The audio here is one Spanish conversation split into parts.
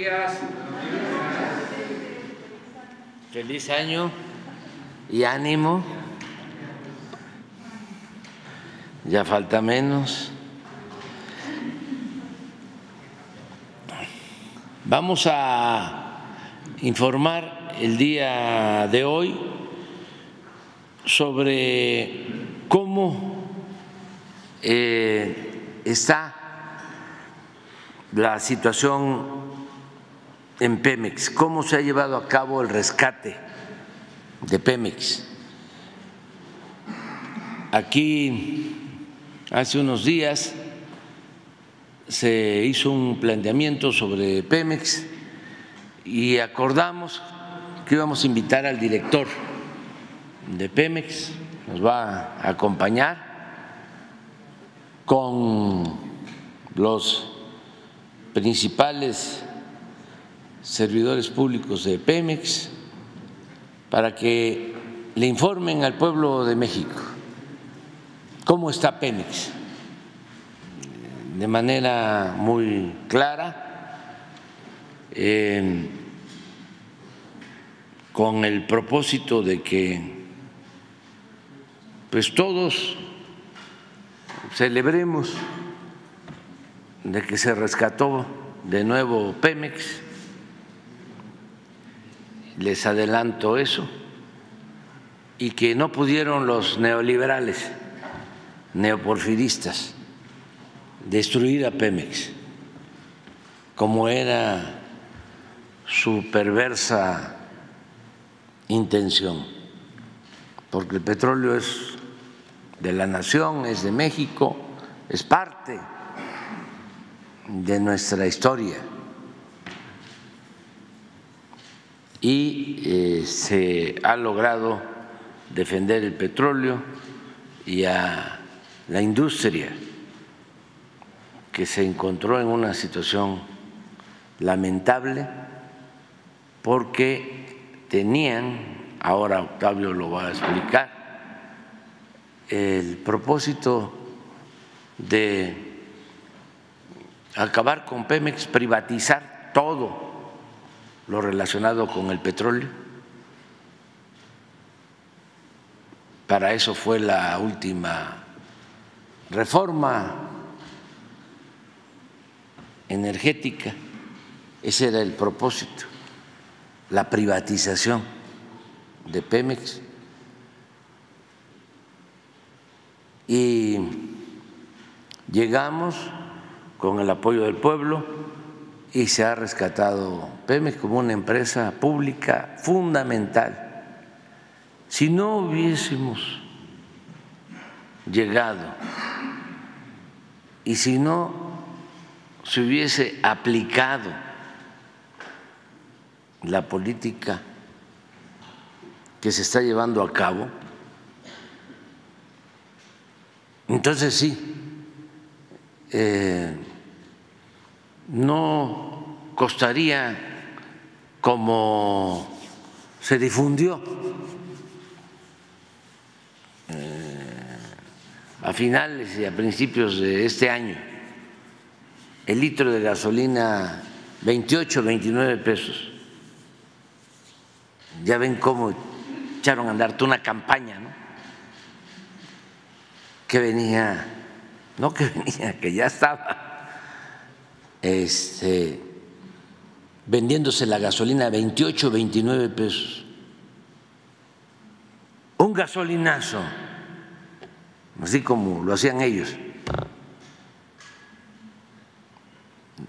días. Feliz año y ánimo. Ya falta menos. Vamos a informar el día de hoy sobre cómo eh, está la situación en Pemex, cómo se ha llevado a cabo el rescate de Pemex. Aquí hace unos días se hizo un planteamiento sobre Pemex y acordamos que íbamos a invitar al director de Pemex, nos va a acompañar con los principales servidores públicos de Pemex para que le informen al pueblo de México cómo está Pemex. De manera muy clara, eh, con el propósito de que pues todos celebremos de que se rescató de nuevo Pemex, les adelanto eso, y que no pudieron los neoliberales, neoporfiristas, destruir a Pemex, como era su perversa intención, porque el petróleo es de la nación, es de México, es parte de nuestra historia. Y eh, se ha logrado defender el petróleo y a la industria que se encontró en una situación lamentable porque tenían, ahora Octavio lo va a explicar, el propósito de acabar con Pemex, privatizar todo lo relacionado con el petróleo. Para eso fue la última reforma energética, ese era el propósito, la privatización de Pemex. Y llegamos con el apoyo del pueblo y se ha rescatado Pemex como una empresa pública fundamental. Si no hubiésemos llegado y si no se hubiese aplicado la política que se está llevando a cabo, entonces sí, eh, no costaría como se difundió eh, a finales y a principios de este año el litro de gasolina 28, 29 pesos. Ya ven cómo echaron a andar toda una campaña, ¿no? Que venía, no que venía, que ya estaba este, vendiéndose la gasolina a 28, 29 pesos. Un gasolinazo, así como lo hacían ellos.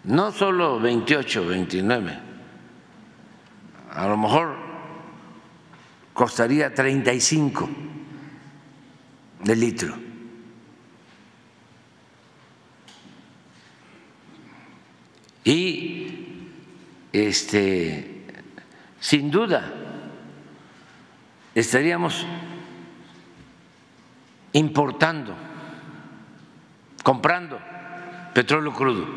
No solo 28, 29, a lo mejor costaría 35 de litro. Y este, sin duda estaríamos importando, comprando petróleo crudo,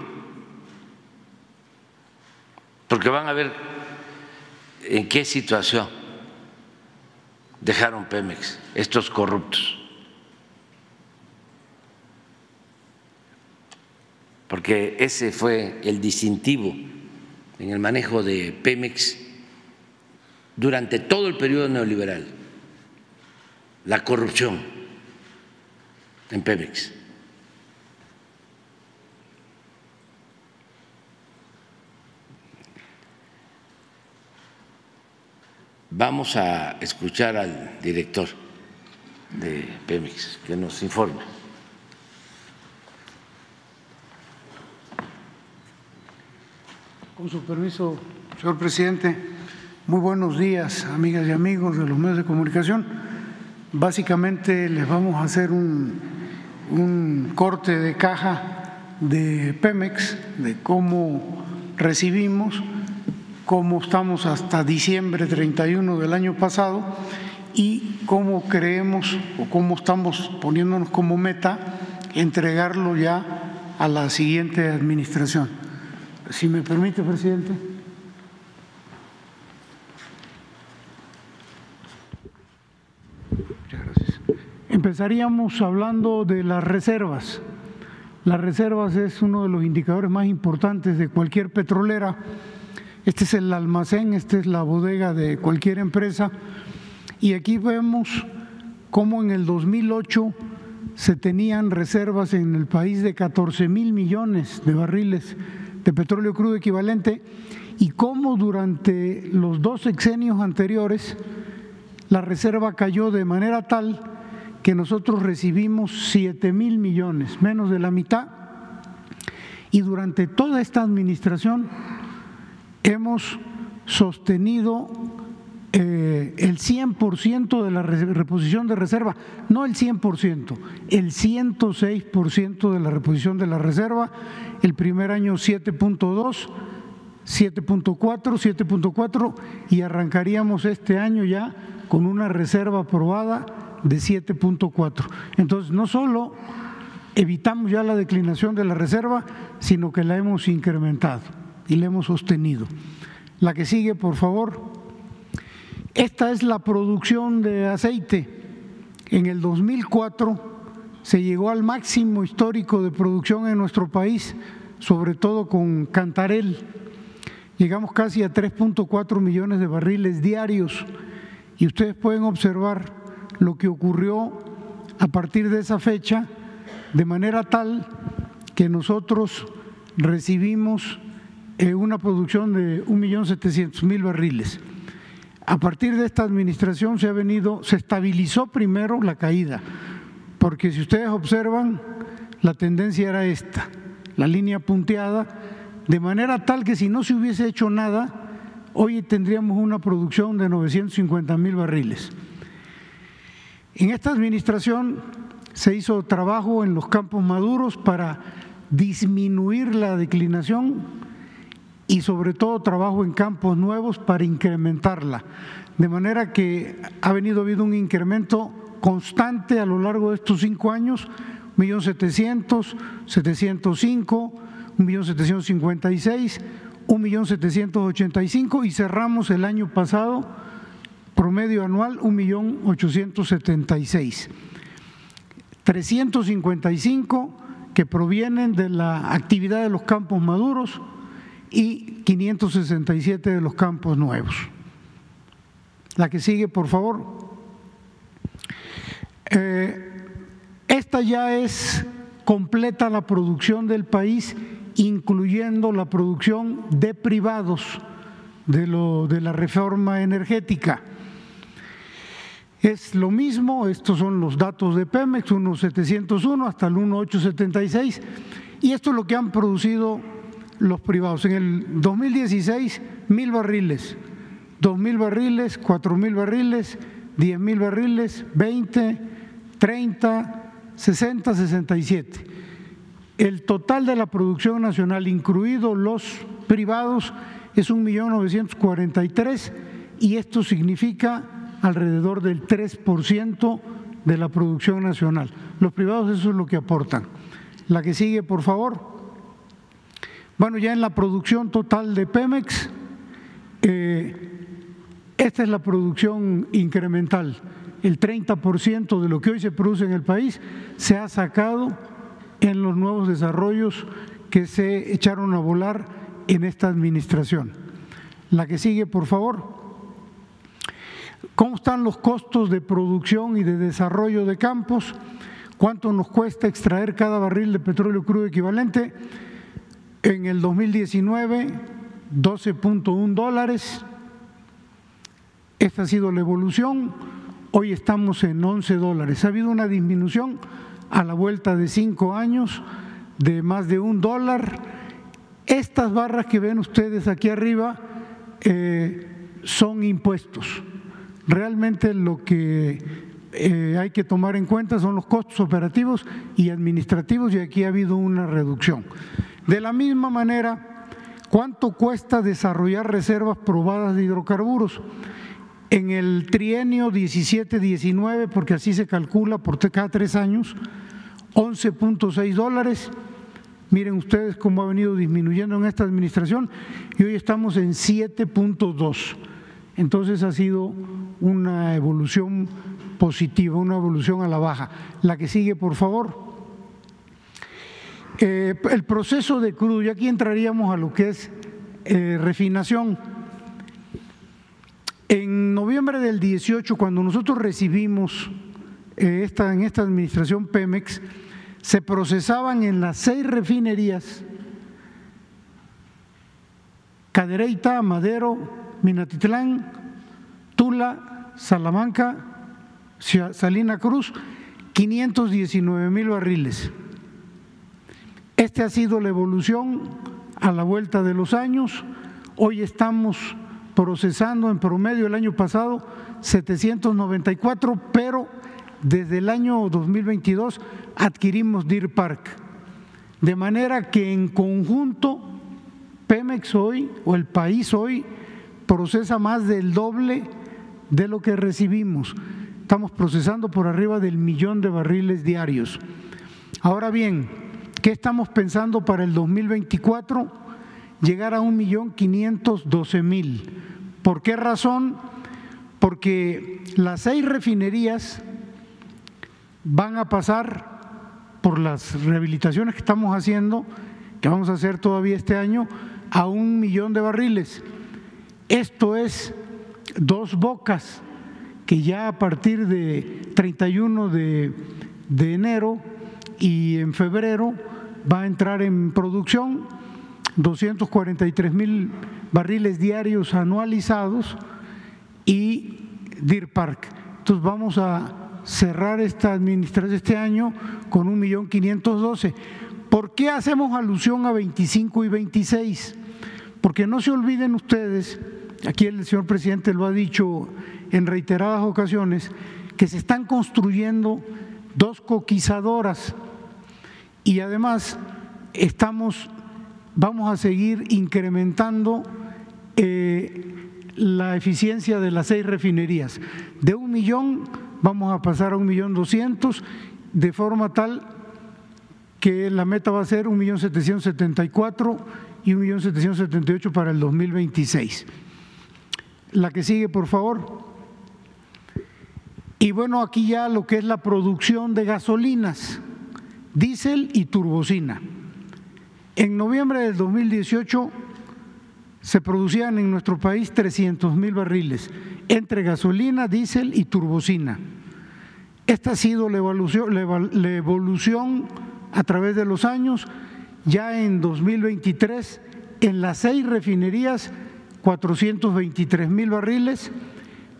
porque van a ver en qué situación dejaron Pemex estos corruptos. Porque ese fue el distintivo en el manejo de Pemex durante todo el periodo neoliberal, la corrupción en Pemex. Vamos a escuchar al director de Pemex que nos informe. Con su permiso, señor presidente, muy buenos días, amigas y amigos de los medios de comunicación. Básicamente les vamos a hacer un, un corte de caja de Pemex, de cómo recibimos cómo estamos hasta diciembre 31 del año pasado y cómo creemos o cómo estamos poniéndonos como meta entregarlo ya a la siguiente administración. Si me permite, presidente. Muchas gracias. Empezaríamos hablando de las reservas. Las reservas es uno de los indicadores más importantes de cualquier petrolera este es el almacén, esta es la bodega de cualquier empresa. Y aquí vemos cómo en el 2008 se tenían reservas en el país de 14 mil millones de barriles de petróleo crudo equivalente y cómo durante los dos sexenios anteriores la reserva cayó de manera tal que nosotros recibimos 7 mil millones, menos de la mitad, y durante toda esta administración hemos sostenido eh, el 100% de la reposición de reserva, no el 100%, el 106% de la reposición de la reserva, el primer año 7.2, 7.4, 7.4 y arrancaríamos este año ya con una reserva aprobada de 7.4. Entonces, no solo evitamos ya la declinación de la reserva, sino que la hemos incrementado y la hemos sostenido. La que sigue, por favor. Esta es la producción de aceite. En el 2004 se llegó al máximo histórico de producción en nuestro país, sobre todo con Cantarel. Llegamos casi a 3.4 millones de barriles diarios y ustedes pueden observar lo que ocurrió a partir de esa fecha, de manera tal que nosotros recibimos eh, una producción de 1.700.000 barriles. A partir de esta administración se ha venido, se estabilizó primero la caída, porque si ustedes observan, la tendencia era esta, la línea punteada, de manera tal que si no se hubiese hecho nada, hoy tendríamos una producción de 950 mil barriles. En esta administración se hizo trabajo en los campos maduros para disminuir la declinación y sobre todo trabajo en campos nuevos para incrementarla. De manera que ha venido habiendo un incremento constante a lo largo de estos cinco años, 1.700.000, 705, 1.756, 1.785 y cerramos el año pasado promedio anual 1.876. 355 que provienen de la actividad de los campos maduros, y 567 de los campos nuevos. La que sigue, por favor. Eh, esta ya es completa la producción del país, incluyendo la producción de privados de, lo, de la reforma energética. Es lo mismo, estos son los datos de Pemex, 1.701 hasta el 1.876, y esto es lo que han producido los privados. En el 2016, mil barriles, dos mil barriles, cuatro mil barriles, diez mil barriles, veinte, treinta, sesenta, sesenta y siete. El total de la producción nacional, incluidos los privados, es un millón novecientos cuarenta y tres y esto significa alrededor del 3% de la producción nacional. Los privados eso es lo que aportan. La que sigue, por favor. Bueno, ya en la producción total de Pemex, eh, esta es la producción incremental. El 30% de lo que hoy se produce en el país se ha sacado en los nuevos desarrollos que se echaron a volar en esta administración. La que sigue, por favor. ¿Cómo están los costos de producción y de desarrollo de campos? ¿Cuánto nos cuesta extraer cada barril de petróleo crudo equivalente? En el 2019, 12.1 dólares. Esta ha sido la evolución. Hoy estamos en 11 dólares. Ha habido una disminución a la vuelta de cinco años de más de un dólar. Estas barras que ven ustedes aquí arriba eh, son impuestos. Realmente lo que eh, hay que tomar en cuenta son los costos operativos y administrativos y aquí ha habido una reducción. De la misma manera, ¿cuánto cuesta desarrollar reservas probadas de hidrocarburos? En el trienio 17-19, porque así se calcula por cada tres años, 11.6 dólares. Miren ustedes cómo ha venido disminuyendo en esta administración y hoy estamos en 7.2. Entonces ha sido una evolución positiva, una evolución a la baja. La que sigue, por favor. Eh, el proceso de crudo, y aquí entraríamos a lo que es eh, refinación. En noviembre del 18, cuando nosotros recibimos eh, esta, en esta administración Pemex, se procesaban en las seis refinerías, Cadereyta, Madero, Minatitlán, Tula, Salamanca, Salina Cruz, 519 mil barriles. Este ha sido la evolución a la vuelta de los años. Hoy estamos procesando en promedio el año pasado 794, pero desde el año 2022 adquirimos Deer Park. De manera que en conjunto Pemex hoy o el país hoy procesa más del doble de lo que recibimos. Estamos procesando por arriba del millón de barriles diarios. Ahora bien, ¿qué estamos pensando para el 2024? Llegar a un millón quinientos doce mil. ¿Por qué razón? Porque las seis refinerías van a pasar por las rehabilitaciones que estamos haciendo, que vamos a hacer todavía este año, a un millón de barriles. Esto es dos bocas que ya a partir de 31 de, de enero y en febrero va a entrar en producción 243 mil barriles diarios anualizados y Deer Park. Entonces vamos a cerrar esta administración este año con un millón quinientos doce. ¿Por qué hacemos alusión a 25 y 26? Porque no se olviden ustedes, aquí el señor presidente lo ha dicho en reiteradas ocasiones, que se están construyendo dos coquizadoras y además estamos, vamos a seguir incrementando eh, la eficiencia de las seis refinerías de un millón vamos a pasar a un millón doscientos, de forma tal que la meta va a ser un millón setecientos setenta y cuatro y un millón setecientos setenta y ocho para el 2026. La que sigue, por favor. Y bueno, aquí ya lo que es la producción de gasolinas, diésel y turbocina. En noviembre del 2018 se producían en nuestro país 300 mil barriles entre gasolina, diésel y turbocina. Esta ha sido la evolución, a través de los años. Ya en 2023, en las seis refinerías, 423 mil barriles,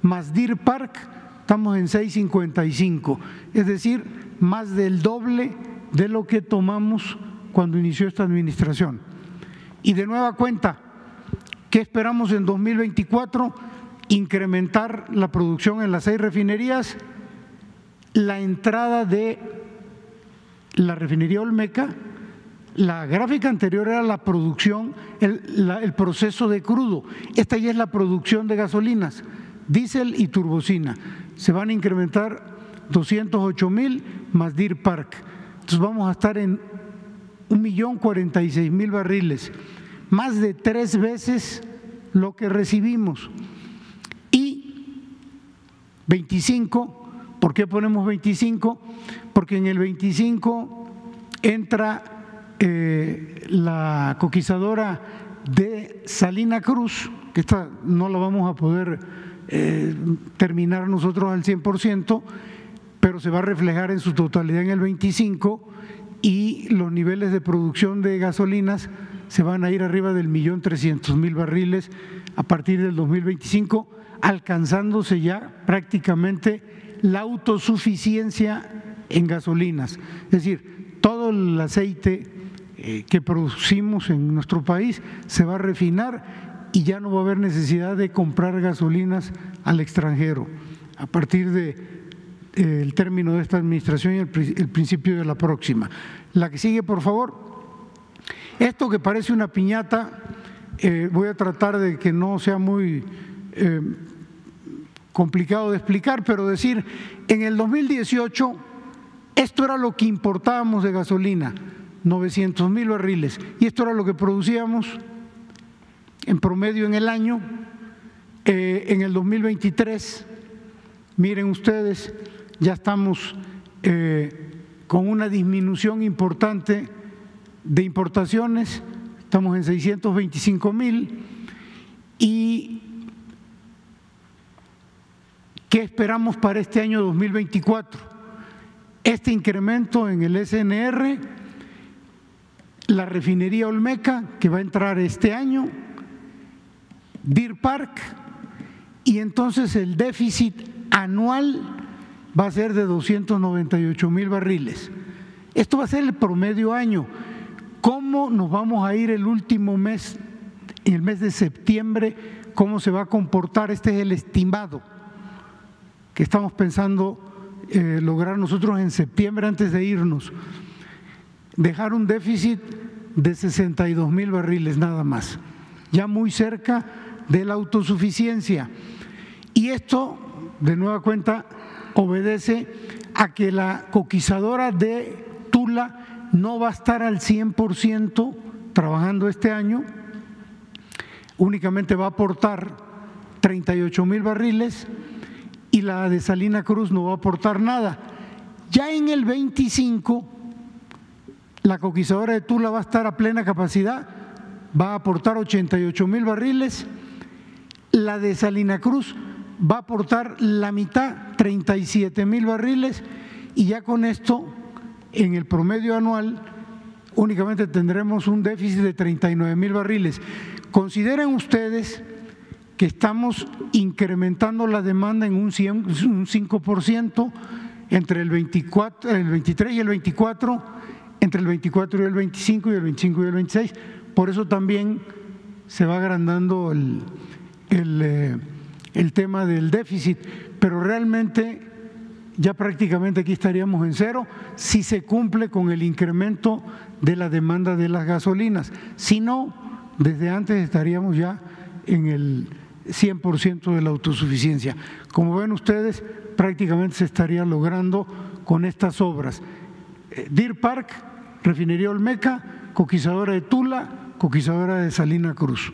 más Deer Park, estamos en 655, es decir, más del doble de lo que tomamos cuando inició esta administración. Y de nueva cuenta, ¿qué esperamos en 2024? incrementar la producción en las seis refinerías, la entrada de la refinería Olmeca, la gráfica anterior era la producción, el, proceso de crudo, esta ya es la producción de gasolinas, diésel y turbocina. Se van a incrementar 208 mil más Deer Park. Entonces vamos a estar en un millón cuarenta y seis mil barriles, más de tres veces lo que recibimos. 25. ¿Por qué ponemos 25? Porque en el 25 entra eh, la coquizadora de Salina Cruz, que esta no la vamos a poder eh, terminar nosotros al 100%, pero se va a reflejar en su totalidad en el 25 y los niveles de producción de gasolinas se van a ir arriba del millón trescientos mil barriles a partir del 2025, alcanzándose ya prácticamente la autosuficiencia en gasolinas. Es decir, todo el aceite eh, que producimos en nuestro país se va a refinar y ya no va a haber necesidad de comprar gasolinas al extranjero a partir de el término de esta administración y el, principio de la próxima. La que sigue, por favor. Esto que parece una piñata, eh, voy a tratar de que no sea muy complicado de explicar, pero decir, en el 2018 esto era lo que importábamos de gasolina, 900 mil barriles, y esto era lo que producíamos en promedio en el año. Eh, en el 2023, miren ustedes, ya estamos eh, con una disminución importante de importaciones, estamos en 625 mil, y ¿qué esperamos para este año 2024? Este incremento en el SNR, la refinería Olmeca, que va a entrar este año, Deer Park, y entonces el déficit anual va a ser de 298 mil barriles. Esto va a ser el promedio año. ¿Cómo nos vamos a ir el último mes, el mes de septiembre? ¿Cómo se va a comportar? Este es el estimado que estamos pensando eh, lograr nosotros en septiembre antes de irnos, dejar un déficit de 62 mil barriles nada más, ya muy cerca de la autosuficiencia. Y esto, de nueva cuenta, obedece a que la coquizadora de Tula no va a estar al 100% trabajando este año, únicamente va a aportar 38 mil barriles y la de Salina Cruz no va a aportar nada. Ya en el 25, la coquizadora de Tula va a estar a plena capacidad, va a aportar 88 mil barriles, la de Salina Cruz va a aportar la mitad, 37 mil barriles, y ya con esto, en el promedio anual, únicamente tendremos un déficit de 39 mil barriles. Consideren ustedes que estamos incrementando la demanda en un, 5% entre el, 24, el 23 y el 24, entre el 24 y el 25 y el 25 y el 26. Por eso también se va agrandando el, el, eh, el tema del déficit, pero realmente ya prácticamente aquí estaríamos en cero si se cumple con el incremento de la demanda de las gasolinas. Si no, desde antes estaríamos ya en el 100% de la autosuficiencia. Como ven ustedes, prácticamente se estaría logrando con estas obras. Eh, Deer Park, Refinería Olmeca, Coquizadora de Tula, Coquizadora de Salina Cruz.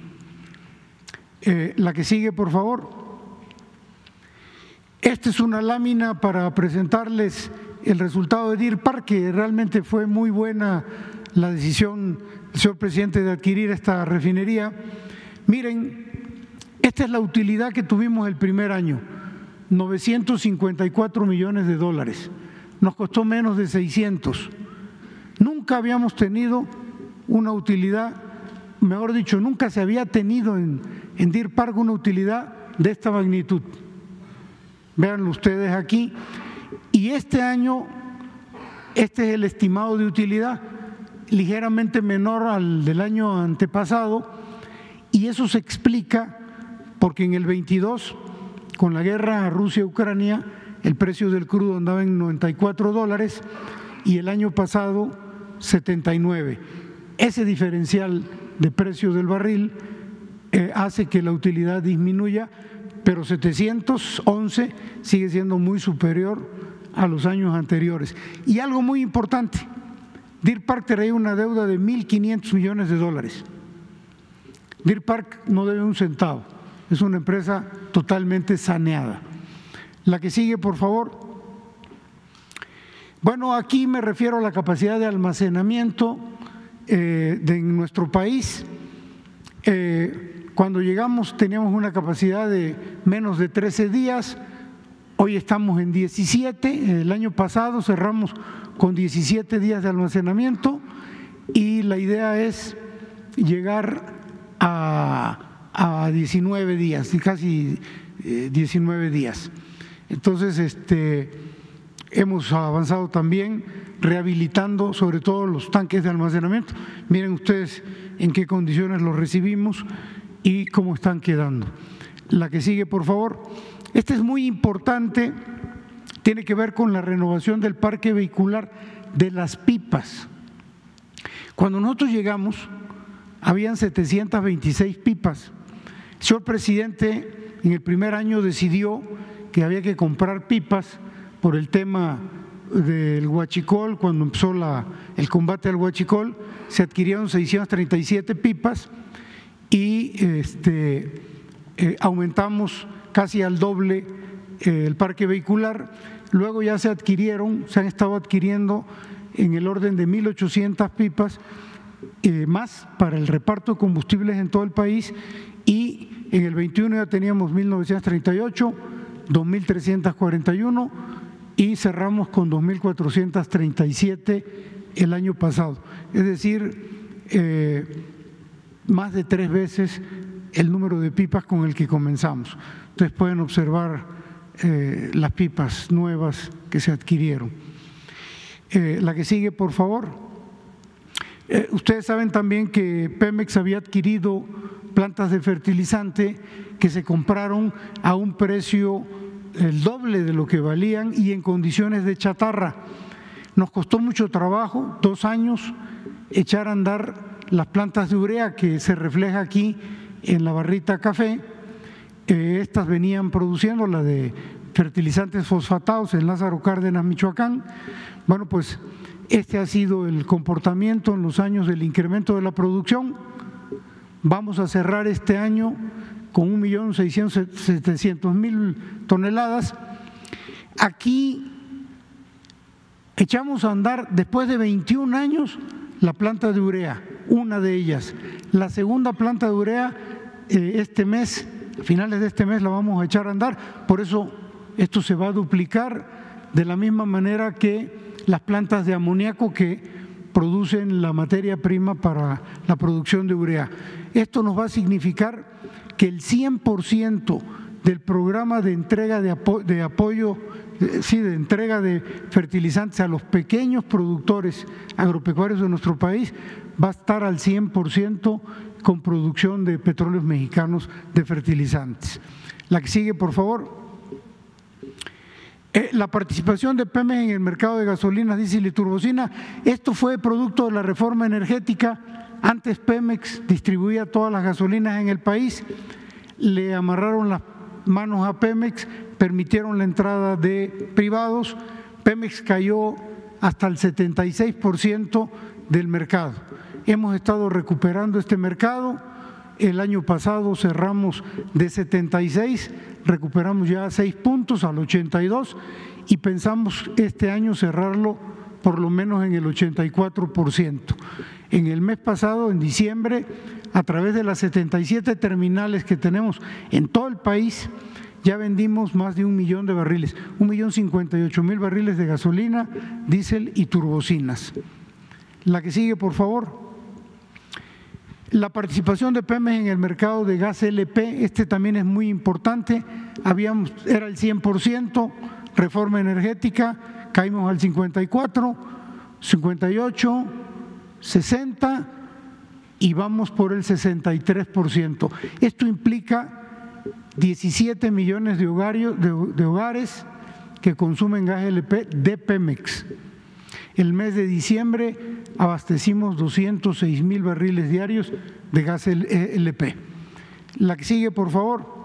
Eh, la que sigue, por favor. Esta es una lámina para presentarles el resultado de Deer Park, que realmente fue muy buena la decisión del señor presidente de adquirir esta refinería. Miren, esta es la utilidad que tuvimos el primer año, 954 millones de dólares. Nos costó menos de 600. Nunca habíamos tenido una utilidad, mejor dicho, nunca se había tenido en, en Park una utilidad de esta magnitud. Véanlo ustedes aquí. Y este año, este es el estimado de utilidad, ligeramente menor al del año antepasado, y eso se explica porque en el 22, con la guerra Rusia-Ucrania, el precio del crudo andaba en 94 dólares y el año pasado 79. Ese diferencial de precio del barril eh, hace que la utilidad disminuya, pero 711 sigue siendo muy superior a los años anteriores. Y algo muy importante, Deer Park trae una deuda de 1.500 millones de dólares. Deer Park no debe un centavo es una empresa totalmente saneada. La que sigue, por favor. Bueno, aquí me refiero a la capacidad de almacenamiento eh, de nuestro país. Eh, cuando llegamos teníamos una capacidad de menos de 13 días, hoy estamos en 17, el año pasado cerramos con 17 días de almacenamiento y la idea es llegar a, a 19 días, casi 19 eh, días. Entonces, este, hemos avanzado también rehabilitando sobre todo los tanques de almacenamiento. Miren ustedes en qué condiciones los recibimos y cómo están quedando. La que sigue, por favor. Este es muy importante, tiene que ver con la renovación del parque vehicular de las pipas. Cuando nosotros llegamos, habían 726 pipas. El señor presidente en el primer año decidió que había que comprar pipas por el tema del huachicol, cuando empezó la, el combate al huachicol, se adquirieron 637 pipas y este, eh, aumentamos casi al doble eh, el parque vehicular. Luego ya se adquirieron, se han estado adquiriendo en el orden de 1.800 pipas eh, más para el reparto de combustibles en todo el país y en el 21 ya teníamos 1.938, 2.341 y cerramos con 2.437 el año pasado. Es decir, más de tres veces el número de pipas con el que comenzamos. Ustedes pueden observar eh, las pipas nuevas que se adquirieron. Eh, la que sigue, por favor. ustedes saben también que Pemex había adquirido plantas de fertilizante que se compraron a un precio el doble de lo que valían y en condiciones de chatarra. Nos costó mucho trabajo, dos años, echar a andar las plantas de urea que se refleja aquí en la barrita café. Eh, estas venían produciendo la de fertilizantes fosfatados en Lázaro Cárdenas, Michoacán. Bueno, pues este ha sido el comportamiento en los años del incremento de la producción. Vamos a cerrar este año con 1.600.000 toneladas. Aquí echamos a andar después de 21 años la planta de urea, una de ellas. La segunda planta de urea eh, este mes, finales de este mes la vamos a echar a andar, por eso esto se va a duplicar de la misma manera que las plantas de amoníaco que producen la materia prima para la producción de urea. Esto nos va a significar que el 100% del programa de entrega de, apoyo, sí, de entrega de fertilizantes a los pequeños productores agropecuarios de nuestro país va a estar al 100% con producción de petróleos mexicanos de fertilizantes. La que sigue, por favor. Eh, la participación de Pemex en el mercado de gasolina, diésel y turbocina, esto fue producto de la reforma energética antes Pemex distribuía todas las gasolinas en el país, le amarraron las manos a Pemex, permitieron la entrada de privados, Pemex cayó hasta el 76% del mercado. Hemos estado recuperando este mercado, el año pasado cerramos de 76, recuperamos ya 6 puntos al 82 y pensamos este año cerrarlo por lo menos en el 84%. En el mes pasado, en diciembre, a través de las 77 terminales que tenemos en todo el país, ya vendimos más de un millón de barriles, un millón cincuenta y ocho mil barriles de gasolina, diésel y turbocinas. La que sigue, por favor. La participación de Pemex en el mercado de gas LP, este también es muy importante, Habíamos, era el 100%, reforma energética, caímos al 54, 58, 60 y vamos por el 63%. Esto implica 17 millones de, hogares que consumen gas LP de Pemex. El mes de diciembre abastecimos 206 mil barriles diarios de gas LP. La que sigue, por favor.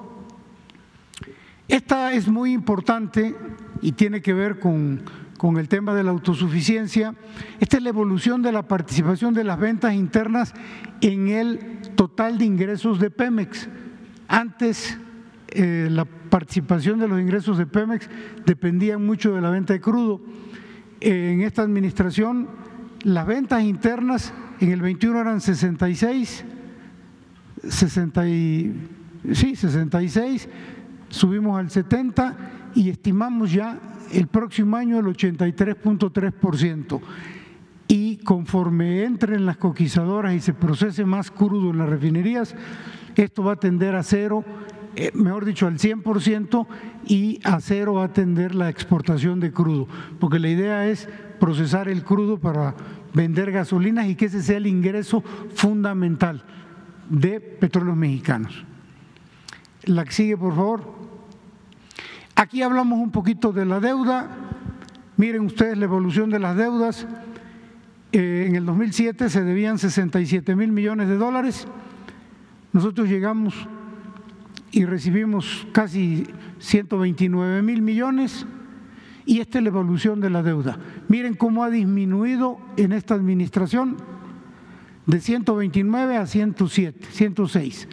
Esta es muy importante y tiene que ver con con el tema de la autosuficiencia. Esta es la evolución de la participación de las ventas internas en el total de ingresos de Pemex. Antes eh, la participación de los ingresos de Pemex dependía mucho de la venta de crudo. En esta administración las ventas internas en el 21 eran 66, 60 y, sí, 66, subimos al 70 y estimamos ya el próximo año el 83.3%. Y conforme entren las coquizadoras y se procese más crudo en las refinerías, esto va a tender a cero, eh, mejor dicho, al 100% y a cero va a tender la exportación de crudo, porque la idea es procesar el crudo para vender gasolinas y que ese sea el ingreso fundamental de petróleos mexicanos. La que sigue, por favor. Aquí hablamos un poquito de la deuda. Miren ustedes la evolución de las deudas. Eh, en el 2007 se debían 67 mil millones de dólares. Nosotros llegamos y recibimos casi 129 mil millones y esta es la evolución de la deuda. Miren cómo ha disminuido en esta administración de 129 a 107, 106,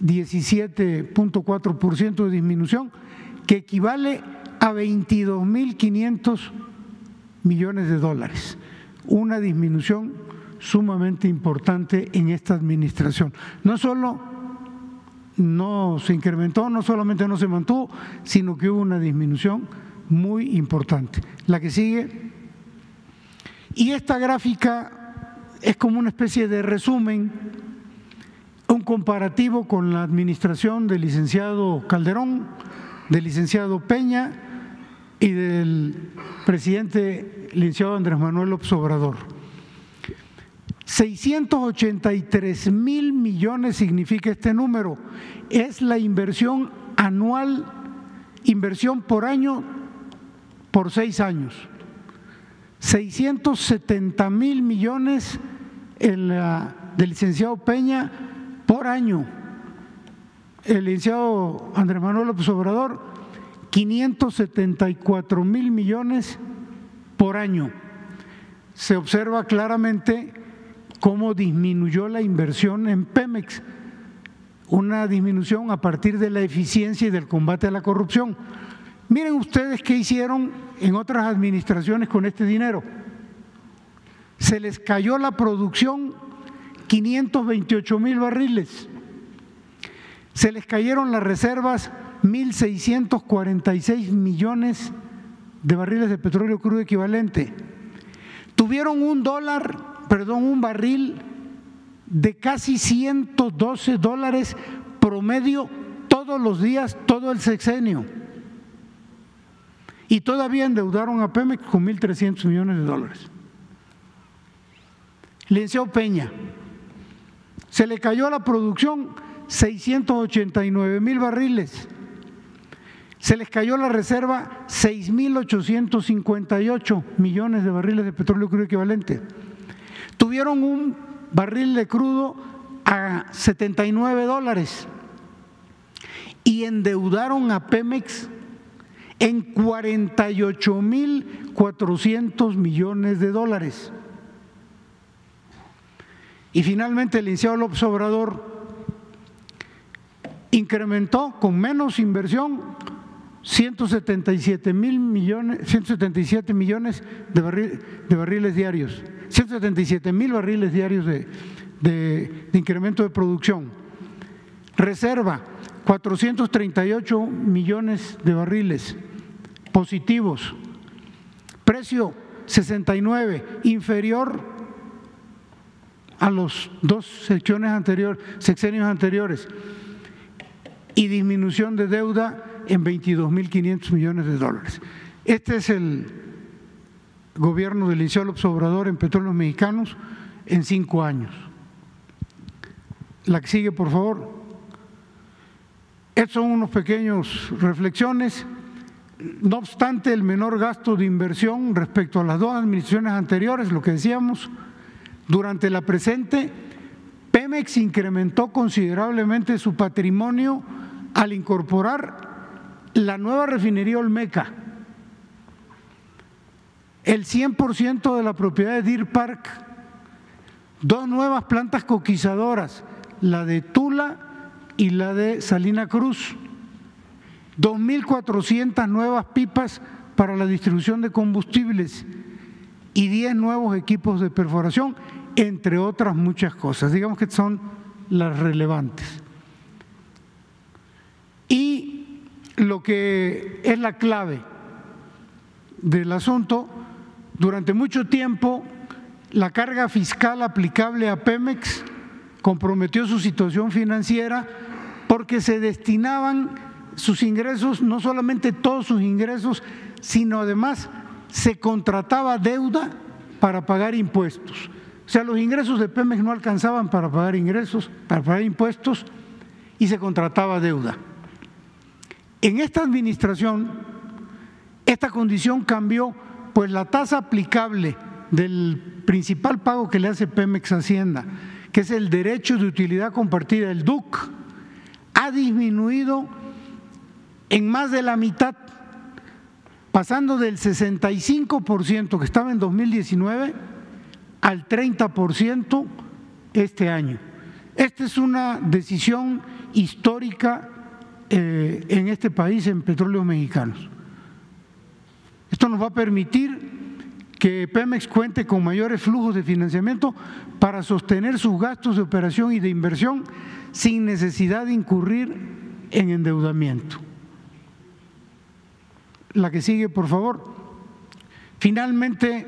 17.4% de disminución, que equivale a 22.500 millones de dólares. Una disminución sumamente importante en esta administración. No solo no se incrementó, no solamente no se mantuvo, sino que hubo una disminución muy importante. La que sigue. Y esta gráfica es como una especie de resumen, un comparativo con la administración del licenciado Calderón, del licenciado Peña y del presidente licenciado Andrés Manuel López Obrador. 683 mil millones significa este número. Es la inversión anual, inversión por año por seis años. 670 mil millones el, del licenciado Peña por año. El licenciado Andrés Manuel López Obrador, 574 mil millones por año. Se observa claramente cómo disminuyó la inversión en Pemex, una disminución a partir de la eficiencia y del combate a la corrupción. Miren ustedes qué hicieron en otras administraciones con este dinero. Se les cayó la producción 528 mil barriles. Se les cayeron las reservas 1.646 millones de barriles de petróleo crudo equivalente. Tuvieron un dólar, perdón, un barril de casi 112 dólares promedio todos los días, todo el sexenio y todavía endeudaron a Pemex con 1.300 millones de dólares. Licenciado Peña, se le cayó la producción 689 mil barriles, se les cayó la reserva 6.858 millones de barriles de petróleo crudo equivalente. Tuvieron un barril de crudo a 79 dólares y endeudaron a Pemex en 48 mil 400 millones de dólares. Y finalmente el licenciado López Obrador incrementó con menos inversión 177 mil millones, 177 millones de, de, barriles diarios, 177 mil barriles diarios de, de incremento de producción. Reserva 438 millones de barriles positivos. Precio 69, inferior a los dos secciones anteriores, sexenios anteriores. Y disminución de deuda en 22.500 millones de dólares. Este es el gobierno del Liceo López Obrador en petróleos mexicanos en cinco años. La que sigue, por favor. Estos son unos pequeños reflexiones. No obstante el menor gasto de inversión respecto a las dos administraciones anteriores, lo que decíamos, durante la presente, Pemex incrementó considerablemente su patrimonio al incorporar la nueva refinería Olmeca, el 100% de la propiedad de Deer Park, dos nuevas plantas coquizadoras, la de Tula y la de Salina Cruz 2.400 nuevas pipas para la distribución de combustibles y 10 nuevos equipos de perforación entre otras muchas cosas. Digamos que son las relevantes. Y lo que es la clave del asunto, durante mucho tiempo la carga fiscal aplicable a Pemex comprometió su situación financiera porque se destinaban sus ingresos, no solamente todos sus ingresos, sino además se contrataba deuda para pagar impuestos. O sea, los ingresos de Pemex no alcanzaban para pagar ingresos, para pagar impuestos y se contrataba deuda. En esta administración, esta condición cambió, pues la tasa aplicable del principal pago que le hace Pemex Hacienda, que es el derecho de utilidad compartida, el DUC, ha disminuido en más de la mitad, pasando del 65% que estaba en 2019 al 30% este año. Esta es una decisión histórica eh, en este país en petróleos mexicanos. Esto nos va a permitir que Pemex cuente con mayores flujos de financiamiento para sostener sus gastos de operación y de inversión sin necesidad de incurrir en endeudamiento. La que sigue, por favor. Finalmente,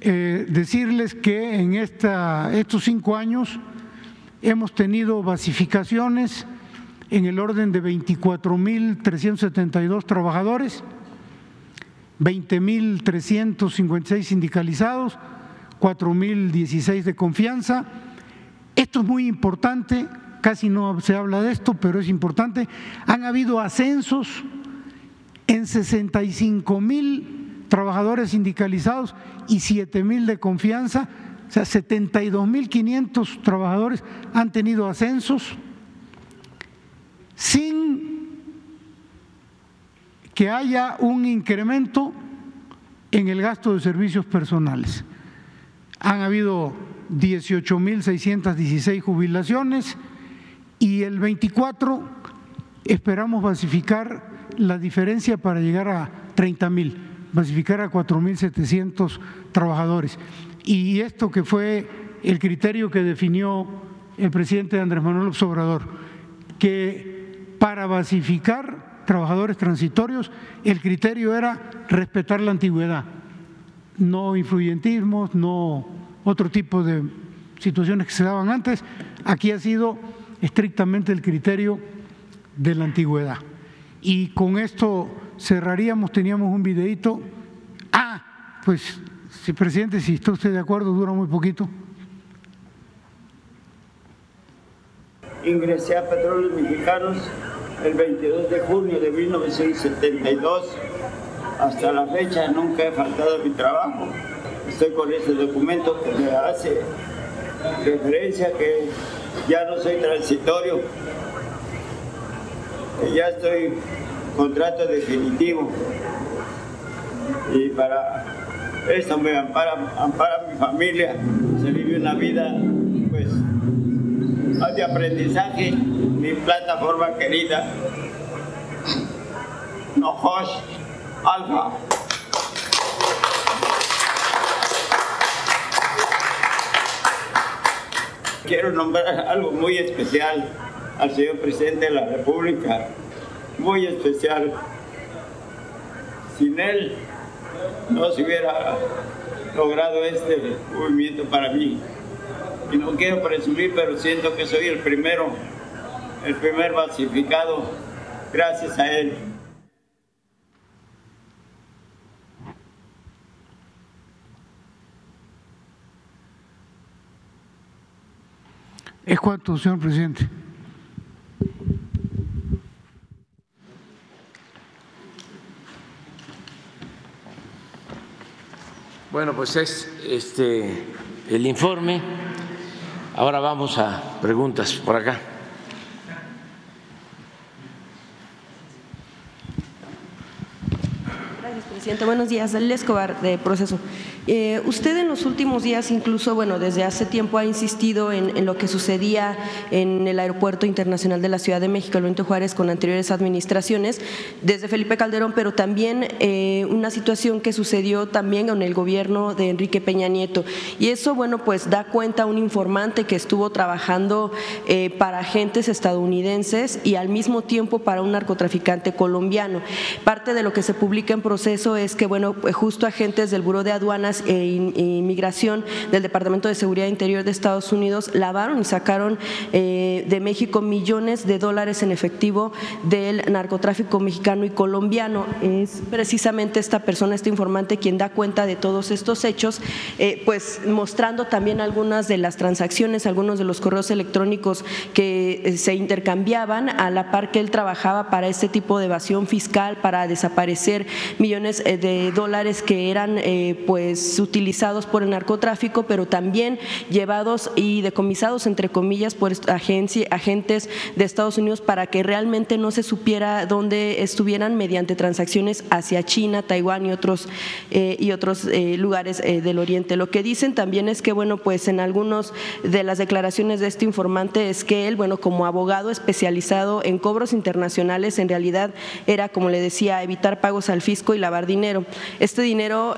eh, decirles que en esta, estos cinco años hemos tenido basificaciones en el orden de 24.372 trabajadores 20.356 sindicalizados, 4.016 de confianza. Esto es muy importante, casi no se habla de esto, pero es importante. Han habido ascensos en 65 mil trabajadores sindicalizados y 7 mil de confianza, o sea, 72.500 trabajadores han tenido ascensos sin que haya un incremento en el gasto de servicios personales. Han habido 18.616 jubilaciones y el 24 esperamos basificar la diferencia para llegar a 30.000, basificar a 4.700 trabajadores. Y esto que fue el criterio que definió el presidente Andrés Manuel Obrador, que para basificar trabajadores transitorios, el criterio era respetar la antigüedad, no influyentismos, no otro tipo de situaciones que se daban antes. Aquí ha sido estrictamente el criterio de la antigüedad. Y con esto cerraríamos, teníamos un videito. Ah, pues, si presidente, si está usted de acuerdo, dura muy poquito. Ingresé a Petróleos Mexicanos el 22 de junio de 1972. Hasta la fecha nunca he faltado a mi trabajo. Estoy con ese documento que me hace referencia que ya no soy transitorio, ya estoy contrato definitivo. Y para esto me ampara mi familia, se vive una vida pues de aprendizaje mi plataforma querida, Nojosh Alfa. Quiero nombrar algo muy especial al señor presidente de la República, muy especial. Sin él no se hubiera logrado este movimiento para mí y no quiero presumir, pero siento que soy el primero, el primer basificado, gracias a él. ¿Es cuánto, señor presidente? Bueno, pues es este el informe. Ahora vamos a preguntas por acá. Gracias, presidente. Buenos días. Dalila Escobar, de Proceso. Eh, usted en los últimos días, incluso, bueno, desde hace tiempo ha insistido en, lo que sucedía en el Aeropuerto Internacional de la Ciudad de México, Benito Juárez, con anteriores administraciones, desde Felipe Calderón, pero también eh, una situación que sucedió también con el gobierno de Enrique Peña Nieto. Y eso, bueno, pues da cuenta un informante que estuvo trabajando eh, para agentes estadounidenses y al mismo tiempo para un narcotraficante colombiano. Parte de lo que se publica en proceso es que, bueno, pues justo agentes del Buró de Aduanas e Inmigración del Departamento de Seguridad Interior de Estados Unidos lavaron y sacaron eh, de México millones de dólares en efectivo del narcotráfico mexicano y colombiano. Es precisamente esta persona, este informante, quien da cuenta de todos estos hechos, eh, pues mostrando también algunas de las transacciones, algunos de los correos electrónicos que se intercambiaban a la par que él trabajaba para este tipo de evasión fiscal, para desaparecer millones de dólares que eran pues utilizados por el narcotráfico, pero también llevados y decomisados, entre comillas, por agentes de Estados Unidos para que realmente no se supiera dónde estuvieran mediante transacciones hacia China, Taiwán y otros, eh, y otros eh, lugares eh, del Oriente. Lo que dicen también es que, bueno, pues en algunas de las declaraciones de este informante es que él, bueno, como abogado especializado en cobros internacionales, en realidad era, como le decía, evitar pagos al fisco y lavar dinero. Este dinero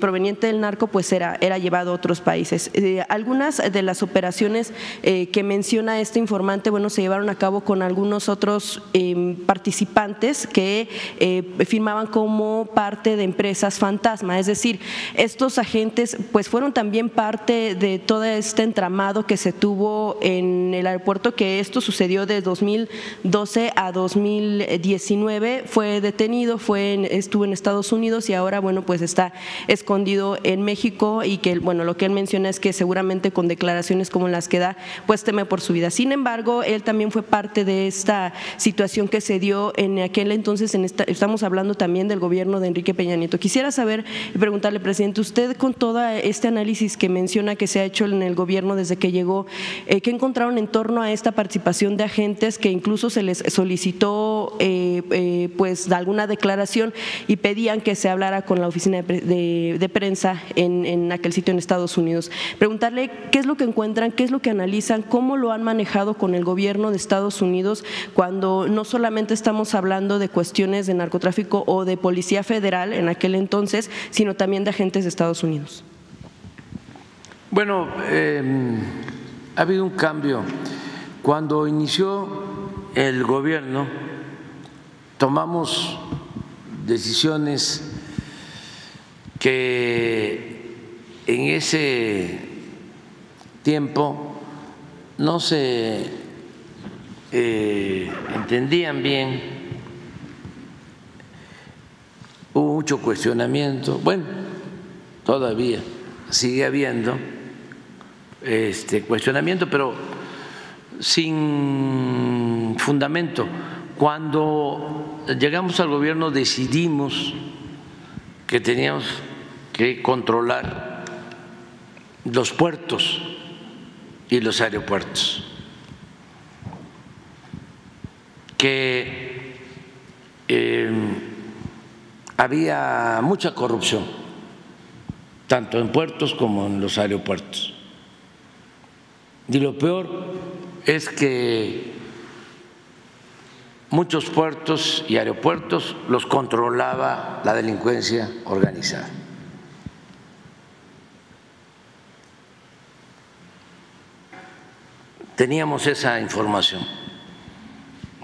proveniente del narco pues era, era llevado a otros países. Eh, algunas de las operaciones eh, que menciona este informante, bueno, se llevaron a cabo con algunos otros em, participantes que eh, firmaban como parte de empresas fantasma, es decir, estos agentes pues fueron también parte de todo este entramado que se tuvo en el aeropuerto, que esto sucedió de 2012 a 2019, fue detenido, fue estuvo en Estados Unidos y ahora, bueno, pues está escondido en México y que, bueno, lo que él menciona es que seguramente con declaraciones como las que da, pues teme por su vida. Sin embargo, él también fue parte de esta situación que se dio en aquel entonces, en esta, estamos hablando también del gobierno de Enrique Peña Nieto. Quisiera saber y preguntarle, presidente, usted con todo este análisis que menciona que se ha hecho en el gobierno desde que llegó, eh, ¿qué encontraron en torno a esta participación de agentes que incluso se les solicitó eh, eh, pues alguna declaración y pedían que se hablara con la oficina de prensa en, aquel sitio en Estados Unidos. Preguntarle qué es lo que encuentran, qué es lo que analizan, cómo lo han manejado con el gobierno de Estados Unidos cuando no solamente estamos hablando de cuestiones de narcotráfico o de policía federal en aquel entonces, sino también de agentes de Estados Unidos. Bueno, em, ha habido un cambio. Cuando inició el gobierno, tomamos decisiones que en ese tiempo no se eh, entendían bien, hubo mucho cuestionamiento, bueno, todavía sigue habiendo este cuestionamiento, pero sin fundamento. Cuando llegamos al gobierno decidimos que teníamos controlar los puertos y los aeropuertos, que eh, había mucha corrupción, tanto en puertos como en los aeropuertos. Y lo peor es que muchos puertos y aeropuertos los controlaba la delincuencia organizada. Teníamos esa información.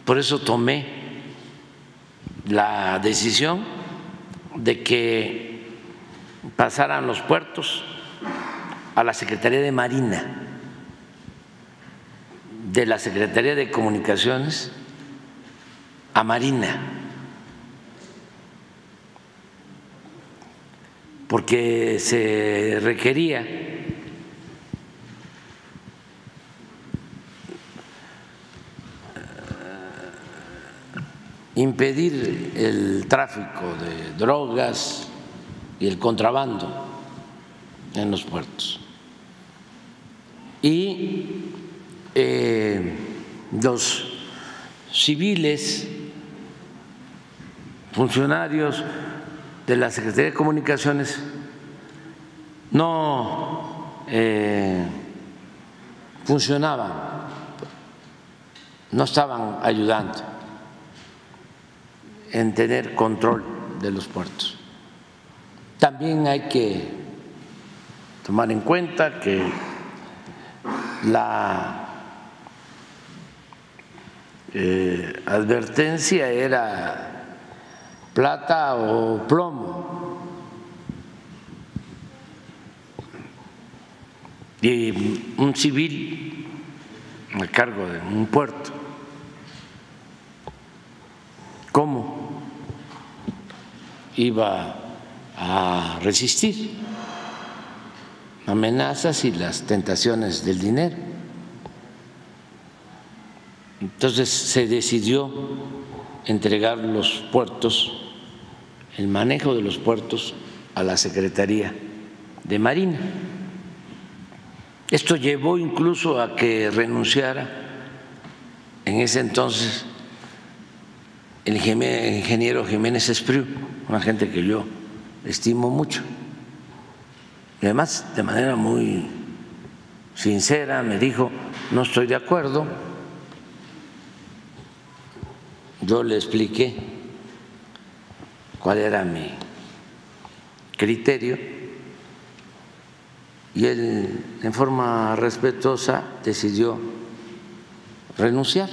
Por eso tomé la decisión de que pasaran los puertos a la Secretaría de Marina, de la Secretaría de Comunicaciones a Marina, porque se requería impedir el tráfico de drogas y el contrabando en los puertos. Y eh, los civiles, funcionarios de la Secretaría de Comunicaciones no eh, funcionaban, no estaban ayudando en tener control de los puertos. También hay que tomar en cuenta que la eh, advertencia era plata o plomo. Y un civil a cargo de un puerto. ¿Cómo iba a resistir amenazas y las tentaciones del dinero? Entonces se decidió entregar los puertos, el manejo de los puertos a la Secretaría de Marina. Esto llevó incluso a que renunciara en ese entonces el ingeniero Jiménez Espriu, una gente que yo estimo mucho. Y además, de manera muy sincera, me dijo, no estoy de acuerdo yo le expliqué cuál era mi criterio y él en forma respetuosa decidió renunciar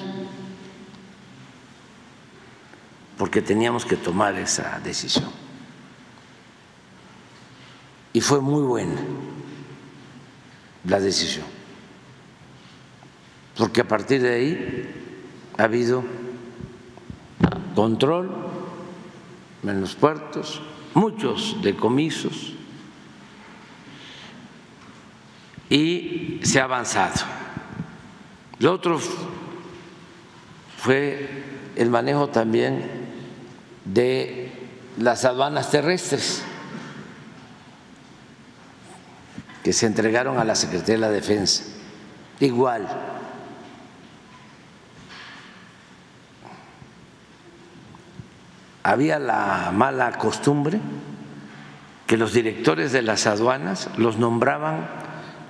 porque teníamos que tomar esa decisión. Y fue muy buena la decisión, porque a partir de ahí ha habido control en los puertos, muchos decomisos y se ha avanzado. Lo otro fue el manejo también de las aduanas terrestres que se entregaron a la Secretaría de la Defensa. Igual, había la mala costumbre que los directores de las aduanas los nombraban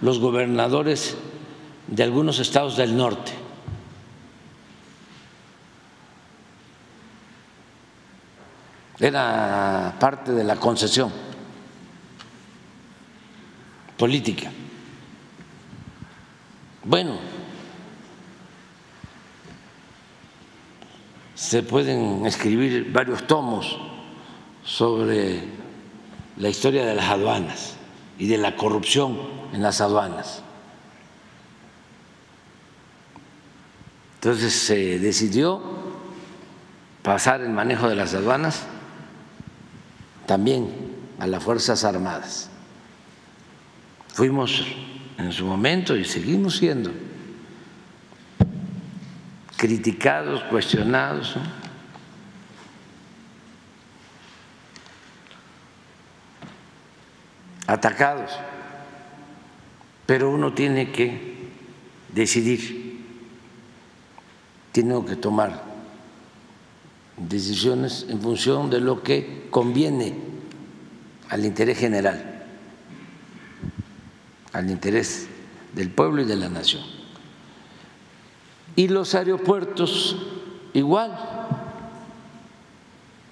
los gobernadores de algunos estados del norte. Era parte de la concesión política. Bueno, se pueden escribir varios tomos sobre la historia de las aduanas y de la corrupción en las aduanas. Entonces se decidió pasar el manejo de las aduanas también a las Fuerzas Armadas. Fuimos en su momento y seguimos siendo criticados, cuestionados. atacados, pero uno tiene que decidir, tiene que tomar decisiones en función de lo que conviene al interés general, al interés del pueblo y de la nación. Y los aeropuertos igual.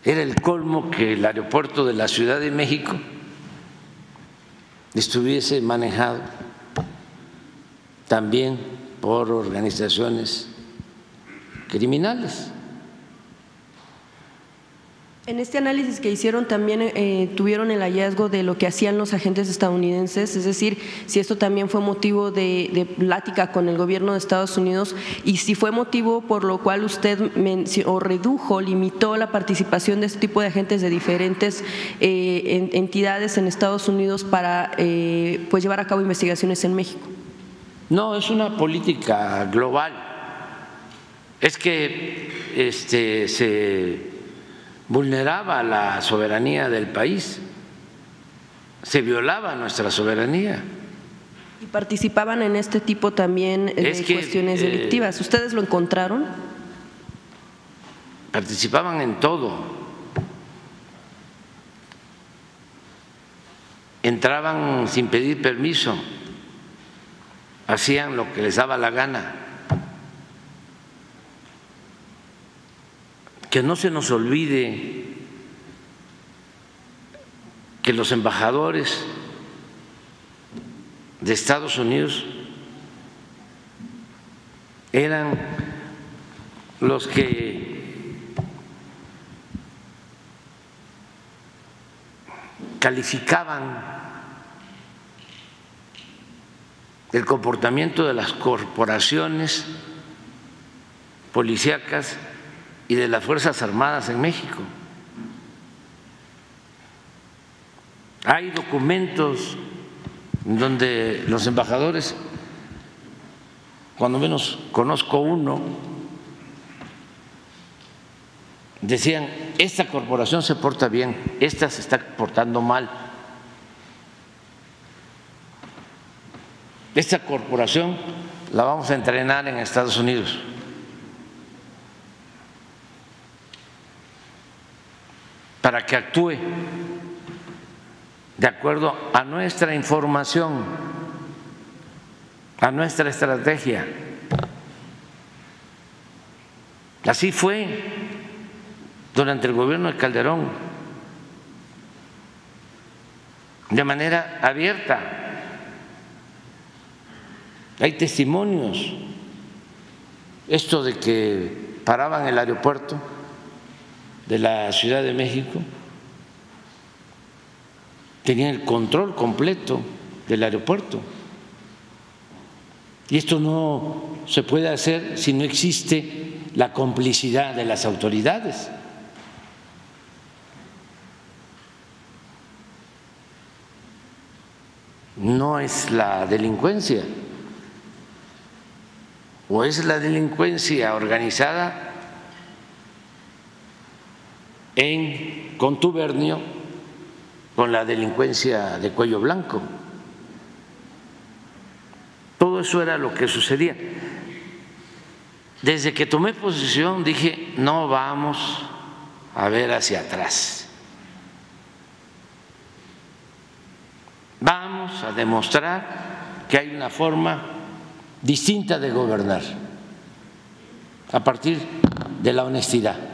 Era el colmo que el aeropuerto de la Ciudad de México estuviese manejado también por organizaciones criminales. En este análisis que hicieron también eh, tuvieron el hallazgo de lo que hacían los agentes estadounidenses, es decir, si esto también fue motivo de, plática con el gobierno de Estados Unidos y si fue motivo por lo cual usted o redujo, limitó la participación de este tipo de agentes de diferentes eh, entidades en Estados Unidos para eh, pues llevar a cabo investigaciones en México. No, es una política global. Es que este, se vulneraba la soberanía del país, se violaba nuestra soberanía. ¿Y participaban en este tipo también de cuestiones eh, delictivas? ¿Ustedes lo encontraron? Participaban en todo. entraban sin pedir permiso, hacían lo que les daba la gana. Que no se nos olvide que los embajadores de Estados Unidos eran los que calificaban el comportamiento de las corporaciones policíacas y de las Fuerzas Armadas en México. Hay documentos donde los embajadores, cuando menos conozco uno, decían, esta corporación se porta bien, esta se está portando mal. Esta corporación la vamos a entrenar en Estados Unidos. Para que actúe de acuerdo a nuestra información, a nuestra estrategia. Así fue durante el gobierno de Calderón, de manera abierta. Hay testimonios. Esto de que paraban el aeropuerto de la Ciudad de México tenían el control completo del aeropuerto. Y esto no se puede hacer si no existe la complicidad de las autoridades. No es la delincuencia, o es la delincuencia organizada en contubernio con la delincuencia de cuello blanco. Todo eso era lo que sucedía. Desde que tomé posición dije, no vamos a ver hacia atrás. Vamos a demostrar que hay una forma distinta de gobernar a partir de la honestidad.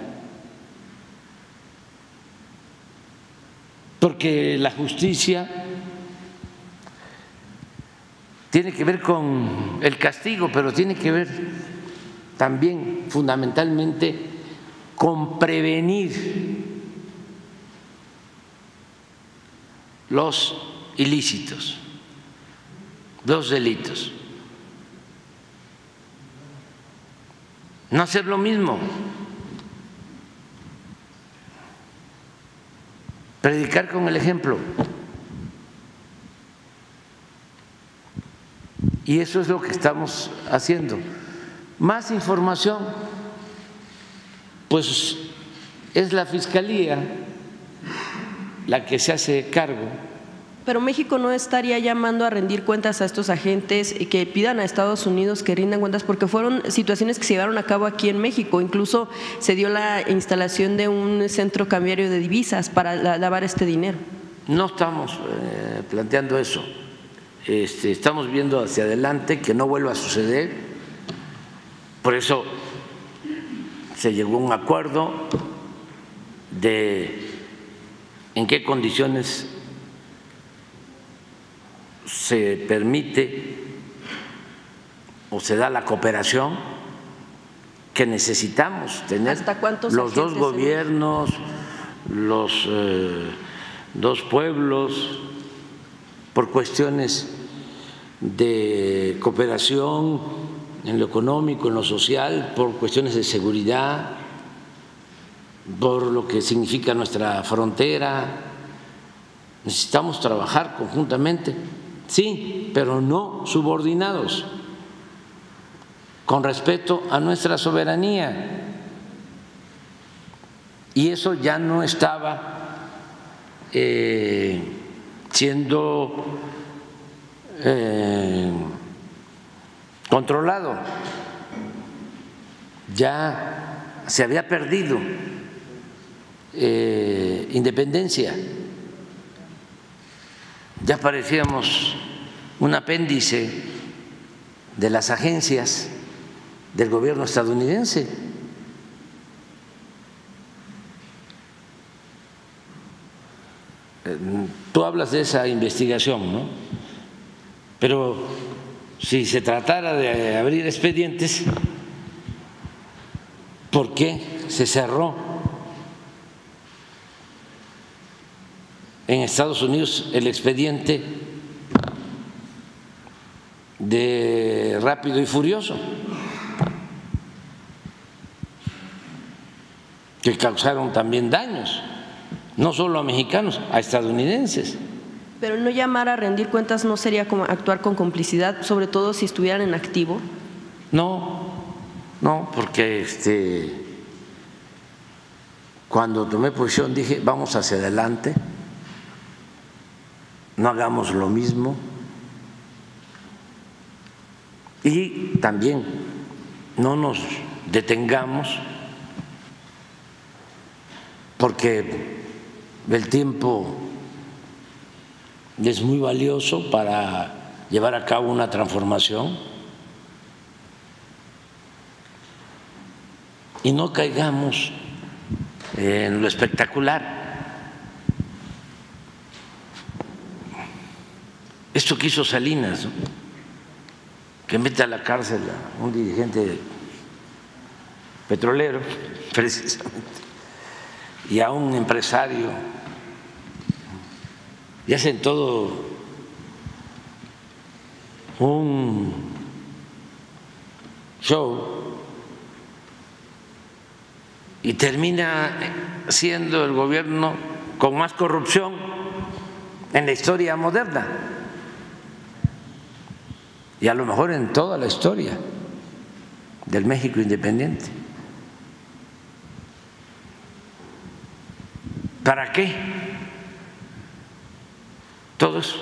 Porque la justicia tiene que ver con el castigo, pero tiene que ver también fundamentalmente con prevenir los ilícitos, los delitos. No hacer lo mismo. Predicar con el ejemplo. Y eso es lo que estamos haciendo. Más información, pues es la Fiscalía la que se hace cargo pero México no estaría llamando a rendir cuentas a estos agentes que pidan a Estados Unidos que rindan cuentas porque fueron situaciones que se llevaron a cabo aquí en México. Incluso se dio la instalación de un centro cambiario de divisas para lavar este dinero. No estamos eh, planteando eso. Este, estamos viendo hacia adelante que no vuelva a suceder. Por eso se llegó a un acuerdo de en qué condiciones se permite o se da la cooperación que necesitamos tener los dos gobiernos, los eh, dos pueblos, por cuestiones de cooperación en lo económico, en lo social, por cuestiones de seguridad, por lo que significa nuestra frontera. Necesitamos trabajar conjuntamente sí, pero no subordinados, con respeto a nuestra soberanía. Y eso ya no estaba eh, siendo eh, controlado, ya se había perdido eh, independencia ya parecíamos un apéndice de las agencias del gobierno estadounidense. Eh, tú hablas de esa investigación, ¿no? Pero si se tratara de abrir expedientes, ¿por qué se cerró en Estados Unidos el expediente de Rápido y Furioso? que causaron también daños, no solo a mexicanos, a estadounidenses. Pero no llamar a rendir cuentas no sería como actuar con complicidad, sobre todo si estuvieran en activo. No, no, porque este, cuando tomé posición dije vamos hacia adelante, no hagamos lo mismo y también no nos detengamos porque el tiempo es muy valioso para llevar a cabo una transformación y no caigamos en lo espectacular. Esto que hizo Salinas, que mete a la cárcel a un dirigente petrolero, precisamente y a un empresario. Y hacen todo un show y termina siendo el gobierno con más corrupción en la historia moderna y a lo mejor en toda la historia del México independiente. ¿Para qué? Todo eso.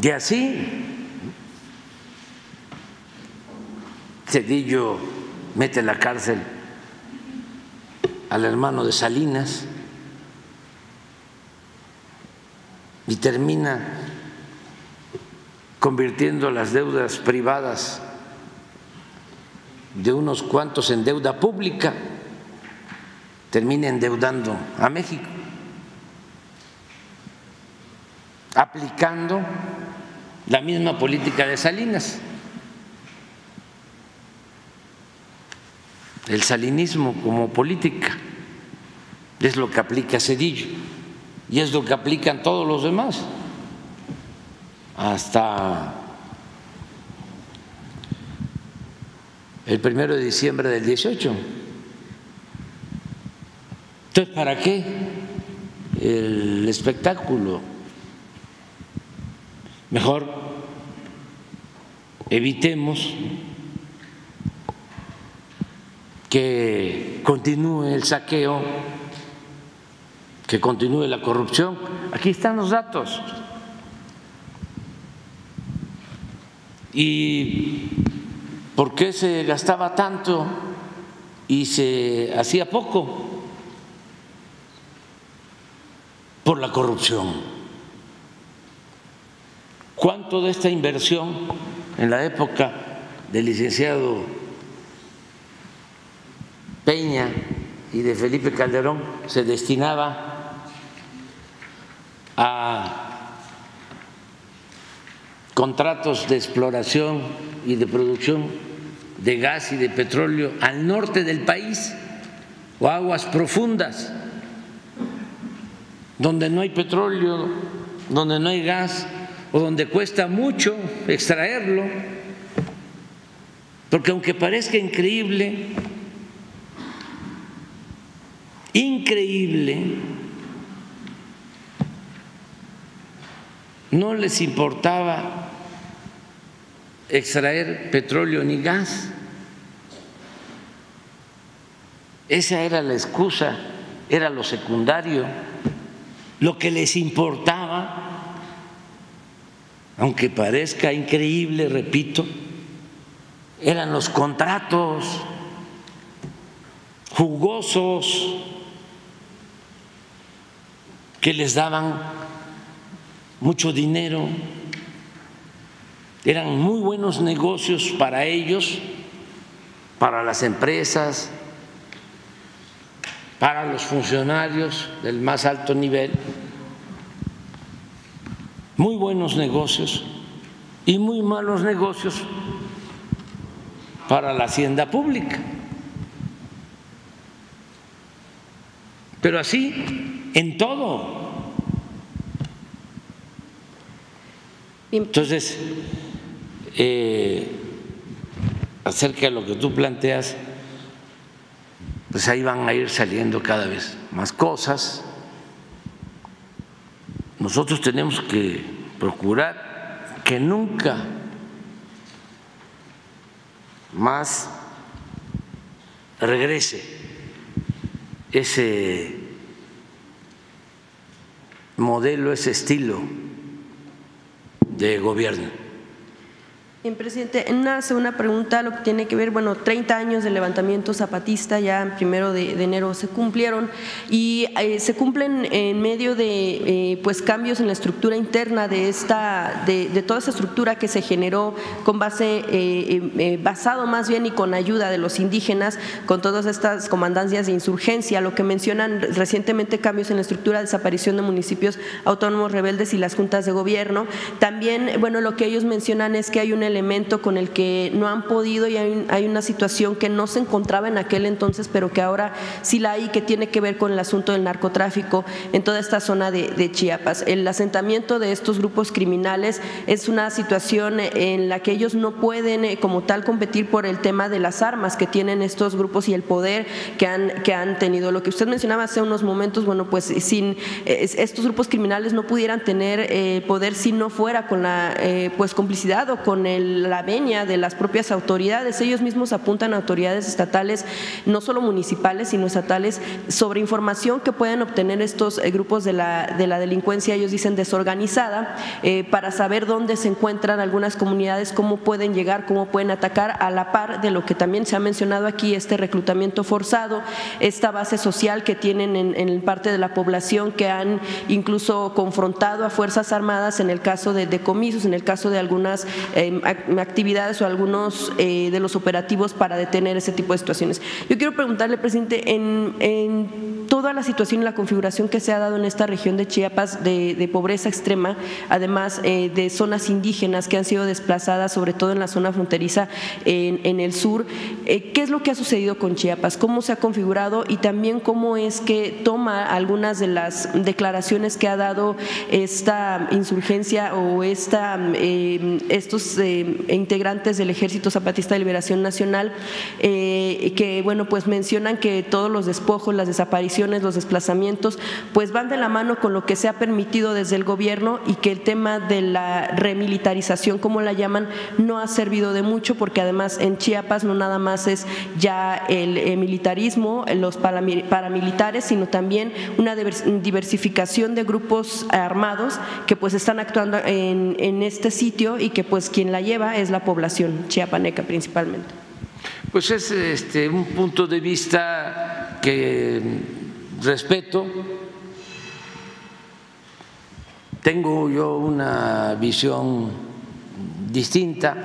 Y así, Cedillo mete en la cárcel al hermano de Salinas y termina convirtiendo las deudas privadas de unos cuantos en deuda pública termine endeudando a México, aplicando la misma política de Salinas. El salinismo como política es lo que aplica Cedillo y es lo que aplican todos los demás, hasta el primero de diciembre del 18. Entonces, ¿para qué el espectáculo? Mejor evitemos que continúe el saqueo, que continúe la corrupción. Aquí están los datos. Y ¿Por qué se gastaba tanto y se hacía poco? Por la corrupción. ¿Cuánto de esta inversión en la época del licenciado Peña y de Felipe Calderón se destinaba a contratos de exploración y de producción de gas y de petróleo al norte del país o aguas profundas, donde no hay petróleo, donde no hay gas o donde cuesta mucho extraerlo, porque aunque parezca increíble, increíble, no les importaba extraer petróleo ni gas. Esa era la excusa, era lo secundario. Lo que les importaba, aunque parezca increíble, repito, eran los contratos jugosos que les daban mucho dinero, eran muy buenos negocios para ellos, para las empresas, para los funcionarios del más alto nivel, muy buenos negocios y muy malos negocios para la hacienda pública. Pero así en todo. Entonces, eh, acerca de lo que tú planteas, pues ahí van a ir saliendo cada vez más cosas. Nosotros tenemos que procurar que nunca más regrese ese modelo, ese estilo de gobierno. Bien, presidente, una segunda pregunta, lo que tiene que ver, bueno, 30 años de levantamiento zapatista, ya en primero de, enero se cumplieron y eh, se cumplen en medio de eh, pues cambios en la estructura interna de esta, de, toda esa estructura que se generó con base, eh, basado más bien y con ayuda de los indígenas, con todas estas comandancias de insurgencia, lo que mencionan recientemente cambios en la estructura, desaparición de municipios autónomos rebeldes y las juntas de gobierno. También, bueno, lo que ellos mencionan es que hay una elemento con el que no han podido y hay, una situación que no se encontraba en aquel entonces, pero que ahora sí la hay, que tiene que ver con el asunto del narcotráfico en toda esta zona de, Chiapas. El asentamiento de estos grupos criminales es una situación en la que ellos no pueden eh, como tal competir por el tema de las armas que tienen estos grupos y el poder que han, que han tenido. Lo que usted mencionaba hace unos momentos, bueno, pues sin estos grupos criminales no pudieran tener eh, poder si no fuera con la eh, pues complicidad o con el la venia de las propias autoridades. Ellos mismos apuntan a autoridades estatales, no solo municipales, sino estatales, sobre información que pueden obtener estos eh, grupos de la, de la delincuencia, ellos dicen desorganizada, eh, para saber dónde se encuentran algunas comunidades, cómo pueden llegar, cómo pueden atacar, a la par de lo que también se ha mencionado aquí, este reclutamiento forzado, esta base social que tienen en, en parte de la población que han incluso confrontado a Fuerzas Armadas en el caso de decomisos, en el caso de algunas eh, actividades o algunos eh, de los operativos para detener ese tipo de situaciones. Yo quiero preguntarle, presidente, en, toda la situación y la configuración que se ha dado en esta región de Chiapas de, pobreza extrema, además eh, de zonas indígenas que han sido desplazadas, sobre todo en la zona fronteriza en, el sur, eh, ¿qué es lo que ha sucedido con Chiapas? ¿Cómo se ha configurado y también cómo es que toma algunas de las declaraciones que ha dado esta insurgencia o esta, estos integrantes del Ejército Zapatista de Liberación Nacional, eh, que bueno, pues mencionan que todos los despojos, las desapariciones, los desplazamientos, pues van de la mano con lo que se ha permitido desde el gobierno y que el tema de la remilitarización, como la llaman, no ha servido de mucho, porque además en Chiapas no nada más es ya el eh, militarismo, los paramilitares, sino también una diversificación de grupos armados que pues están actuando en, en este sitio y que pues quien la lleva es la población chiapaneca principalmente. Pues es este, un punto de vista que respeto. Tengo yo una visión distinta.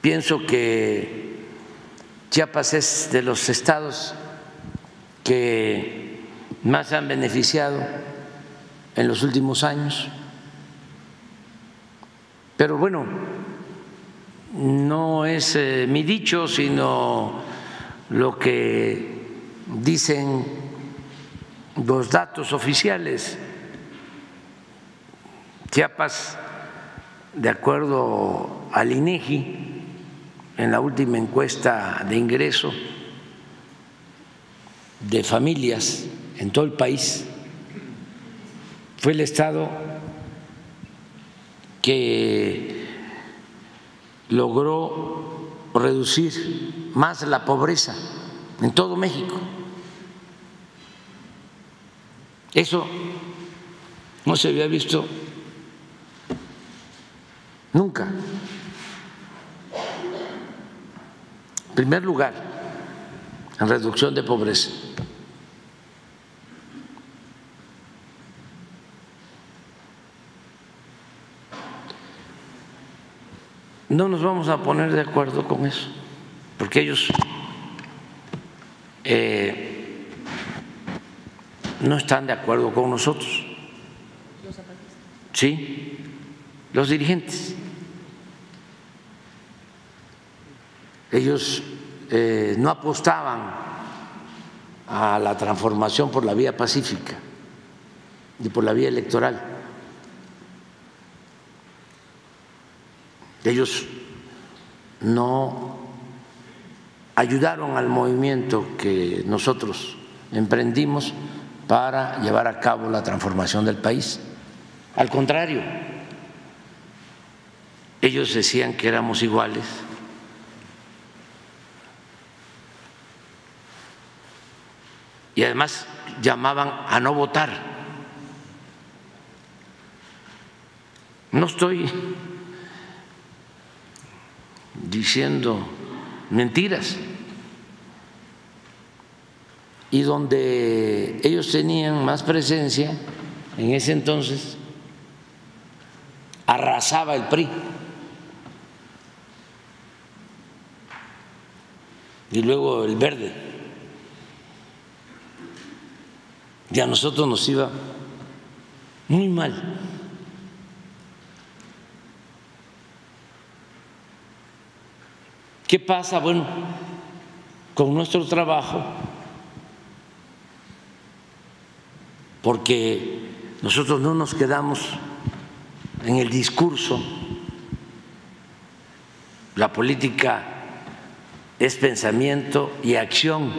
Pienso que Chiapas es de los estados que más han beneficiado en los últimos años. Pero bueno, no es eh, mi dicho, sino lo que dicen los datos oficiales. Chiapas, de acuerdo al INEGI, en la última encuesta de ingreso de familias en todo el país, fue el estado que logró reducir más la pobreza en todo México. Eso no se había visto nunca. En primer lugar, en reducción de pobreza. No nos vamos a poner de acuerdo con eso, porque ellos eh, no están de acuerdo con nosotros. Sí, los dirigentes. Ellos eh, no apostaban a la transformación por la vía pacífica y por la vía electoral. Ellos no ayudaron al movimiento que nosotros emprendimos para llevar a cabo la transformación del país. Al contrario, ellos decían que éramos iguales. Y además llamaban a no votar. No estoy diciendo mentiras. Y donde ellos tenían más presencia en ese entonces, arrasaba el PRI. Y luego el verde. Y a nosotros nos iba muy mal. ¿Qué pasa? Bueno, con nuestro trabajo, porque nosotros no nos quedamos en el discurso, la política es pensamiento y acción,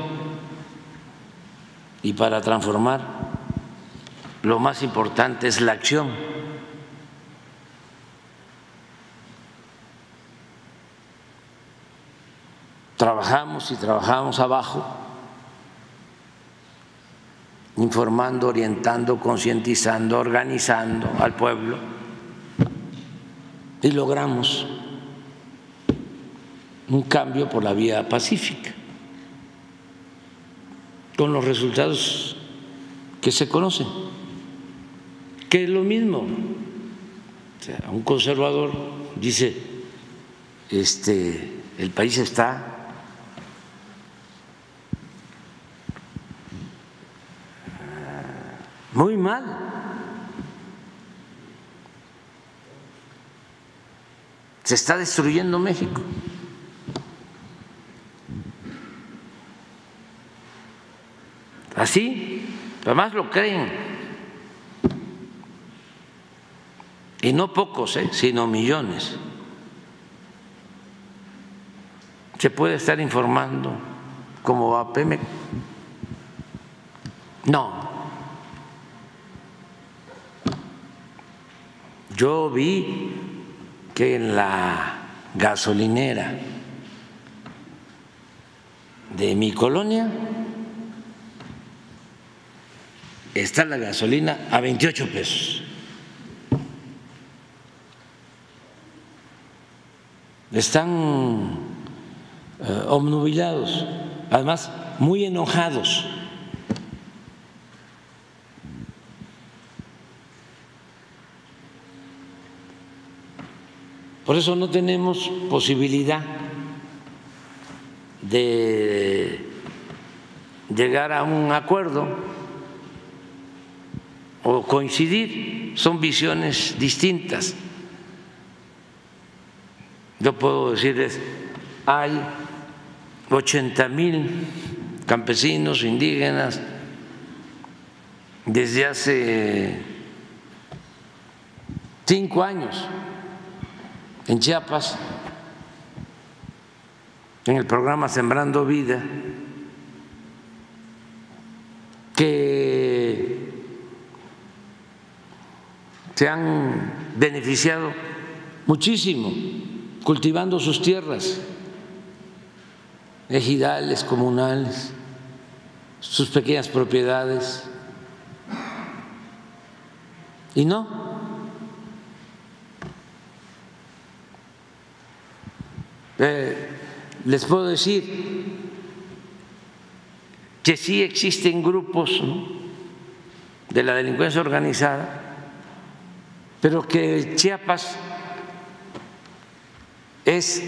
y para transformar lo más importante es la acción. Trabajamos y trabajamos abajo, informando, orientando, concientizando, organizando al pueblo y logramos un cambio por la vía pacífica, con los resultados que se conocen, que es lo mismo. un conservador dice, este, el país está muy mal. Se está destruyendo México. Así, además lo creen. Y no pocos, ¿eh? sino millones. Se puede estar informando cómo va Pemex. No, Yo vi que en la gasolinera de mi colonia está la gasolina a 28 pesos. Están eh, además muy enojados Por eso no tenemos posibilidad de llegar a un acuerdo o coincidir, son visiones distintas. Yo puedo decirles, hay 80 mil campesinos indígenas desde hace cinco años en Chiapas, en el programa Sembrando Vida, que se han beneficiado muchísimo cultivando sus tierras, ejidales, comunales, sus pequeñas propiedades. Y no, Eh, les puedo decir que sí existen grupos de la delincuencia organizada, pero que Chiapas es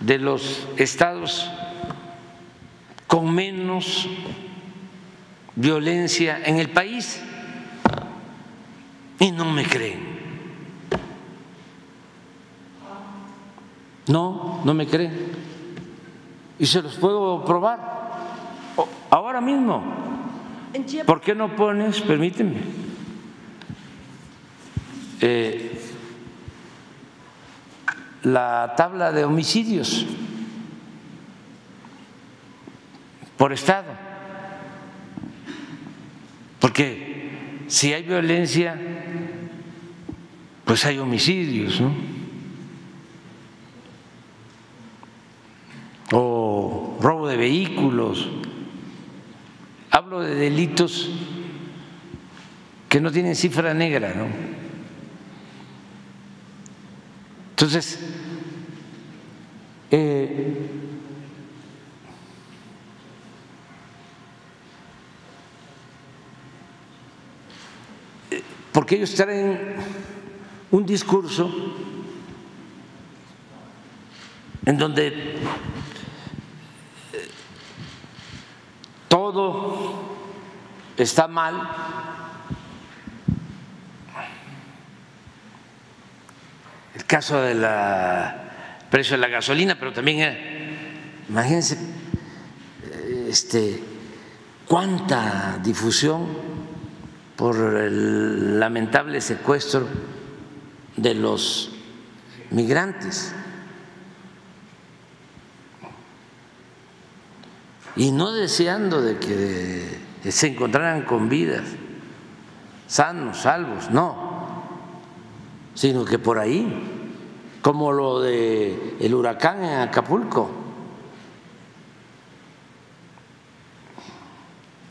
de los estados con menos violencia en el país. Y no me creen. No, no me creen. Y se los puedo probar ahora mismo. ¿Por qué no pones, permíteme, eh, la tabla de homicidios por estado? Porque si hay violencia, pues hay homicidios, ¿no? O robo de vehículos. Hablo de delitos que no tienen cifra negra, ¿no? Entonces, eh, porque ellos traen un discurso en donde todo está mal, el caso del precio de la gasolina, pero también, eh, imagínense, eh, este, cuánta difusión por el lamentable secuestro de los migrantes. Y no deseando de que se encontraran con vidas, sanos, salvos, no, sino que por ahí, como lo de el huracán en Acapulco,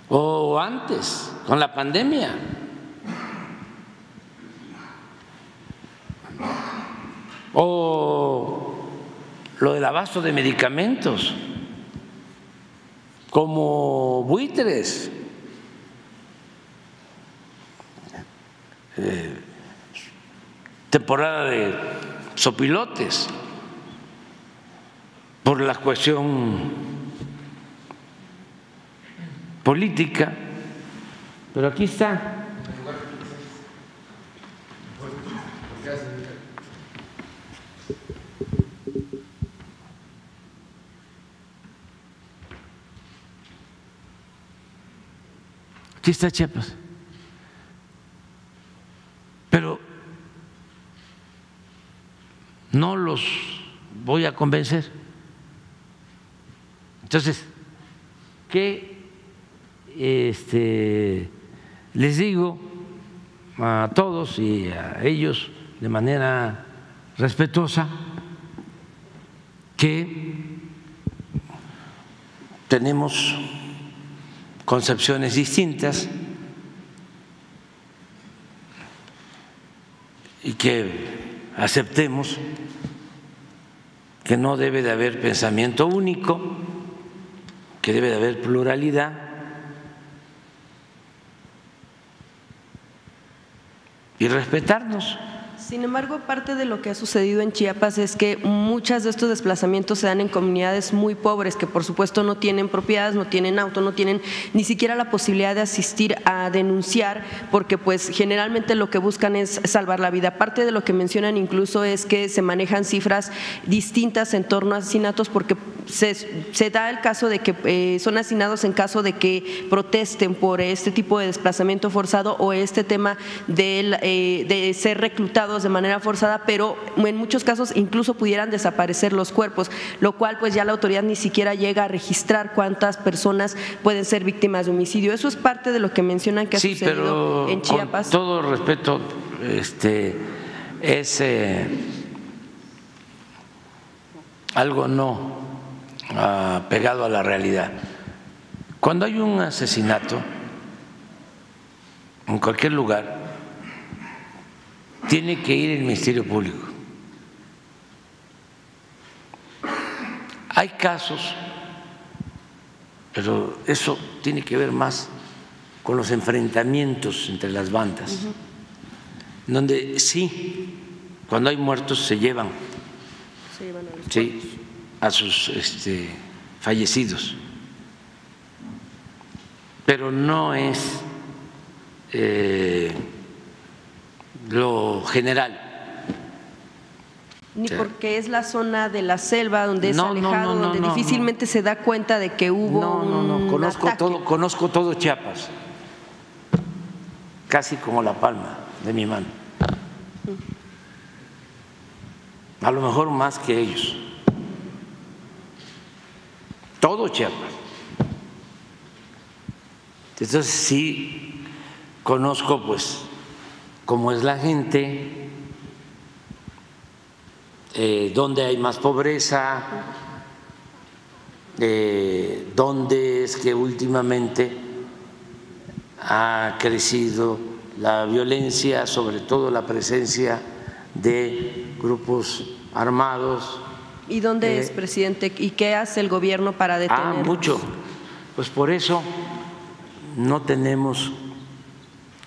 o antes, con la pandemia. O lo del abasto de medicamentos, como buitres. Eh, temporada de sopilotes por la cuestión política, pero aquí está. Aquí está Chiapas. Pero no los voy a convencer. Entonces, ¿qué este, les digo a todos y a ellos de manera respetuosa que tenemos concepciones distintas y que aceptemos que no debe de haber pensamiento único, que debe de haber pluralidad y respetarnos. Sin embargo, parte de lo que ha sucedido en Chiapas es que muchos de estos desplazamientos se dan en comunidades muy pobres que por supuesto no tienen propiedades, no tienen auto, no tienen ni siquiera la posibilidad de asistir a denunciar porque pues generalmente lo que buscan es salvar la vida. Parte de lo que mencionan incluso es que se manejan cifras distintas en torno a asesinatos porque se, da el caso de que eh, son asesinados en caso de que protesten por este tipo de desplazamiento forzado o este tema de, eh, de ser reclutados de manera forzada, pero en muchos casos incluso pudieran desaparecer los cuerpos, lo cual pues ya la autoridad ni siquiera llega a registrar cuántas personas pueden ser víctimas de homicidio. Eso es parte de lo que mencionan que ha sucedido en Chiapas. Con todo respeto, este es eh, algo no ah, pegado a la realidad. Cuando hay un asesinato en cualquier lugar, tiene que ir el Ministerio Público. Hay casos, pero eso tiene que ver más con los enfrentamientos entre las bandas, donde sí, cuando hay muertos se llevan Se llevan a los sí, cuerpos. a sus este, fallecidos. Pero no es eh, lo general. Ni porque es la zona de la selva donde es No, alejado, no, no, donde difícilmente se da cuenta de que hubo No, no, no, un conozco ataque. todo, conozco todo Chiapas, casi como la palma de mi mano. A lo mejor más que ellos. Todo Chiapas. Entonces sí conozco pues cómo es la gente, eh, dónde hay más pobreza, eh, dónde es que últimamente ha crecido la violencia, sobre todo la presencia de grupos armados. ¿Y dónde Eh, es, presidente? ¿Y qué hace el gobierno para detener? Ah, mucho. Pues por eso no tenemos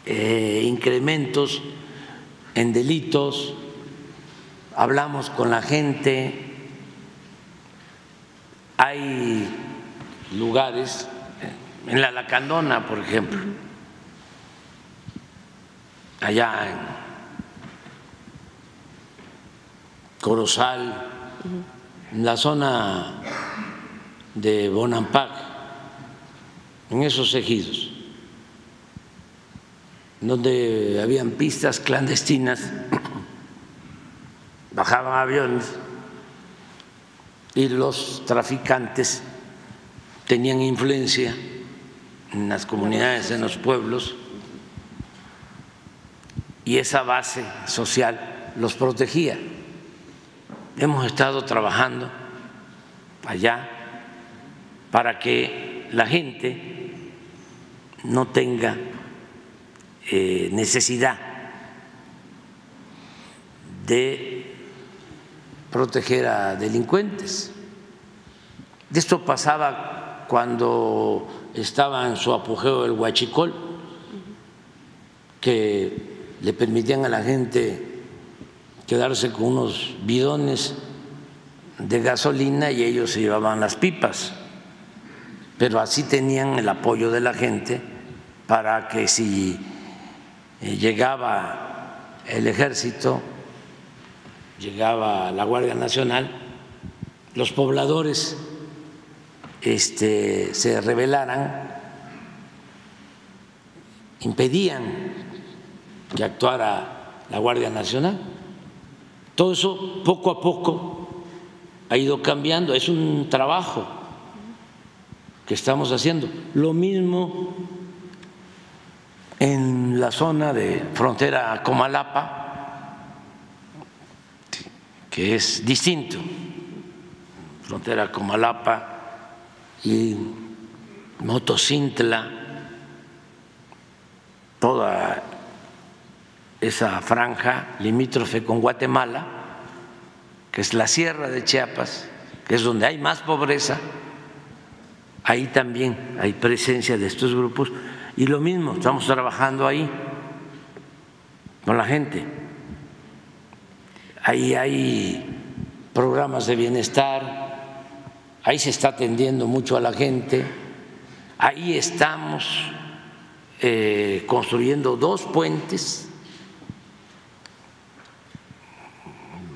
eh, incrementos en delitos, hablamos con la gente, hay lugares, eh, en la Lacandona, por ejemplo, allá en Corozal, en la zona de Bonampak, en esos ejidos, donde habían pistas clandestinas, bajaban aviones y los traficantes tenían influencia en las comunidades, en los pueblos, y esa base social los protegía. Hemos estado trabajando allá para que la gente no tenga eh, necesidad de proteger a delincuentes. Esto pasaba cuando estaba en su apogeo el huachicol, que le permitían a la gente quedarse con unos bidones de gasolina y ellos se llevaban las pipas, pero así tenían el apoyo de la gente para que si llegaba el ejército, llegaba la Guardia Nacional, los pobladores este, se rebelaran, impedían que actuara la Guardia Nacional. Todo eso poco a poco ha ido cambiando, es un trabajo que estamos haciendo. Lo mismo en la zona de frontera Comalapa, que es distinto, frontera Comalapa y Motocintla, toda esa franja limítrofe con Guatemala, que es la sierra de Chiapas, que es donde hay más pobreza, ahí también hay presencia de estos grupos y lo mismo, estamos trabajando ahí con la gente. Ahí hay programas de bienestar, ahí se está atendiendo mucho a la gente, ahí estamos eh, construyendo dos puentes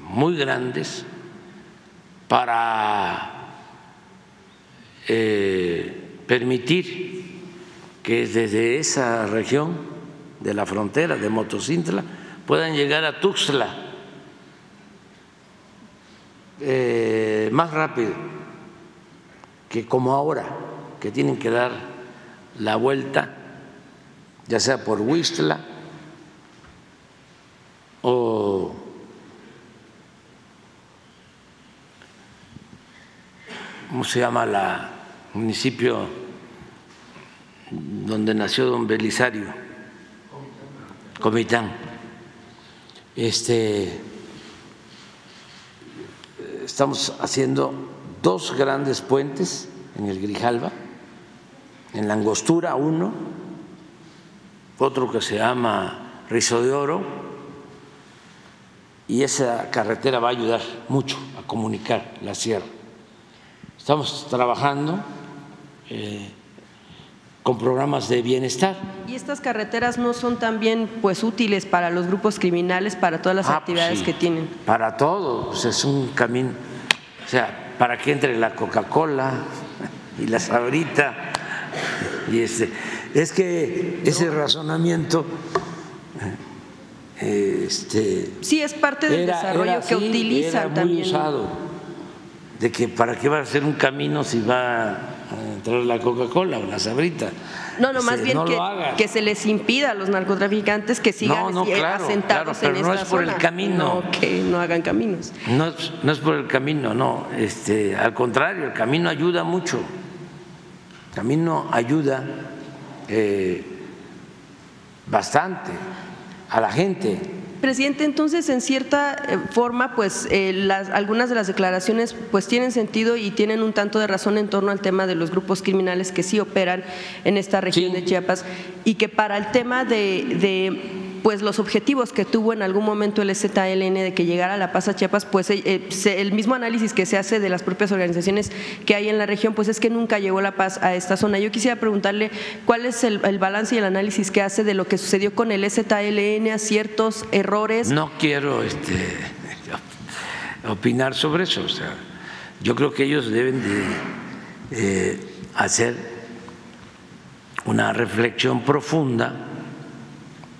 muy grandes para eh, permitir que desde esa región de la frontera de Motocintla puedan llegar a Tuxtla eh, más rápido que como ahora, que tienen que dar la vuelta, ya sea por Huixtla o ¿cómo se llama la municipio donde nació don Belisario? Comitán. Este estamos haciendo dos grandes puentes en el Grijalva, en la Angostura uno, otro que se llama Rizo de Oro y esa carretera va a ayudar mucho a comunicar la sierra. Estamos trabajando eh, con programas de bienestar. ¿Y estas carreteras no son también pues útiles para los grupos criminales, para todas las Ah, pues actividades sí, que tienen? Para todo, pues es un camino, o sea, para que entre la Coca-Cola y la sabrita. Y este, es que ese razonamiento este, Sí, es parte del era- desarrollo era que utilizan era muy también. usado, de que para qué va a ser un camino si va a entrar la Coca-Cola o la sabrita. No, no, más bien no que, se les impida a los narcotraficantes que sigan No, no, eh, claro, asentados claro, en pero no esta es por el zona, camino. No, que no hagan caminos. No es, no es por el camino, no. Este, al contrario, el camino ayuda mucho. El camino ayuda eh, bastante a la gente. Presidente, entonces en cierta eh, forma, pues eh, las, algunas de las declaraciones pues tienen sentido y tienen un tanto de razón en torno al tema de los grupos criminales que sí operan en esta región Sí. de Chiapas y que para el tema de, de, pues los objetivos que tuvo en algún momento el ZLN de que llegara la paz a Chiapas, pues eh, eh, el mismo análisis que se hace de las propias organizaciones que hay en la región, pues es que nunca llegó la paz a esta zona. Yo quisiera preguntarle cuál es el, balance y el análisis que hace de lo que sucedió con el ZLN, aciertos, errores. No quiero este, opinar sobre eso. Yo creo que ellos deben de eh, hacer una reflexión profunda,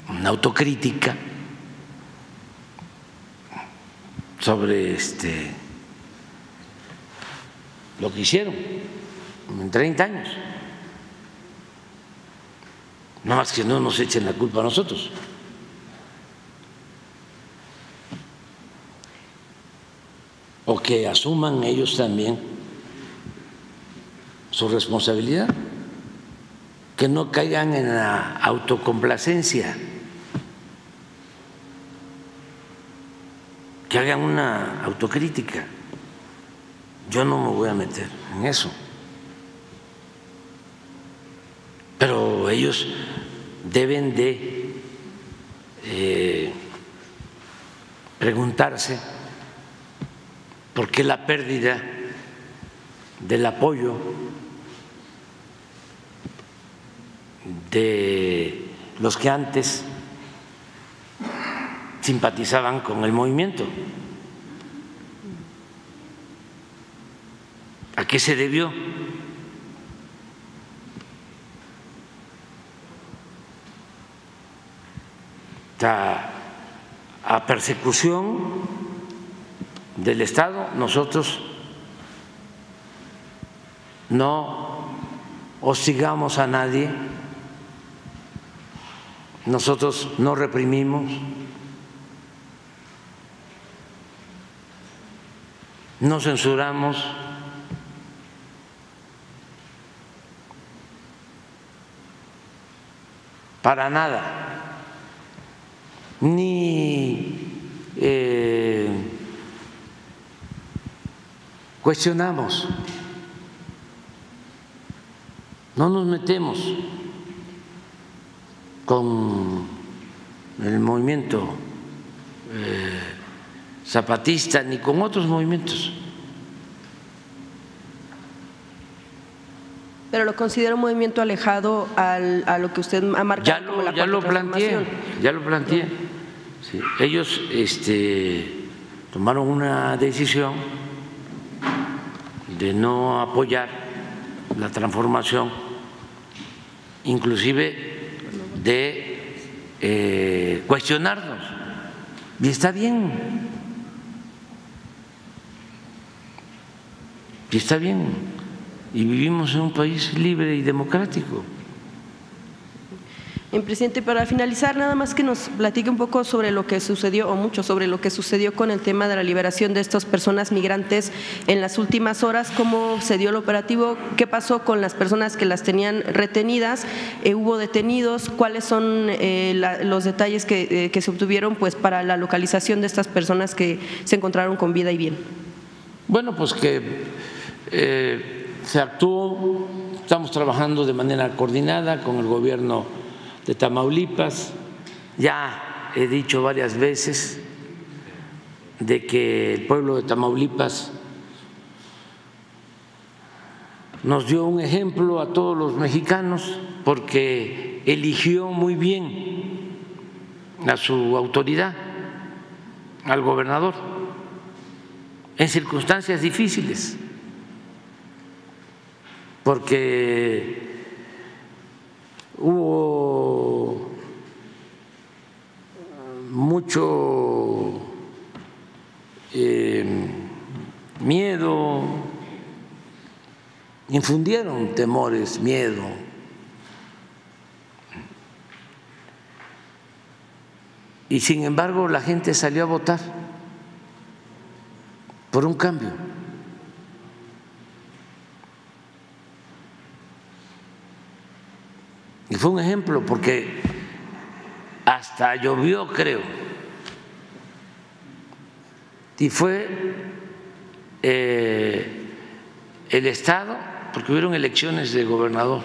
una autocrítica sobre este lo que hicieron en 30 años. No más que no nos echen la culpa a nosotros. o que asuman ellos también su responsabilidad, que no caigan en la autocomplacencia, que hagan una autocrítica. Yo no me voy a meter en eso, pero ellos deben de eh, preguntarse ¿Por qué la pérdida del apoyo de los que antes simpatizaban con el movimiento? ¿A qué se debió? A, persecución del Estado, nosotros no hostigamos a nadie, nosotros no reprimimos, no censuramos. Para nada, ni eh, cuestionamos, no nos metemos con el movimiento eh, zapatista ni con otros movimientos. Pero lo considera un movimiento alejado al- a lo que usted ha marcado Ya como lo, la ya lo planteé, ya lo planteé. Sí, ellos este, tomaron una decisión de no apoyar la transformación, inclusive de eh, cuestionarnos. Y está bien. Y está bien. Y vivimos en un país libre y democrático. Bien, presidente, para finalizar, nada más que nos platique un poco sobre lo que sucedió, o mucho sobre lo que sucedió con el tema de la liberación de estas personas migrantes en las últimas horas, cómo se dio el operativo, qué pasó con las personas que las tenían retenidas, Eh, hubo detenidos, cuáles son eh, la- los detalles que, eh, que se obtuvieron pues, para la localización de estas personas que se encontraron con vida y bien. Bueno, pues que eh, se actuó, estamos trabajando de manera coordinada con el gobierno de Tamaulipas. Ya he dicho varias veces de que el pueblo de Tamaulipas nos dio un ejemplo a todos los mexicanos porque eligió muy bien a su autoridad, al gobernador, en circunstancias difíciles, porque hubo mucho eh, miedo, infundieron temores, miedo. Y sin embargo la gente salió a votar por un cambio. Y fue un ejemplo porque hasta llovió, creo. Y fue eh, el Estado, porque hubieron elecciones de gobernador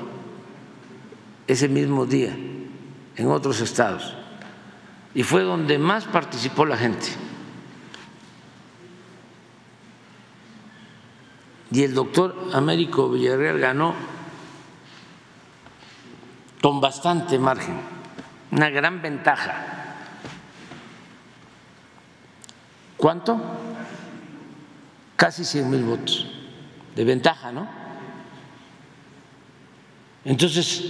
ese mismo día en otros estados, y fue donde más participó la gente. Y el doctor Américo Villarreal ganó con bastante margen una gran ventaja. ¿Cuánto? Casi 100 mil votos de ventaja, ¿no? Entonces,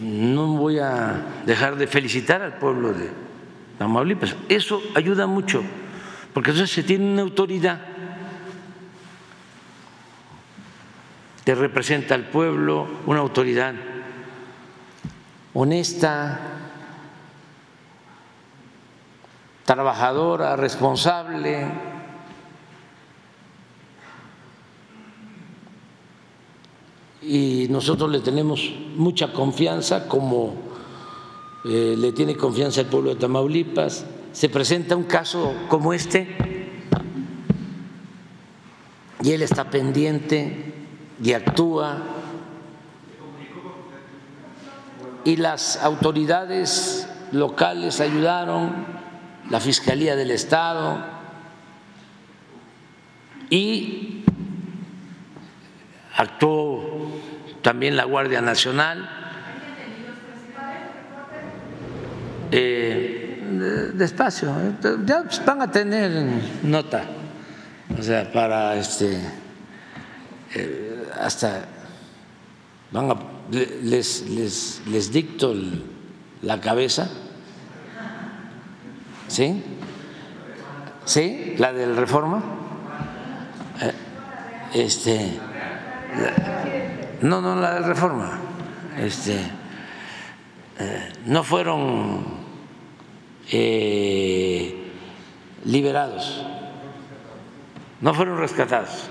no voy a dejar de felicitar al pueblo de Tamaulipas. Eso ayuda mucho, porque entonces se tiene una autoridad que representa al pueblo, una autoridad honesta, trabajadora, responsable. Y nosotros le tenemos mucha confianza, como eh, le tiene confianza el pueblo de Tamaulipas. Se presenta un caso como este y él está pendiente y actúa y las autoridades locales ayudaron, la Fiscalía del Estado y actuó también la Guardia Nacional. Eh, despacio, ya van a tener nota, o sea, para este, eh, hasta van a les, les, les dicto la cabeza, ¿sí? ¿Sí? La del reforma. Eh, este, no, no, la del reforma. Este, eh, no fueron eh, liberados, no fueron rescatados.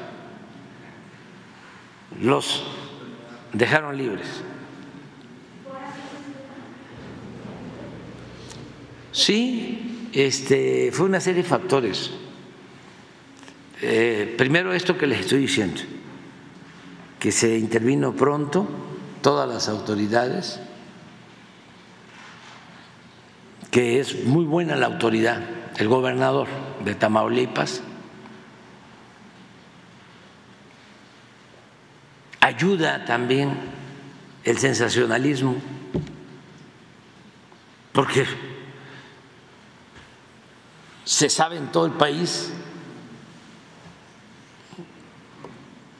Los dejaron libres. Sí, este, fue una serie de factores. Eh, primero esto que les estoy diciendo, que se intervino pronto, todas las autoridades, que es muy buena la autoridad, el gobernador de Tamaulipas, ayuda también el sensacionalismo, porque se sabe en todo el país,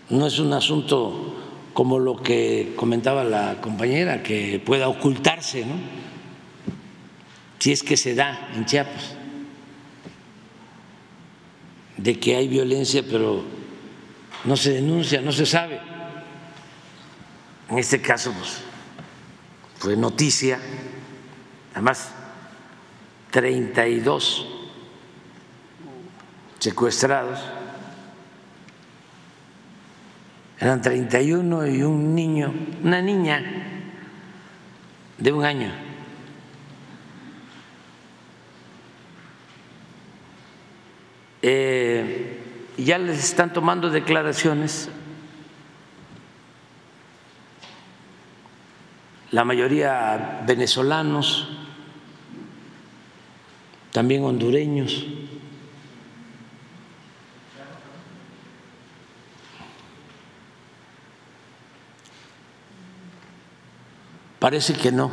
no es un asunto como lo que comentaba la compañera, que pueda ocultarse, ¿no? si es que se da en Chiapas, de que hay violencia, pero no se denuncia, no se sabe en este caso pues, fue noticia, además 32 secuestrados, eran 31 y un niño, una niña de un año. Eh, ya les están tomando declaraciones la mayoría venezolanos, también hondureños. Parece que no,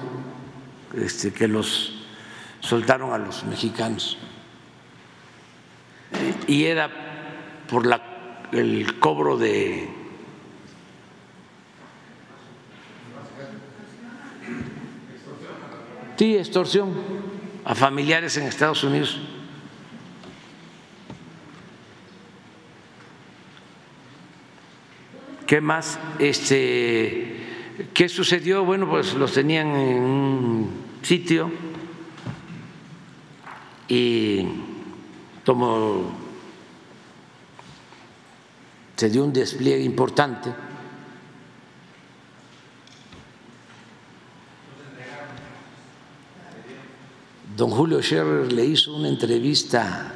este, que los soltaron a los mexicanos. Y era por la, el cobro de Sí, extorsión a familiares en Estados Unidos. ¿Qué más? Este, ¿Qué sucedió? Bueno, pues los tenían en un sitio y como se dio un despliegue importante don Julio Scherer le hizo una entrevista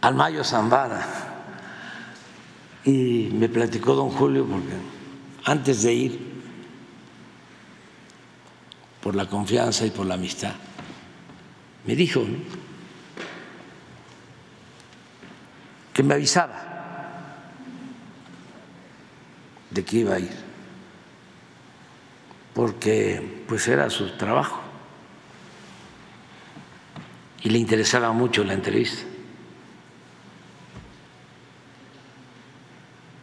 al Mayo Zambara y me platicó don Julio porque antes de ir, por la confianza y por la amistad, me dijo que me avisaba de que iba a ir porque pues era su trabajo y le interesaba mucho la entrevista.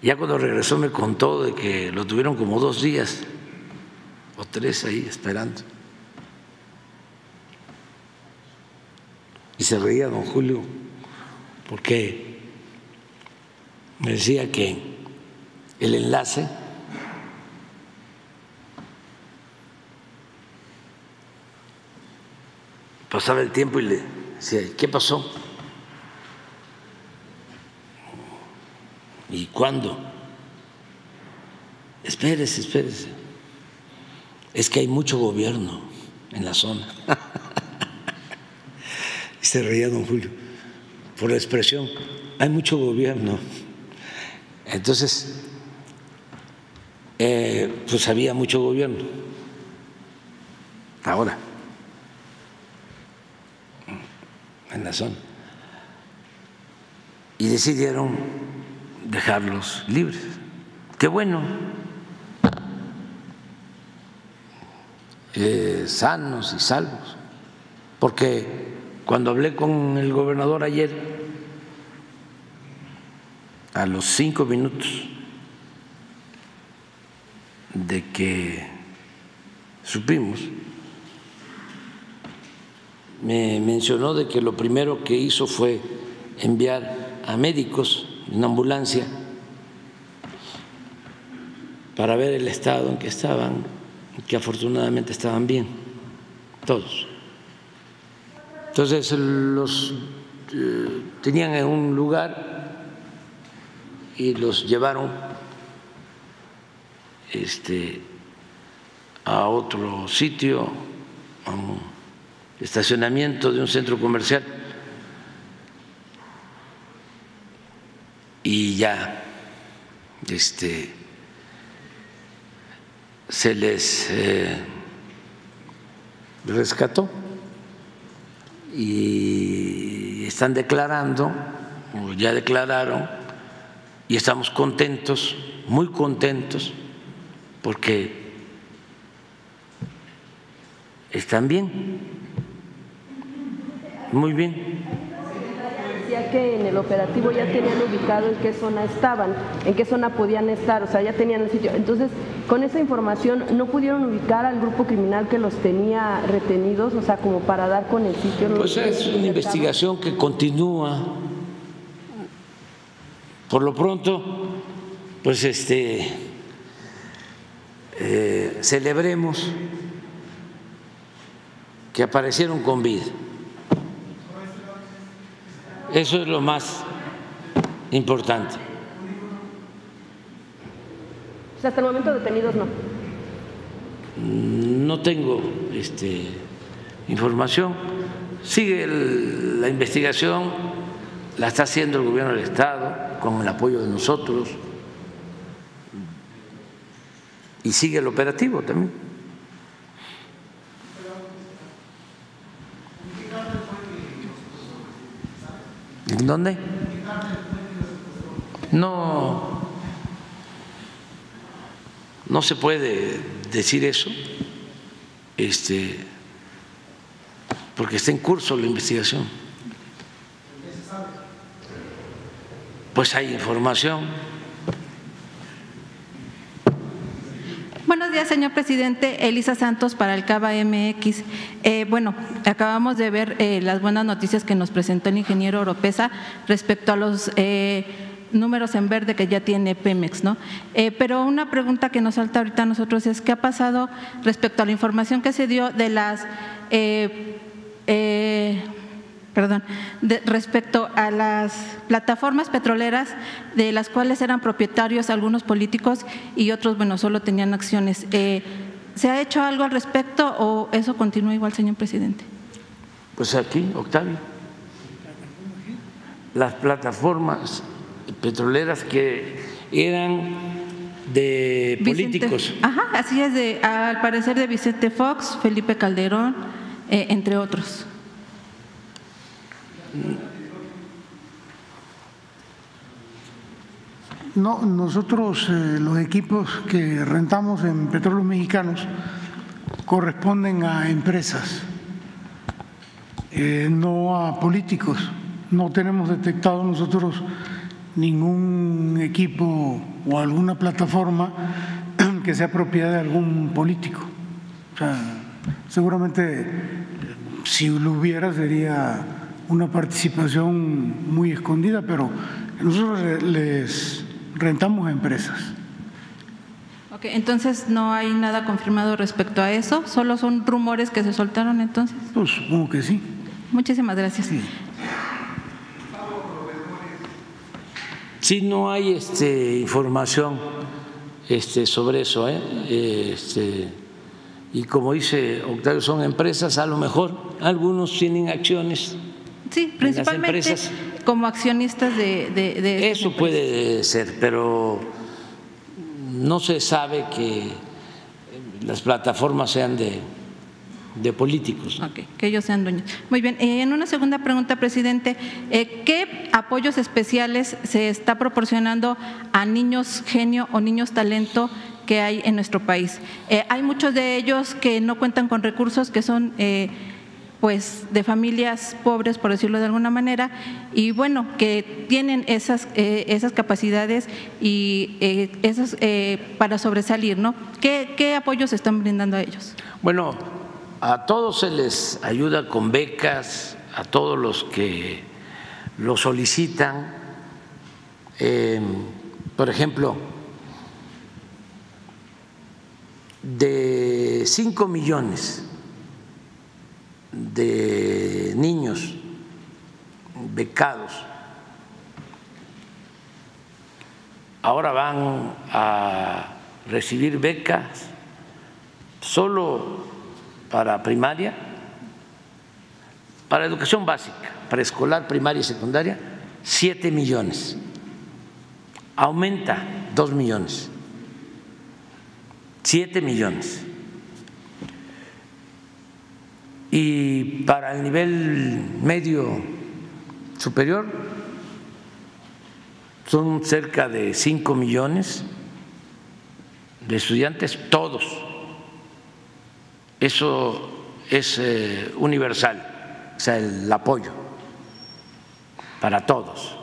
Ya cuando regresó me contó de que lo tuvieron como dos días o tres ahí esperando. Y se reía don Julio porque me decía que el enlace Pasaba el tiempo y le decía, ¿qué pasó? ¿Y cuándo? Espérese, espérese. Es que hay mucho gobierno en la zona. y se reía don Julio por la expresión, hay mucho gobierno. Entonces, eh, pues había mucho gobierno. Ahora. Y decidieron dejarlos libres. Qué bueno. Eh, sanos y salvos. Porque cuando hablé con el gobernador ayer, a los cinco minutos de que supimos me mencionó de que lo primero que hizo fue enviar a médicos en ambulancia para ver el estado en que estaban, que afortunadamente estaban bien, todos. Entonces los eh, tenían en un lugar y los llevaron este, a otro sitio, a estacionamiento de un centro comercial y ya este, se les eh, rescató y están declarando, o ya declararon, y estamos contentos, muy contentos, porque están bien. Muy bien. Decía que en el operativo ya tenían ubicado en qué zona estaban, en qué zona podían estar, o sea, ya tenían el sitio. Entonces, con esa información, ¿no pudieron ubicar al grupo criminal que los tenía retenidos, o sea, como para dar con el sitio? Pues es una investigación que continúa. Por lo pronto, pues este, eh, celebremos que aparecieron con vida. Eso es lo más importante. hasta el momento detenidos no. No tengo este, información. Sigue la investigación, la está haciendo el gobierno del Estado con el apoyo de nosotros y sigue el operativo también. ¿En dónde? No, no se puede decir eso, este, porque está en curso la investigación. Pues hay información. Buenos días, señor presidente. Elisa Santos para el Cava MX. Eh, bueno, acabamos de ver eh, las buenas noticias que nos presentó el ingeniero Oropesa respecto a los eh, números en verde que ya tiene Pemex, ¿no? pero una pregunta que nos salta ahorita a nosotros es qué ha pasado respecto a la información que se dio de las perdón, respecto a las plataformas petroleras de las cuales eran propietarios algunos políticos y otros, bueno, solo tenían acciones. Eh, ¿Se ha hecho algo al respecto o eso continúa igual, señor presidente? Pues aquí, Octavio. Las plataformas petroleras que eran de políticos. Ajá, así es, de, al parecer de Vicente Fox, Felipe Calderón, eh, entre otros. No, nosotros eh, los equipos que rentamos en Petróleos Mexicanos corresponden a empresas, eh, no a políticos. No tenemos detectado nosotros ningún equipo o alguna plataforma que sea propiedad de algún político. seguramente si lo hubiera sería una participación muy escondida, pero nosotros les rentamos a empresas. Ok, entonces no hay nada confirmado respecto a eso, solo son rumores que se soltaron entonces. Pues supongo que sí. Muchísimas gracias. Sí. no hay este, información este, sobre eso, ¿eh? Este, y como dice Octavio, son empresas, a lo mejor algunos tienen acciones Sí, principalmente como accionistas de... Eso puede ser, pero no se sabe que las plataformas sean de, de políticos. que ellos sean dueños. Muy bien, eh, en una segunda pregunta, presidente, eh, ¿qué apoyos especiales se está proporcionando a niños genio o niños talento que hay en nuestro país? Eh, hay muchos de ellos que no cuentan con recursos, que son pues de familias pobres, por decirlo de alguna manera, y bueno, que tienen esas, eh, esas capacidades y eh, esas, eh, para sobresalir, ¿no? ¿Qué, ¿Qué apoyos están brindando a ellos? Bueno, a todos se les ayuda con becas, a todos los que lo solicitan. por ejemplo, de 5 millones de niños becados ahora van a recibir becas solo para primaria, para educación básica, preescolar, primaria y secundaria, 7 millones. Aumenta 2 millones. 7 millones. Y para el nivel medio superior son cerca de 5 millones de estudiantes, todos. Eso es eh, universal, o sea, el apoyo para todos.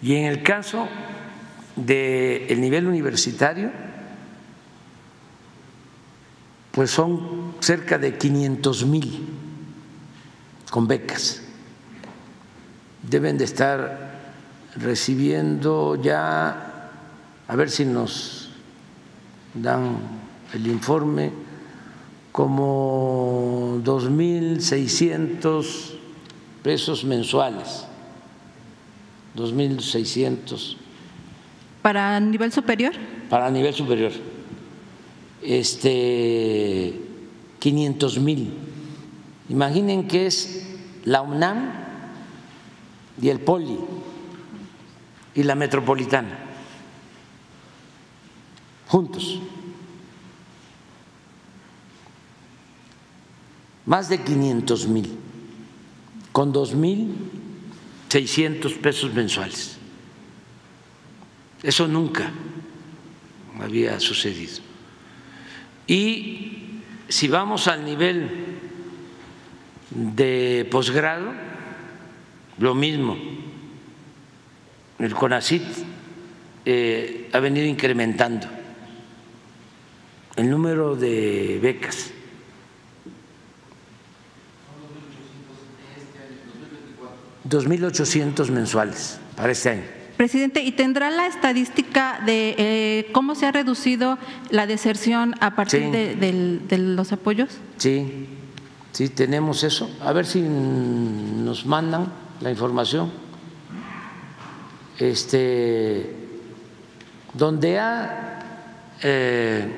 Y en el caso del nivel universitario, pues son cerca de 500 mil con becas. Deben de estar recibiendo ya, a ver si nos dan el informe, como 2.600 pesos mensuales. 2.600. ¿Para nivel superior? Para nivel superior este, 500 mil. Imaginen que es la UNAM y el Poli y la Metropolitana, juntos. Más de 500 mil, con 2 mil 600 pesos mensuales. Eso nunca había sucedido. Y si vamos al nivel de posgrado, lo mismo. El CONACIT eh, ha venido incrementando el número de becas. Dos mil ochocientos mensuales para este año. Presidente, ¿y tendrá la estadística de eh, cómo se ha reducido la deserción a partir Sí. de, del- de los apoyos? Sí, sí, tenemos eso. A ver si nos mandan la información. Este, donde ha eh,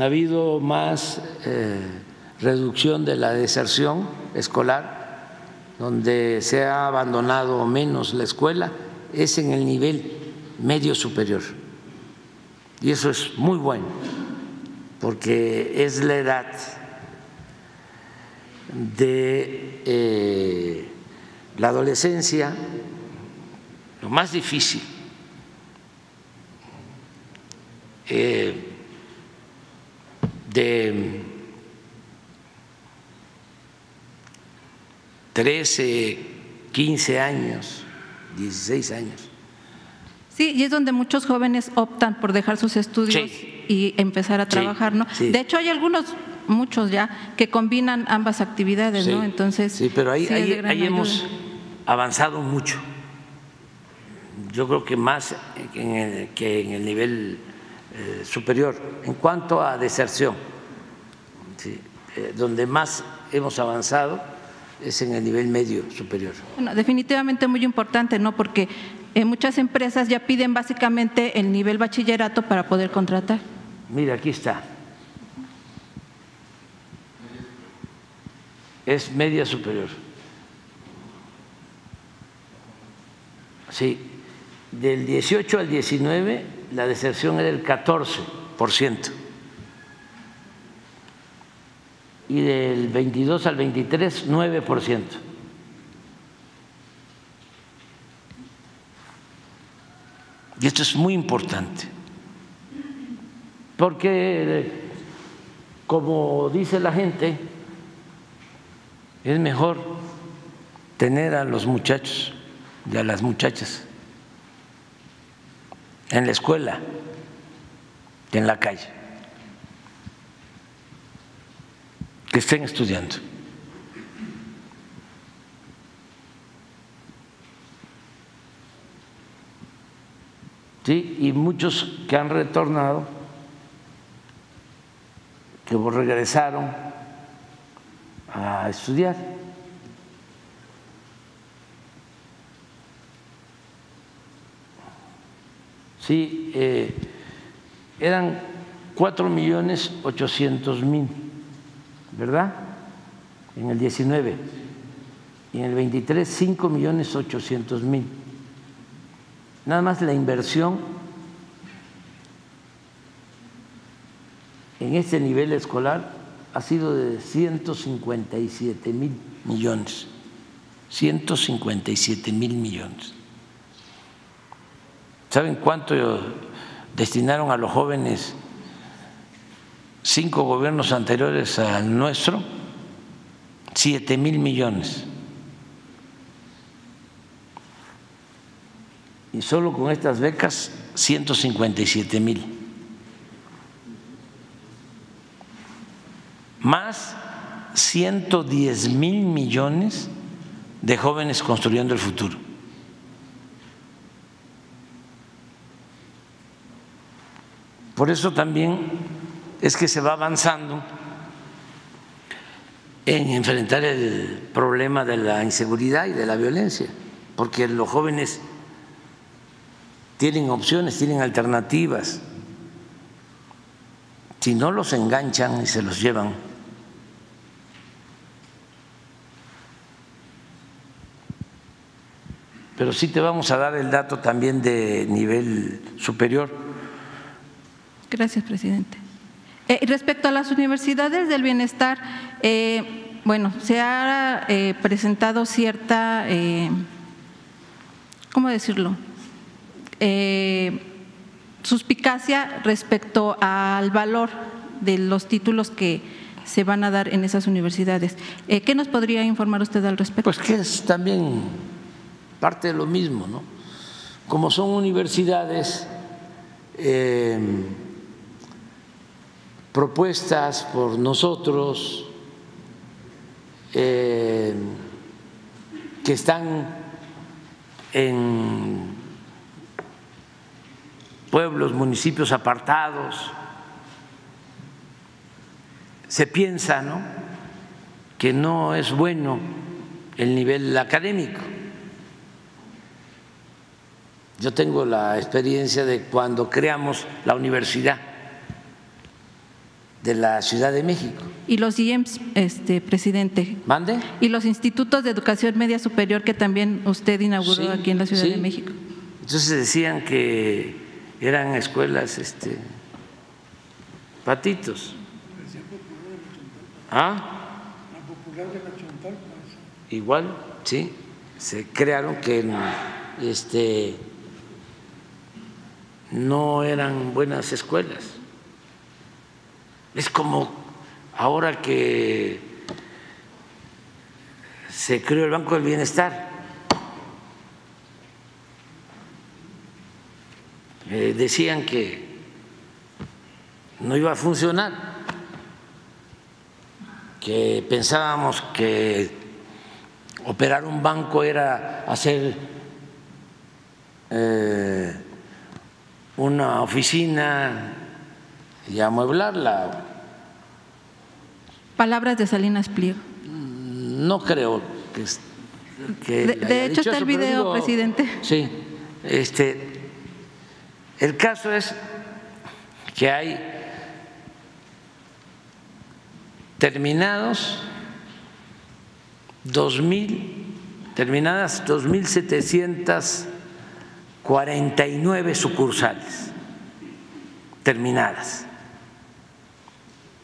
habido más eh, reducción de la deserción escolar, donde se ha abandonado menos la escuela, es en el nivel medio superior. Y eso es muy bueno, porque es la edad de eh, la adolescencia, lo más difícil. eh, de 13, 15 años, 16 años. Sí, y es donde muchos jóvenes optan por dejar sus estudios Sí. y empezar a Sí, trabajar, ¿no? sí. De hecho, hay algunos, muchos ya, que combinan ambas actividades, ¿no? Entonces, sí, pero ahí, ahí- hemos avanzado mucho. Yo creo que más en el- que en el nivel eh, superior. En cuanto a deserción, eh, donde más hemos avanzado es en el nivel medio superior. Bueno, definitivamente muy importante, ¿no? Porque eh, muchas empresas ya piden básicamente el nivel bachillerato para poder contratar. Mira, aquí está. Es media superior. Sí, del 18 al 19 la deserción era el 14%. Y del 22 al 23, 9%. Y esto es muy importante porque como dice la gente, es mejor tener a los muchachos y a las muchachas en la escuela que en la calle, que estén estudiando. Sí, y muchos que han retornado que regresaron a estudiar. Sí, eh, eran cuatro millones ochocientos mil, ¿verdad? En el 19 y en el 23 cinco millones ochocientos mil. Nada más la inversión en este nivel escolar ha sido de 157 mil millones. 157 mil millones. ¿Saben cuánto destinaron a los jóvenes cinco gobiernos anteriores al nuestro? Siete mil millones. Y solo con estas becas, 157 mil. más 110 mil millones de jóvenes construyendo el futuro. Por eso también es que se va avanzando en enfrentar el problema de la inseguridad y de la violencia, porque los jóvenes tienen opciones, tienen alternativas. Si no los enganchan y se los llevan, pero sí te vamos a dar el dato también de nivel superior. Gracias, presidente. Eh, respecto a las universidades del bienestar, eh, bueno, se ha eh, presentado cierta, eh, ¿cómo decirlo? Suspicacia respecto al valor de los títulos que se van a dar en esas universidades. ¿Qué nos podría informar usted al respecto? Pues que es también parte de lo mismo, ¿no? Como son universidades propuestas por nosotros, eh, que están en pueblos, municipios apartados, se piensa ¿no? que no es bueno el nivel académico. Yo tengo la experiencia de cuando creamos la universidad de la Ciudad de México. Y los IEMS, este presidente. ¿Mande? Y los institutos de educación media superior que también usted inauguró Sí, aquí en la Ciudad sí. de México. Entonces decían que eran escuelas este patitos. ¿Ah? Igual, sí. Se crearon que este no eran buenas escuelas. Es como ahora que se creó el Banco del Bienestar. Decían que no iba a funcionar, que pensábamos que operar un banco era hacer eh, una oficina y amueblarla. Palabras de Salinas Pliego. No creo que, De- hecho, dicho está el eso, video, presidente. Sí, este, el caso es que hay terminados dos mil, terminadas dos mil setecientas cuarenta y nueve sucursales terminadas.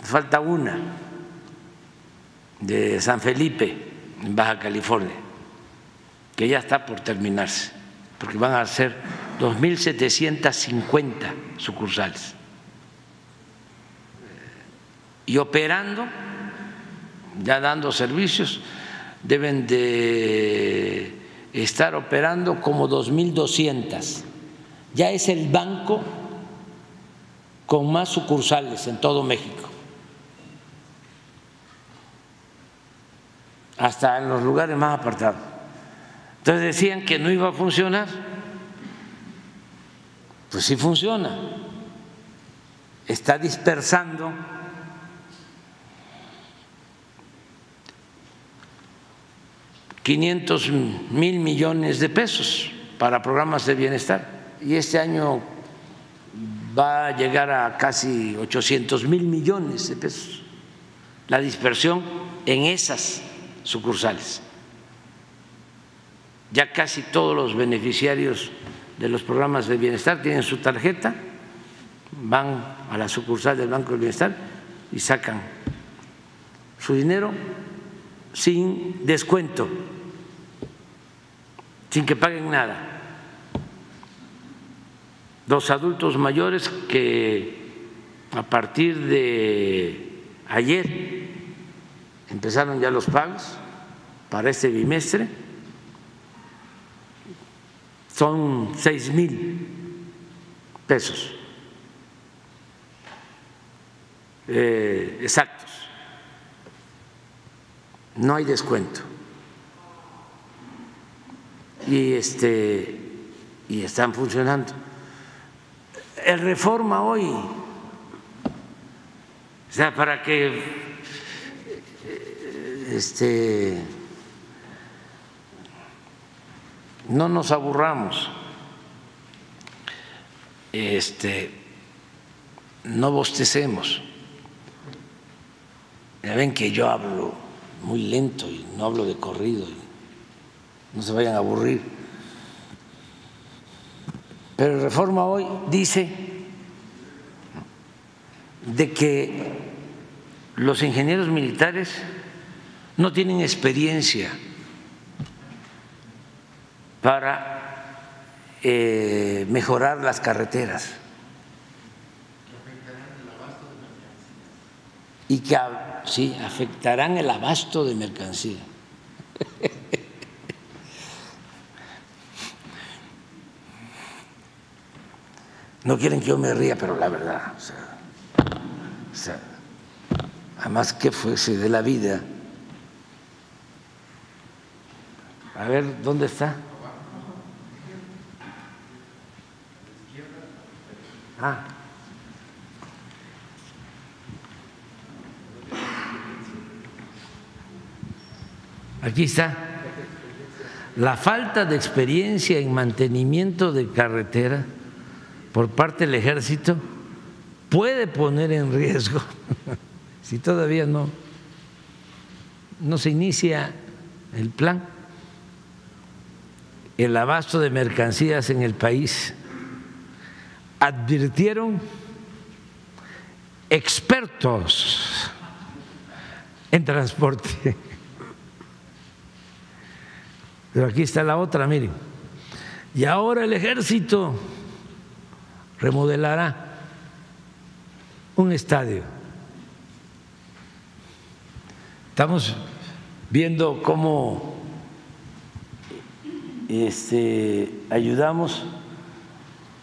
Falta una de San Felipe, en Baja California, que ya está por terminarse, porque van a ser 2.750 sucursales. Y operando, ya dando servicios, deben de estar operando como 2.200. Ya es el banco con más sucursales en todo México. Hasta en los lugares más apartados. Entonces decían que no iba a funcionar. Pues sí funciona. Está dispersando quinientos mil millones de pesos para programas de bienestar y este año va a llegar a casi 800 mil millones de pesos la dispersión en esas sucursales. Ya casi todos los beneficiarios de los programas de bienestar tienen su tarjeta, van a la sucursal del Banco del Bienestar y sacan su dinero sin descuento, sin que paguen nada. Los adultos mayores que a partir de ayer empezaron ya los pagos para este bimestre, son seis mil pesos eh, exactos, no hay descuento. Y, este, y están funcionando. El reforma hoy, o sea, para que este, no nos aburramos, este, no bostecemos. Ya ven que yo hablo muy lento y no hablo de corrido, y no se vayan a aburrir. Pero Reforma hoy dice de que los ingenieros militares no tienen experiencia para eh, mejorar las carreteras. Y que sí, afectarán el abasto de mercancía. No quieren que yo me ría, pero la verdad, o sea, además que fuese de la vida. A ver, ¿dónde está? Ah. Aquí está. La falta de experiencia en mantenimiento de carretera por parte del ejército puede poner en riesgo, si todavía no, no se inicia el plan, el abasto de mercancías en el país. Advirtieron expertos en transporte. Pero aquí está la otra, miren. Y ahora el ejército remodelará un estadio. Estamos viendo cómo este, ayudamos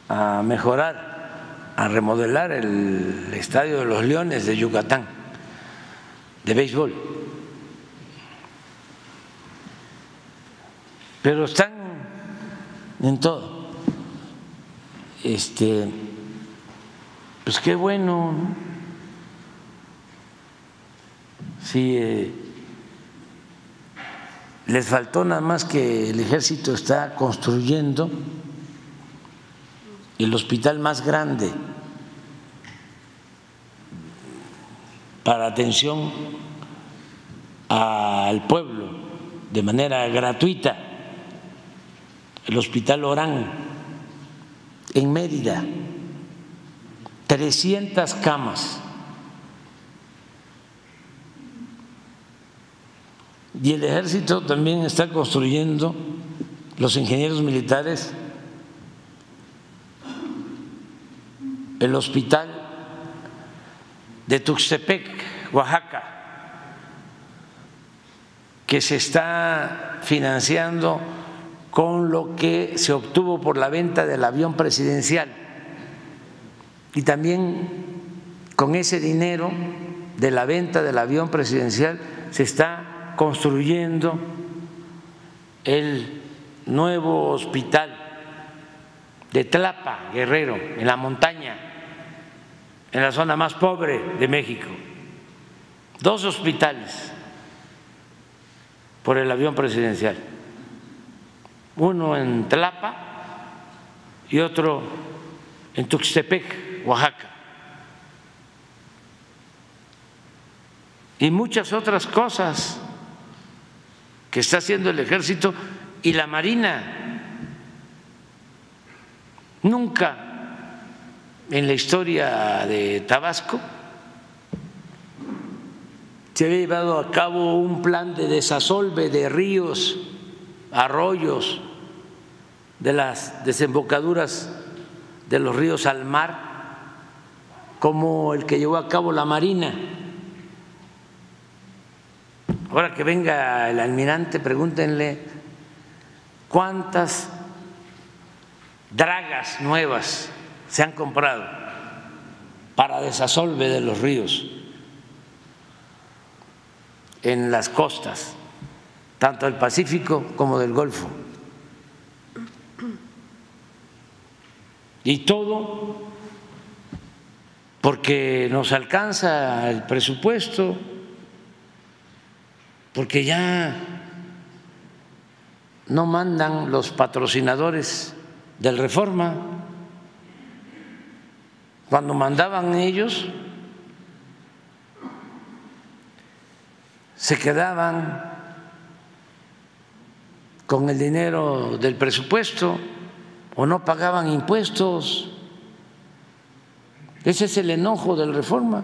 a mejorar, a remodelar el estadio de los Leones de Yucatán, de béisbol. Pero están en todo este, pues qué bueno, Si eh, les faltó nada más que el ejército está construyendo el hospital más grande para atención al pueblo de manera gratuita, el hospital Orán en Mérida, 300 camas. Y el ejército también está construyendo, los ingenieros militares, el hospital de Tuxtepec, Oaxaca, que se está financiando con lo que se obtuvo por la venta del avión presidencial. Y también con ese dinero de la venta del avión presidencial se está construyendo el nuevo hospital de Tlapa, Guerrero, en la montaña, en la zona más pobre de México. Dos hospitales por el avión presidencial uno en Tlapa y otro en Tuxtepec, Oaxaca. Y muchas otras cosas que está haciendo el ejército y la marina. Nunca en la historia de Tabasco se había llevado a cabo un plan de desasolve de ríos, arroyos, de las desembocaduras de los ríos al mar, como el que llevó a cabo la Marina. Ahora que venga el almirante, pregúntenle cuántas dragas nuevas se han comprado para desasolve de los ríos en las costas, tanto del Pacífico como del Golfo. Y todo porque nos alcanza el presupuesto, porque ya no mandan los patrocinadores del Reforma. Cuando mandaban ellos, se quedaban con el dinero del presupuesto o no pagaban impuestos. Ese es el enojo del reforma.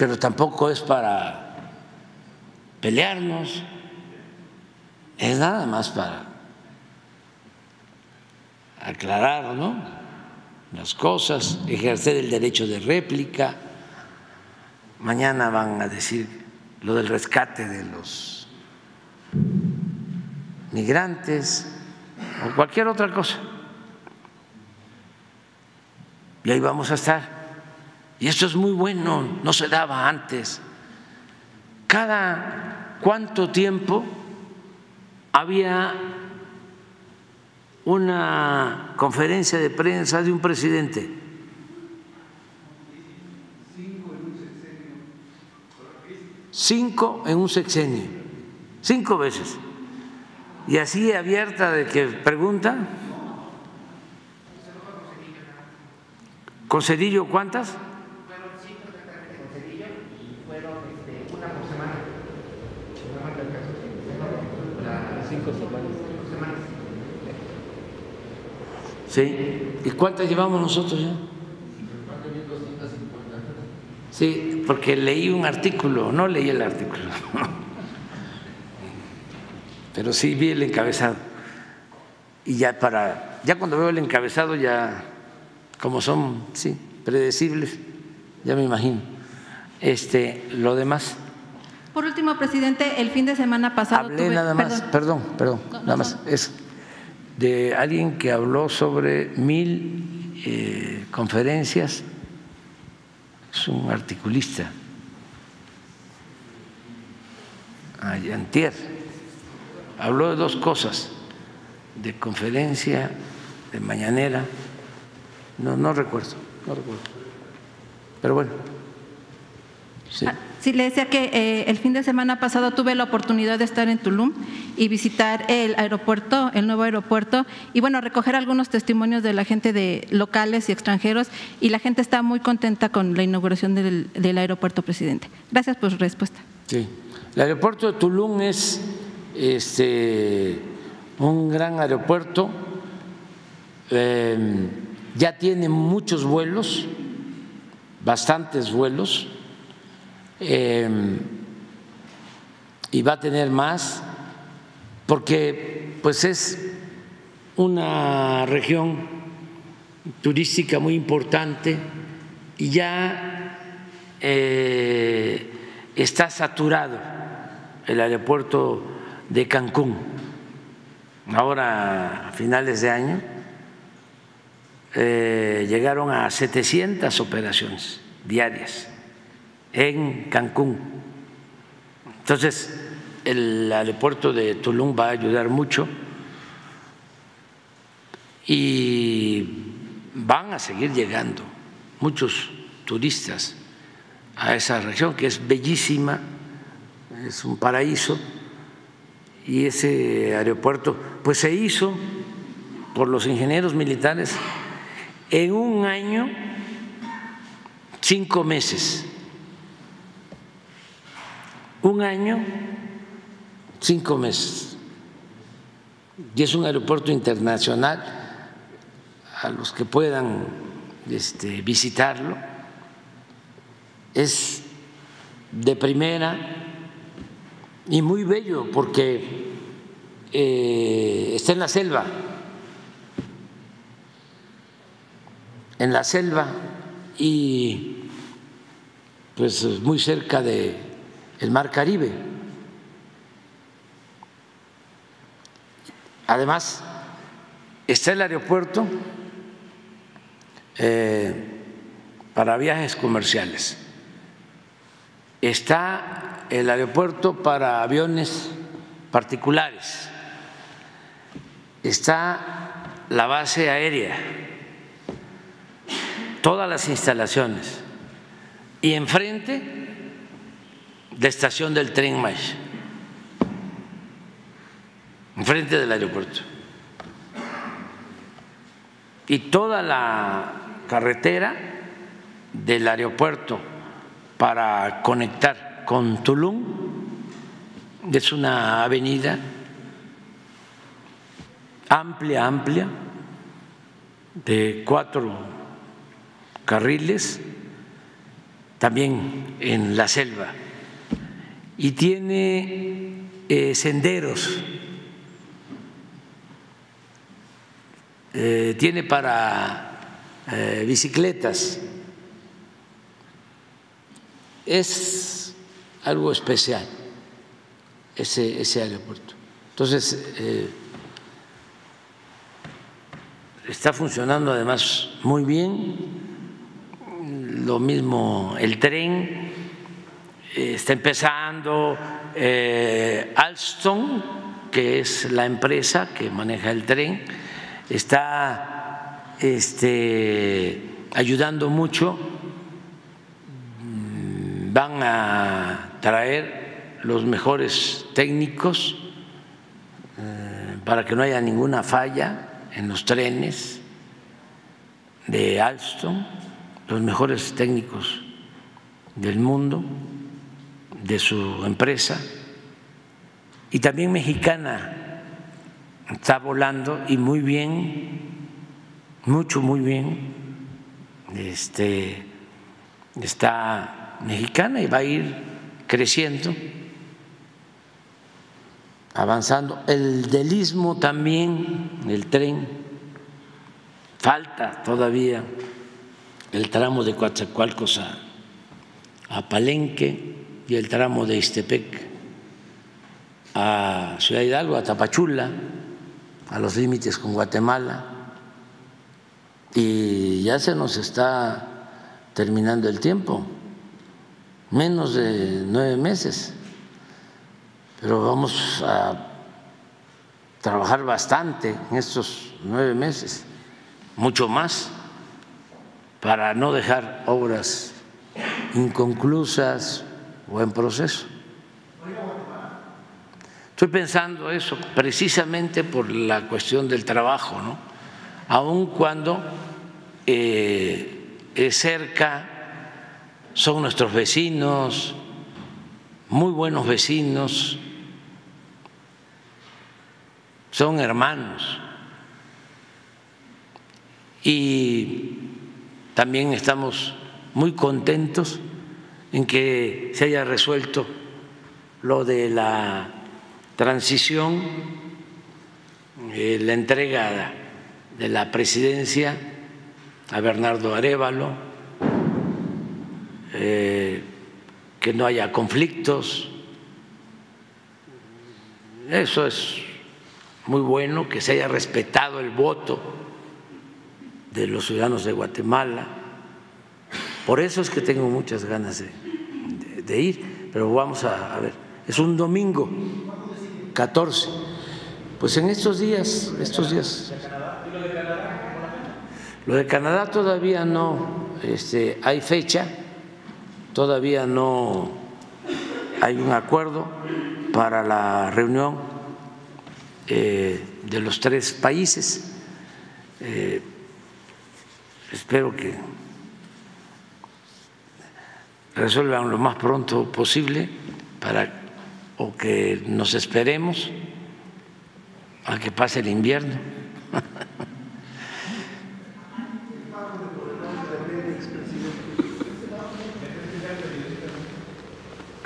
Pero tampoco es para pelearnos, es nada más para aclarar las cosas, ejercer el derecho de réplica. Mañana van a decir lo del rescate de los migrantes o cualquier otra cosa. Y ahí vamos a estar. Y esto es muy bueno, no se daba antes. Cada cuánto tiempo había una conferencia de prensa de un presidente. Cinco en un sexenio, cinco veces. Y así abierta de que pregunta. ¿Con Cedillo cuántas? ¿Sí? ¿Y cuántas llevamos nosotros ya? Sí, porque leí un artículo, no leí el artículo, pero sí vi el encabezado. Y ya para, ya cuando veo el encabezado ya, como son, sí, predecibles, ya me imagino. Este, lo demás. Por último, presidente, el fin de semana pasado. Hablé nada más, perdón, perdón, nada más. Es de alguien que habló sobre mil eh, conferencias, es un articulista, Ayantier, habló de dos cosas, de conferencia, de mañanera, no, no recuerdo, no recuerdo, pero bueno. Sí. Sí, le decía que eh, el fin de semana pasado tuve la oportunidad de estar en Tulum y visitar el aeropuerto, el nuevo aeropuerto, y bueno, recoger algunos testimonios de la gente de locales y extranjeros, y la gente está muy contenta con la inauguración del, aeropuerto, presidente. Gracias por su respuesta. Sí, el aeropuerto de Tulum es este, un gran aeropuerto, eh, ya tiene muchos vuelos, bastantes vuelos Em, y va a tener más porque pues es una región turística muy importante y ya eh, está saturado el aeropuerto de Cancún. Ahora, a finales de año, eh, llegaron a 700 operaciones diarias en Cancún. Entonces, el aeropuerto de Tulum va a ayudar mucho y van a seguir llegando muchos turistas a esa región que es bellísima, es un paraíso y ese aeropuerto pues se hizo por los ingenieros militares en un año, cinco meses un año, cinco meses. Y es un aeropuerto internacional a los que puedan este, visitarlo. Es de primera y muy bello porque eh, está en la selva, en la selva y pues muy cerca de el Mar Caribe. Además, está el aeropuerto eh, para viajes comerciales, está el aeropuerto para aviones particulares, está la base aérea, todas las instalaciones. Y enfrente la estación del tren Maya, enfrente del aeropuerto. Y toda la carretera del aeropuerto para conectar con Tulum es una avenida amplia, amplia, de cuatro carriles, también en la selva y tiene eh, senderos, eh, tiene para eh, bicicletas. Es algo especial ese, ese aeropuerto. Entonces, está funcionando además muy bien, lo mismo el tren está empezando Alstom, que es la empresa que maneja el tren, está este, ayudando mucho. Van a traer los mejores técnicos eh, para que no haya ninguna falla en los trenes de Alstom, los mejores técnicos del mundo, de su empresa, y también mexicana está volando y muy bien, mucho, muy bien. Este, está mexicana y va a ir creciendo, avanzando. El delismo también, el tren, falta todavía el tramo de Coatzacoalcos a, a Palenque y el tramo de Istepec a Ciudad Hidalgo, a Tapachula a los límites con Guatemala. Y ya se nos está terminando el tiempo, menos de nueve meses, pero vamos a trabajar bastante en estos nueve meses, mucho más, para no dejar obras inconclusas o en proceso. Estoy pensando eso precisamente por la cuestión del trabajo, ¿no? Aun cuando eh, es cerca, son nuestros vecinos, muy buenos vecinos, son hermanos. Y también estamos muy contentos en que se haya resuelto lo de la transición, eh, la entrega de la presidencia a Bernardo Arevalo, eh, que no haya conflictos. Eso es muy bueno, que se haya respetado el voto de los ciudadanos de Guatemala. Por eso es que tengo muchas ganas de, ir, pero vamos a ver, es un domingo. 14. Pues en estos días, estos días. Lo de Canadá todavía no este, hay fecha, todavía no hay un acuerdo para la reunión eh, de los tres países. Eh, espero que resuelvan lo más pronto posible para o que nos esperemos a que pase el invierno.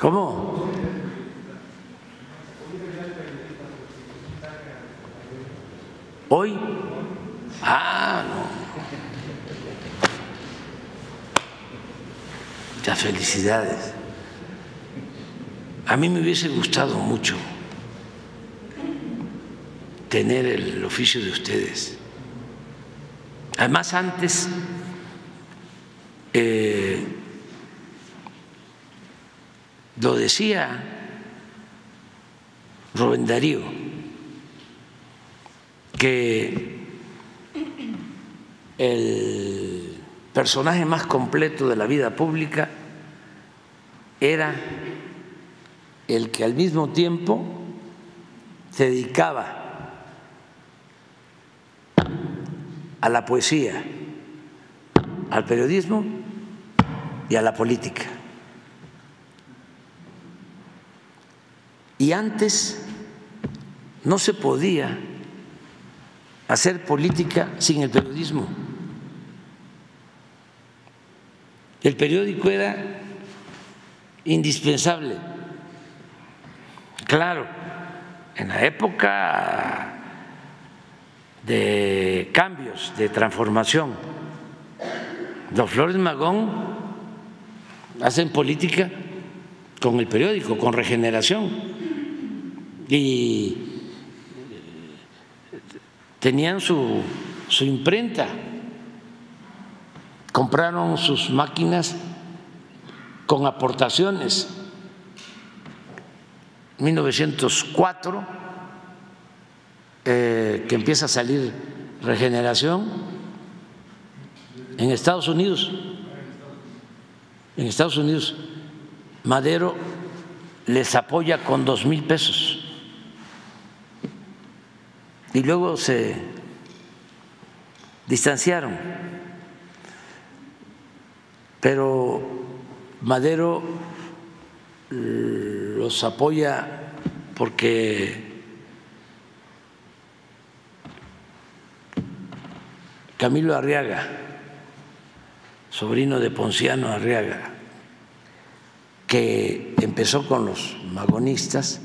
¿Cómo? ¿Hoy? Ah, no. Muchas felicidades. A mí me hubiese gustado mucho tener el oficio de ustedes. Además, antes eh, lo decía Rubén Darío, que el personaje más completo de la vida pública era el que al mismo tiempo se dedicaba a la poesía, al periodismo y a la política. Y antes no se podía hacer política sin el periodismo. El periódico era indispensable Claro, en la época de cambios, de transformación. Los Flores Magón hacen política con el periódico, con regeneración. Y tenían su, su imprenta, compraron sus máquinas con aportaciones. 1904, eh, que empieza a salir regeneración en Estados Unidos. En Estados Unidos, Madero les apoya con dos mil pesos y luego se distanciaron. Pero Madero eh, los apoya porque Camilo Arriaga, sobrino de Ponciano Arriaga, que empezó con los magonistas,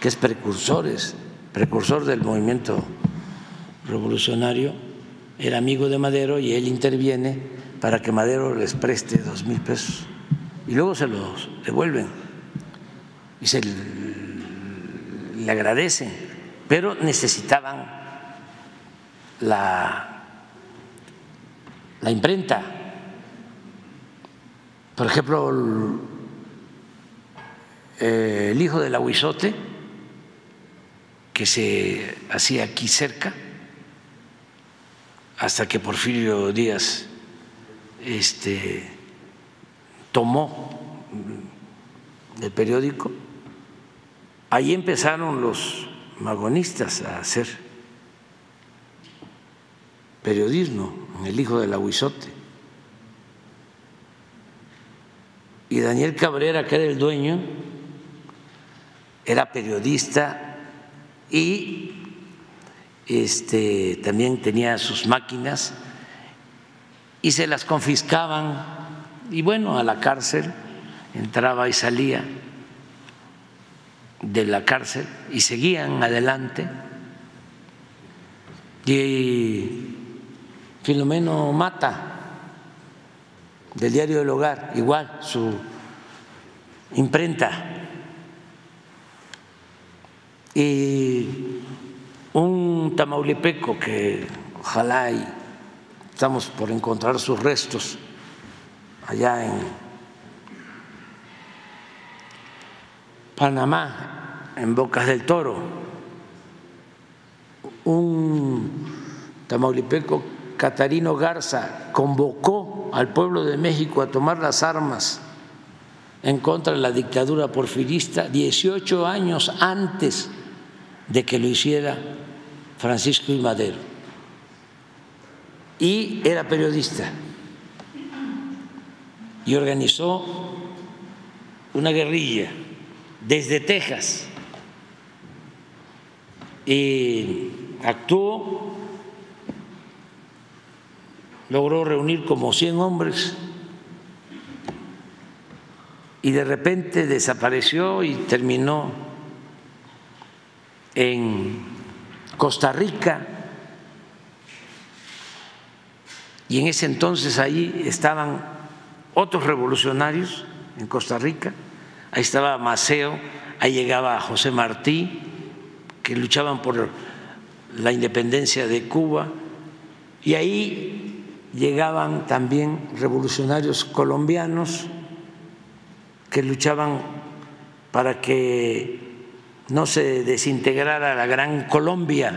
que es precursores precursor del movimiento revolucionario, era amigo de Madero y él interviene para que Madero les preste dos mil pesos. Y luego se los devuelven. Y se le agradecen, pero necesitaban la, la imprenta. Por ejemplo, el hijo del aguizote que se hacía aquí cerca, hasta que Porfirio Díaz este, tomó el periódico. Ahí empezaron los magonistas a hacer periodismo en el hijo del aguizote. Y Daniel Cabrera, que era el dueño, era periodista y este, también tenía sus máquinas y se las confiscaban y bueno, a la cárcel entraba y salía de la cárcel y seguían adelante. Y Filomeno Mata, del diario del hogar, igual su imprenta y un tamaulipeco que ojalá y estamos por encontrar sus restos allá en Panamá, en Bocas del Toro, un tamaulipeco, Catarino Garza, convocó al pueblo de México a tomar las armas en contra de la dictadura porfirista 18 años antes de que lo hiciera Francisco y Madero. Y era periodista. Y organizó una guerrilla desde Texas. Y actuó, logró reunir como 100 hombres. Y de repente desapareció y terminó en Costa Rica, y en ese entonces ahí estaban otros revolucionarios en Costa Rica, ahí estaba Maceo, ahí llegaba José Martí, que luchaban por la independencia de Cuba, y ahí llegaban también revolucionarios colombianos que luchaban para que no se desintegrara la Gran Colombia.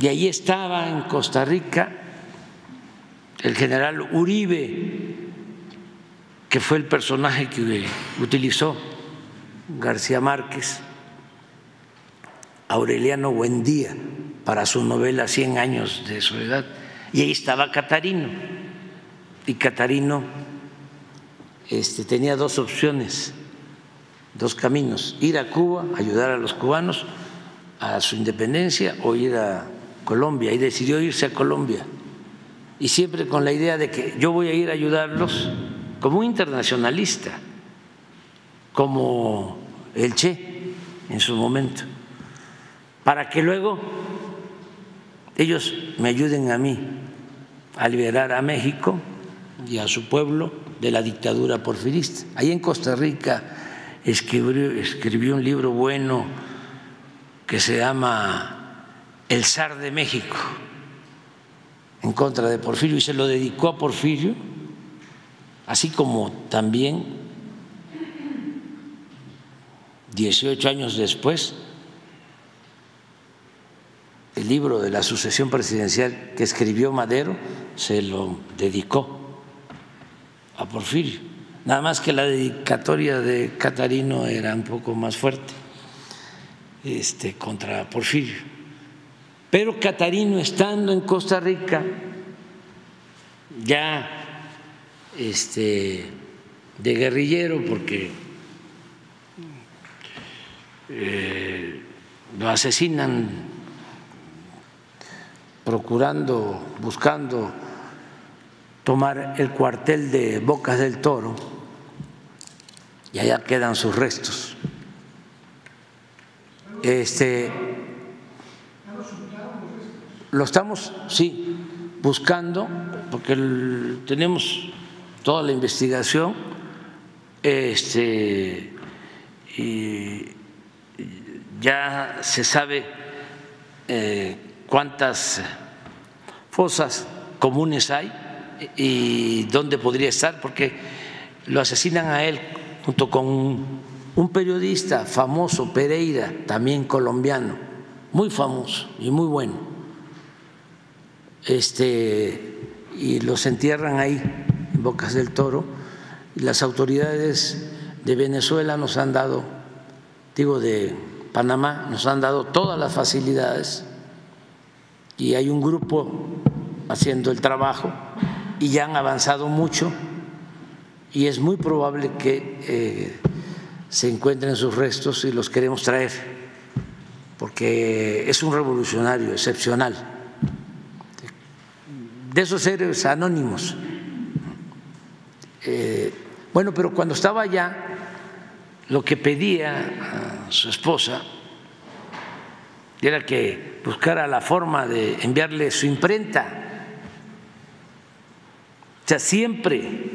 Y ahí estaba en Costa Rica el general Uribe, que fue el personaje que utilizó García Márquez, Aureliano Buendía, para su novela Cien años de soledad. Y ahí estaba Catarino. Y Catarino este, tenía dos opciones dos caminos, ir a Cuba, ayudar a los cubanos a su independencia o ir a Colombia y decidió irse a Colombia. Y siempre con la idea de que yo voy a ir a ayudarlos como un internacionalista, como el Che en su momento, para que luego ellos me ayuden a mí a liberar a México y a su pueblo de la dictadura porfirista. Ahí en Costa Rica escribió, escribió un libro bueno que se llama El zar de México en contra de Porfirio y se lo dedicó a Porfirio, así como también 18 años después el libro de la sucesión presidencial que escribió Madero se lo dedicó a Porfirio. Nada más que la dedicatoria de Catarino era un poco más fuerte este, contra Porfirio. Pero Catarino, estando en Costa Rica, ya este, de guerrillero, porque eh, lo asesinan procurando, buscando tomar el cuartel de Bocas del Toro y allá quedan sus restos. Este, lo estamos, sí, buscando, porque tenemos toda la investigación, este, y ya se sabe eh, cuántas fosas comunes hay y dónde podría estar, porque lo asesinan a él junto con un periodista famoso, Pereira, también colombiano, muy famoso y muy bueno. Este, y los entierran ahí, en Bocas del Toro, las autoridades de Venezuela nos han dado, digo de Panamá, nos han dado todas las facilidades y hay un grupo haciendo el trabajo y ya han avanzado mucho y es muy probable que eh, se encuentren sus restos y los queremos traer porque es un revolucionario excepcional de esos héroes anónimos. Eh, bueno, pero cuando estaba allá, lo que pedía a su esposa era que buscara la forma de enviarle su imprenta. O sea, siempre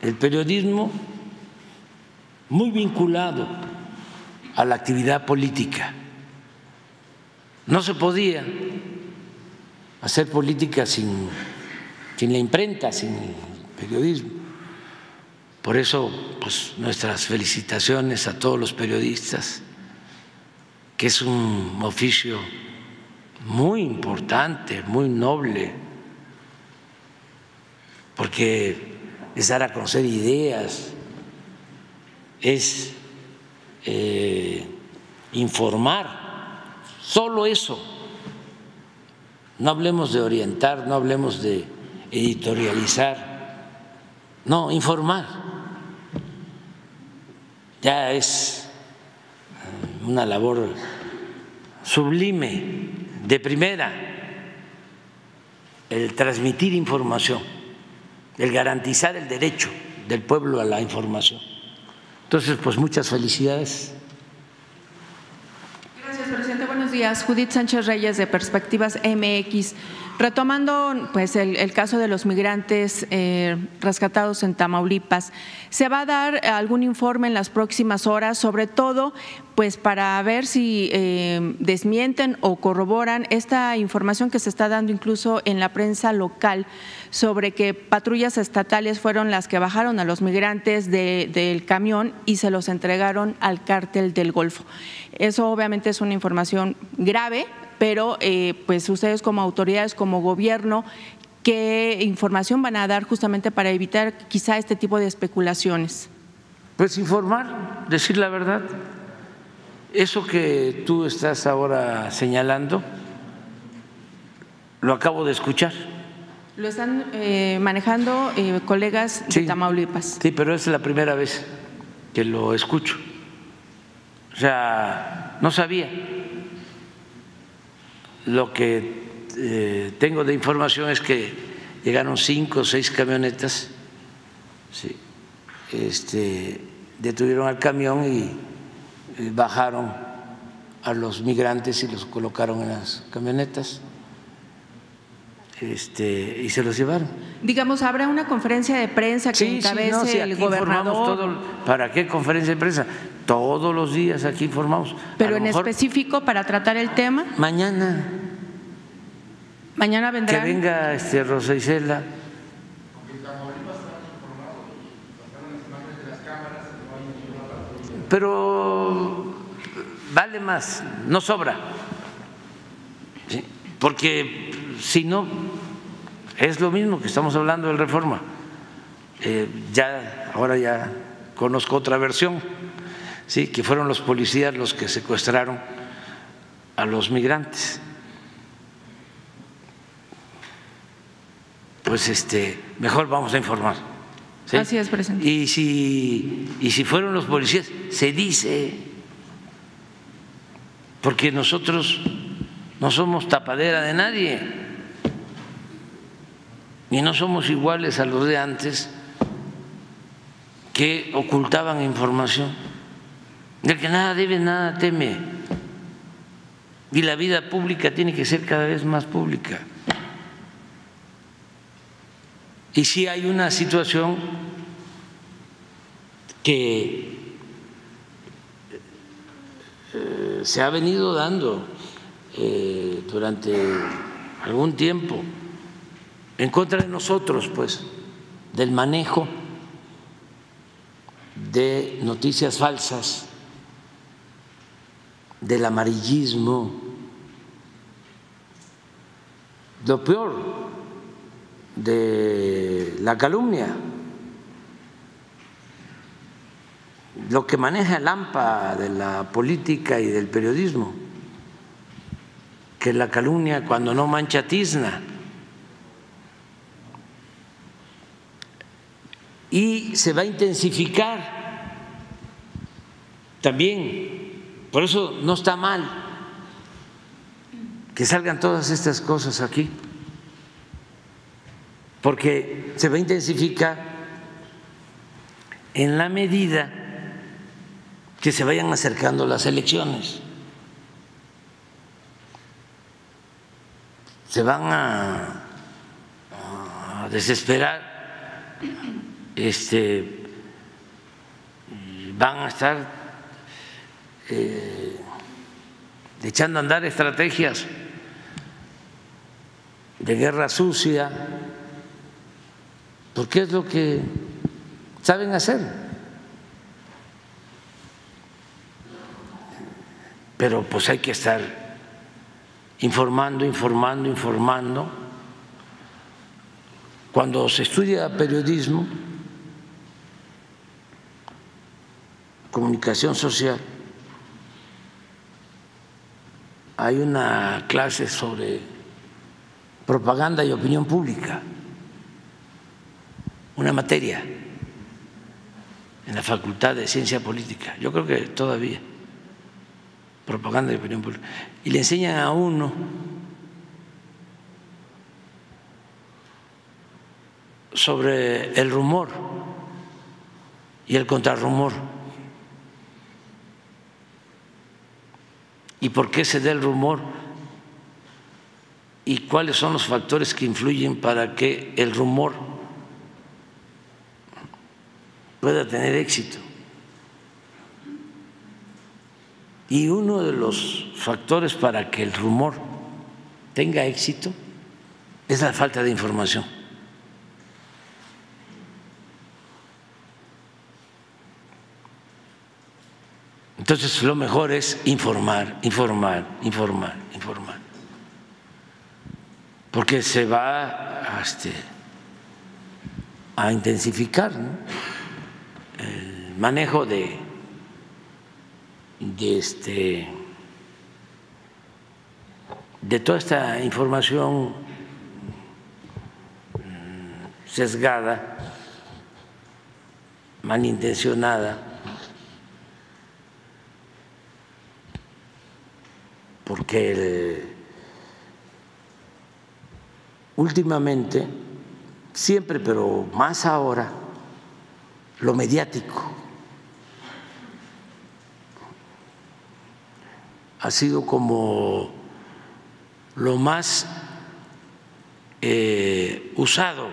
el periodismo muy vinculado a la actividad política. No se podía hacer política sin, sin la imprenta, sin periodismo. Por eso, pues nuestras felicitaciones a todos los periodistas que es un oficio muy importante, muy noble, porque es dar a conocer ideas, es eh, informar, solo eso. No hablemos de orientar, no hablemos de editorializar, no, informar. Ya es una labor sublime, de primera, el transmitir información, el garantizar el derecho del pueblo a la información. Entonces, pues muchas felicidades. Presidente. Buenos días. Judith Sánchez Reyes de Perspectivas MX. Retomando pues el, caso de los migrantes eh, rescatados en Tamaulipas, se va a dar algún informe en las próximas horas, sobre todo pues para ver si eh, desmienten o corroboran esta información que se está dando incluso en la prensa local sobre que patrullas estatales fueron las que bajaron a los migrantes del camión y se los entregaron al cártel del Golfo. Eso obviamente es una información grave, pero eh, pues ustedes como autoridades, como gobierno, ¿qué información van a dar justamente para evitar quizá este tipo de especulaciones? Pues informar, decir la verdad. Eso que tú estás ahora señalando, lo acabo de escuchar. Lo están eh, manejando eh, colegas de Tamaulipas. Sí, pero es la primera vez que lo escucho. O sea, no sabía lo que eh, tengo de información es que llegaron cinco o seis camionetas, este, detuvieron al camión y bajaron a los migrantes y los colocaron en las camionetas este, y se los llevaron. Digamos, habrá una conferencia de prensa que encabece el gobernador. ¿Para qué conferencia de prensa? Todos los días aquí informamos. Pero en específico para tratar el tema. Mañana. Mañana vendrá. Que venga este Rosa Isela. Pero vale más, no sobra. Porque si no, es lo mismo que estamos hablando del reforma. Eh, ya, ahora ya conozco otra versión, sí, que fueron los policías los que secuestraron a los migrantes. Pues este, mejor vamos a informar. Así es, presidente. Y si, y si fueron los policías, se dice, porque nosotros no somos tapadera de nadie y no somos iguales a los de antes que ocultaban información, de que nada debe, nada teme. Y la vida pública tiene que ser cada vez más pública. Y si hay una situación que eh, se ha venido dando eh, durante algún tiempo en contra de nosotros, pues, del manejo de noticias falsas, del amarillismo, lo peor de la calumnia, lo que maneja el AMPA de la política y del periodismo que la calumnia cuando no mancha tizna. Y se va a intensificar también. Por eso no está mal que salgan todas estas cosas aquí, porque se va a intensificar en la medida que se vayan acercando las elecciones. se van a, desesperar, este, van a estar eh, echando a andar estrategias de guerra sucia, porque es lo que saben hacer. Pero pues hay que estar informando, informando, informando. Cuando se estudia periodismo, comunicación social, hay una clase sobre propaganda y opinión pública, una materia en la Facultad de Ciencia Política. Yo creo que todavía propaganda y opinión pública, y le enseñan a uno sobre el rumor y el contrarrumor. ¿Y por qué se da el rumor? ¿Y cuáles son los factores que influyen para que el rumor pueda tener éxito? Y uno de los factores para que el rumor tenga éxito es la falta de información. Entonces lo mejor es informar, informar, informar, informar. Porque se va a, intensificar el manejo de de, este, de toda esta información mm, sesgada, malintencionada, porque últimamente, siempre, pero más ahora, lo mediático ha sido como lo más eh, usado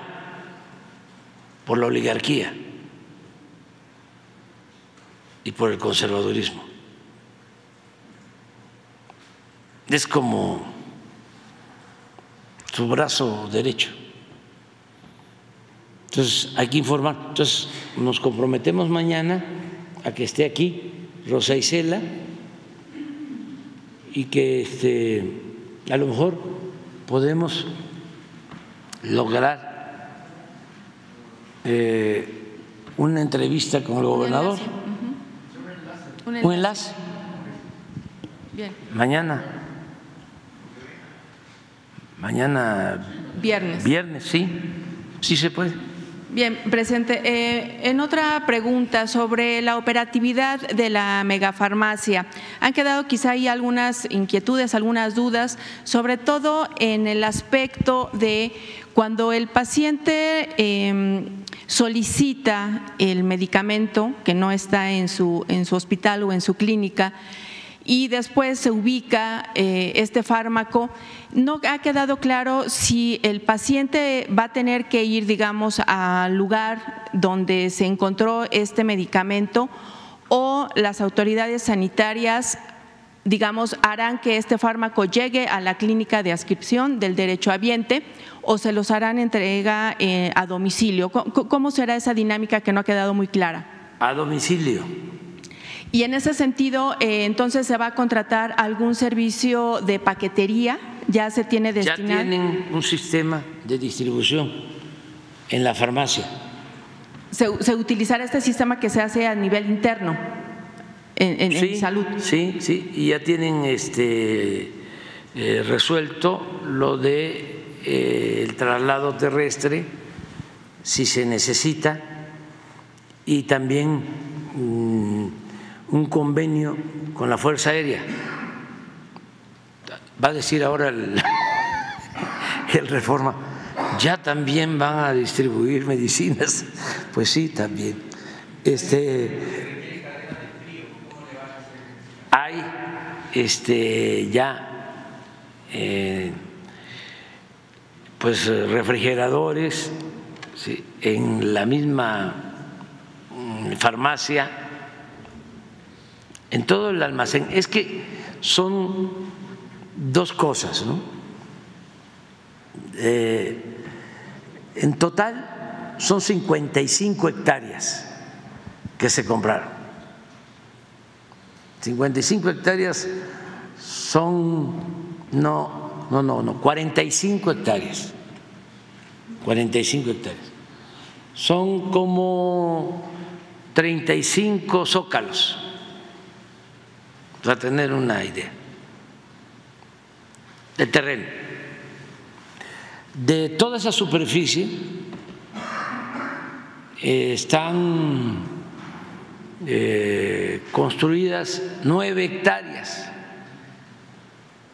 por la oligarquía y por el conservadurismo. Es como su brazo derecho. Entonces, hay que informar. Entonces, nos comprometemos mañana a que esté aquí Rosa Isela y que este, a lo mejor podemos lograr eh, una entrevista con el gobernador. Un enlace. Bien. Mañana. Mañana. Viernes. Viernes, sí. Sí se puede. Bien, presidente. Eh, en otra pregunta sobre la operatividad de la megafarmacia, han quedado quizá ahí algunas inquietudes, algunas dudas, sobre todo en el aspecto de cuando el paciente em, solicita el medicamento que no está en su, en su hospital o en su clínica y después se ubica eh, este fármaco, no ha quedado claro si el paciente va a tener que ir, digamos, al lugar donde se encontró este medicamento o las autoridades sanitarias digamos, harán que este fármaco llegue a la clínica de adscripción del derecho habiente o se los harán entrega eh, a domicilio. ¿Cómo será esa dinámica que no ha quedado muy clara? A domicilio. Y en ese sentido, eh, entonces se va a contratar algún servicio de paquetería, ya se tiene destinado. Ya tienen un sistema de distribución en la farmacia. Se, utilizará este sistema que se hace a nivel interno en, salud. Sí, sí, y ya tienen este eh, resuelto lo de eh, el traslado terrestre si se necesita y también mm, un convenio con la Fuerza Aérea. Va a decir ahora el, reforma, ya también van a distribuir medicinas. Pues sí, también. Este, hay este, ya eh, pues refrigeradores en la misma mm, farmacia en todo el almacén. Es que son dos cosas, ¿no? Eh, en total son 55 hectáreas que se compraron. 55 hectáreas son, no, no, no, no, 45 hectáreas. 45 hectáreas. Son como 35 zócalos para tener una idea del terreno. De toda esa superficie eh, están eh, construidas nueve hectáreas,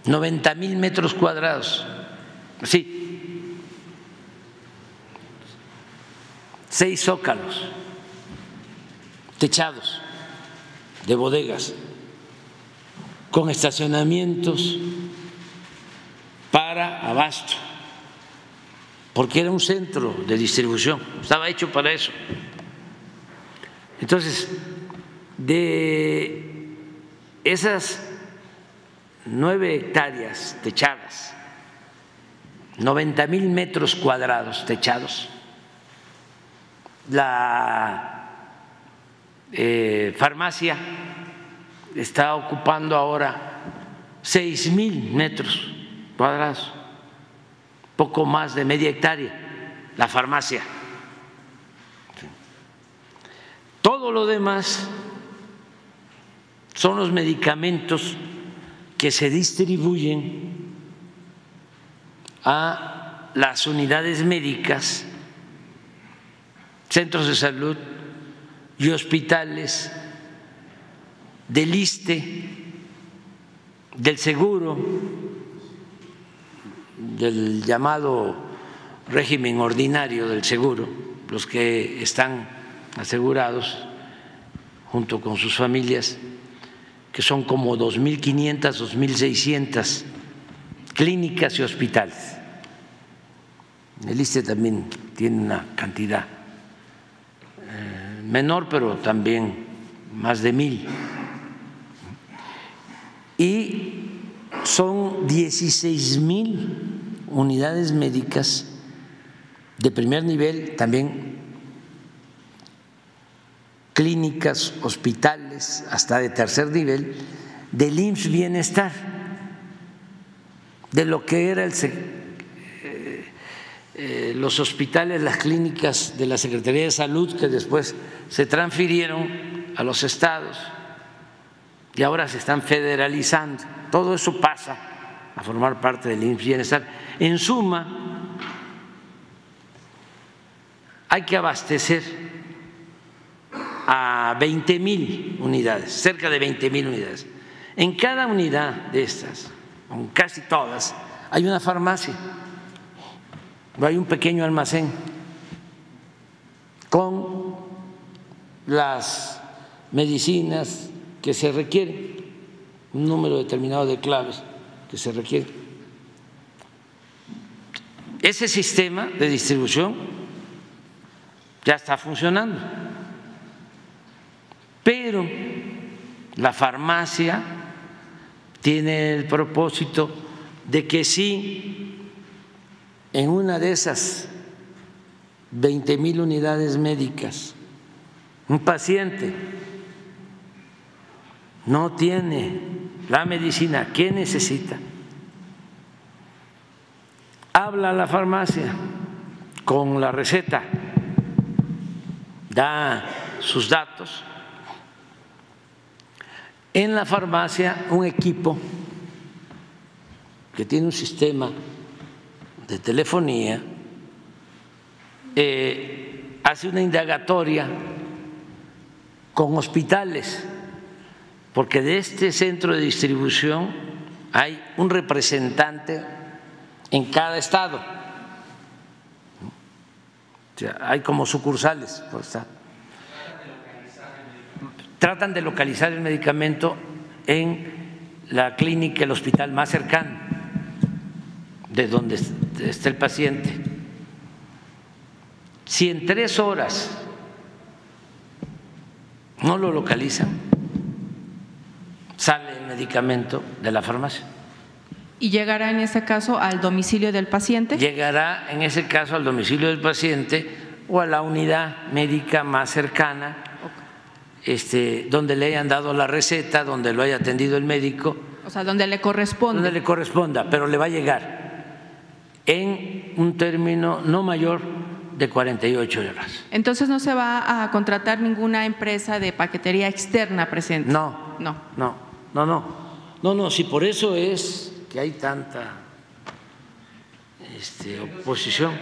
90 mil metros cuadrados, sí, seis zócalos techados de bodegas con estacionamientos para abasto, porque era un centro de distribución, estaba hecho para eso. Entonces, de esas nueve hectáreas techadas, 90 mil metros cuadrados techados, la eh, farmacia está ocupando ahora seis mil metros cuadrados, poco más de media hectárea, la farmacia. Todo lo demás son los medicamentos que se distribuyen a las unidades médicas, centros de salud y hospitales del ISTE, del seguro, del llamado régimen ordinario del seguro, los que están asegurados junto con sus familias, que son como 2.500, 2.600 clínicas y hospitales. El ISTE también tiene una cantidad eh, menor, pero también más de mil. Y son 16 mil unidades médicas de primer nivel, también clínicas, hospitales, hasta de tercer nivel, del IMSS Bienestar, de lo que era el, eh, eh, los hospitales, las clínicas de la Secretaría de Salud, que después se transfirieron a los estados y ahora se están federalizando. Todo eso pasa a formar parte del Bienestar. En suma, hay que abastecer a 20 mil unidades, cerca de 20 mil unidades. En cada unidad de estas, en casi todas, hay una farmacia, hay un pequeño almacén con las medicinas que se requieren, un número determinado de claves que se requieren. Ese sistema de distribución ya está funcionando pero la farmacia tiene el propósito de que si en una de esas 20 mil unidades médicas un paciente no tiene la medicina que necesita, habla a la farmacia con la receta, da sus datos. En la farmacia un equipo que tiene un sistema de telefonía, eh, hace una indagatoria con hospitales, porque de este centro de distribución hay un representante en cada estado. Hay como sucursales. Pues, tratan de localizar el medicamento en la clínica, el hospital más cercano de donde está el paciente. Si en tres horas no lo localizan, medicamento de la farmacia. ¿Y llegará en ese caso al domicilio del paciente? Llegará en ese caso al domicilio del paciente o a la unidad médica más cercana este, donde le hayan dado la receta, donde lo haya atendido el médico. O sea, donde le corresponda. Donde le corresponda, pero le va a llegar en un término no mayor de 48 horas. Entonces no se va a contratar ninguna empresa de paquetería externa presente. No, no, no, no, no, no, no. Si por eso es que hay tanta este, oposición.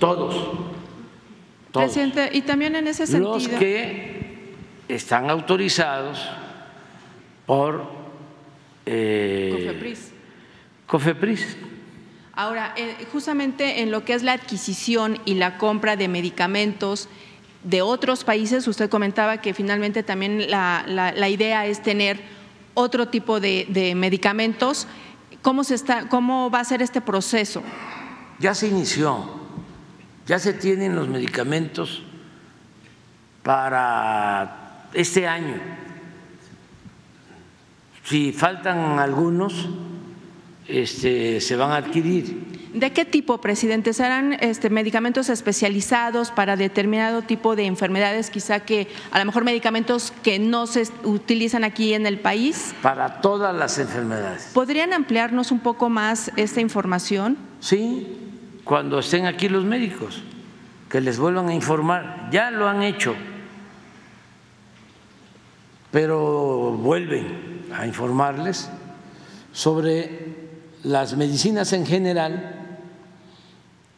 Todos. Presidente, y también en ese sentido. Los que están autorizados por eh, Cofepris. Cofepris. Ahora, eh, justamente en lo que es la adquisición y la compra de medicamentos de otros países, usted comentaba que finalmente también la, la, idea es tener otro tipo de, de medicamentos. ¿Cómo, se está, ¿Cómo va a ser este proceso? Ya se inició ya se tienen los medicamentos para este año. Si faltan algunos, este, se van a adquirir. ¿De qué tipo, presidente? ¿Serán este, medicamentos especializados para determinado tipo de enfermedades, quizá que a lo mejor medicamentos que no se utilizan aquí en el país? Para todas las enfermedades. ¿Podrían ampliarnos un poco más esta información? Sí, cuando estén aquí los médicos, que les vuelvan a informar. Ya lo han hecho, pero vuelven a informarles sobre las medicinas en general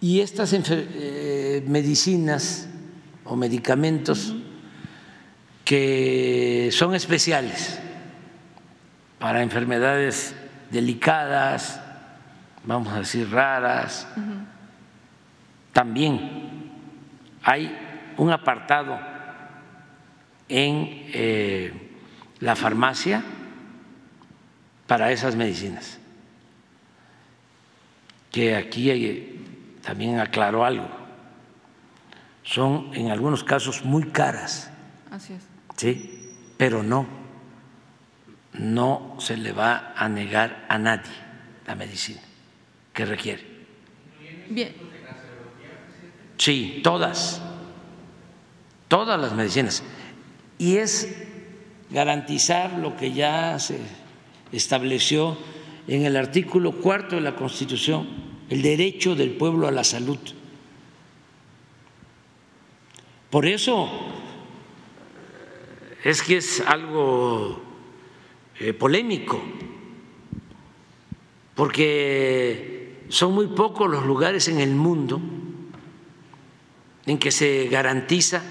y estas eh, medicinas o medicamentos que son especiales para enfermedades delicadas, vamos a decir raras, también hay un apartado en eh, la farmacia para esas medicinas. Que aquí eh, también aclaró algo. Son en algunos casos muy caras. Así es. Sí, pero no, no se le va a negar a nadie la medicina que requiere. Bien. Sí, todas, todas las medicinas. Y es garantizar lo que ya se estableció en el artículo cuarto de la Constitución, el derecho del pueblo a la salud. Por eso es que es algo eh, polémico, porque son muy pocos los lugares en el mundo en que se garantiza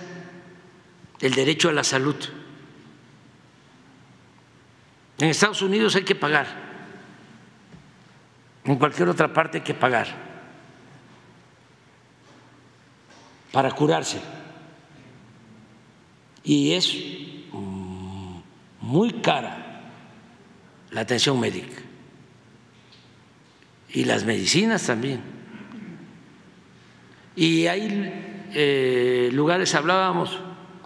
el derecho a la salud. En Estados Unidos hay que pagar, en cualquier otra parte hay que pagar para curarse. Y es mm, muy cara la atención médica y las medicinas también. Y hay eh, lugares, hablábamos,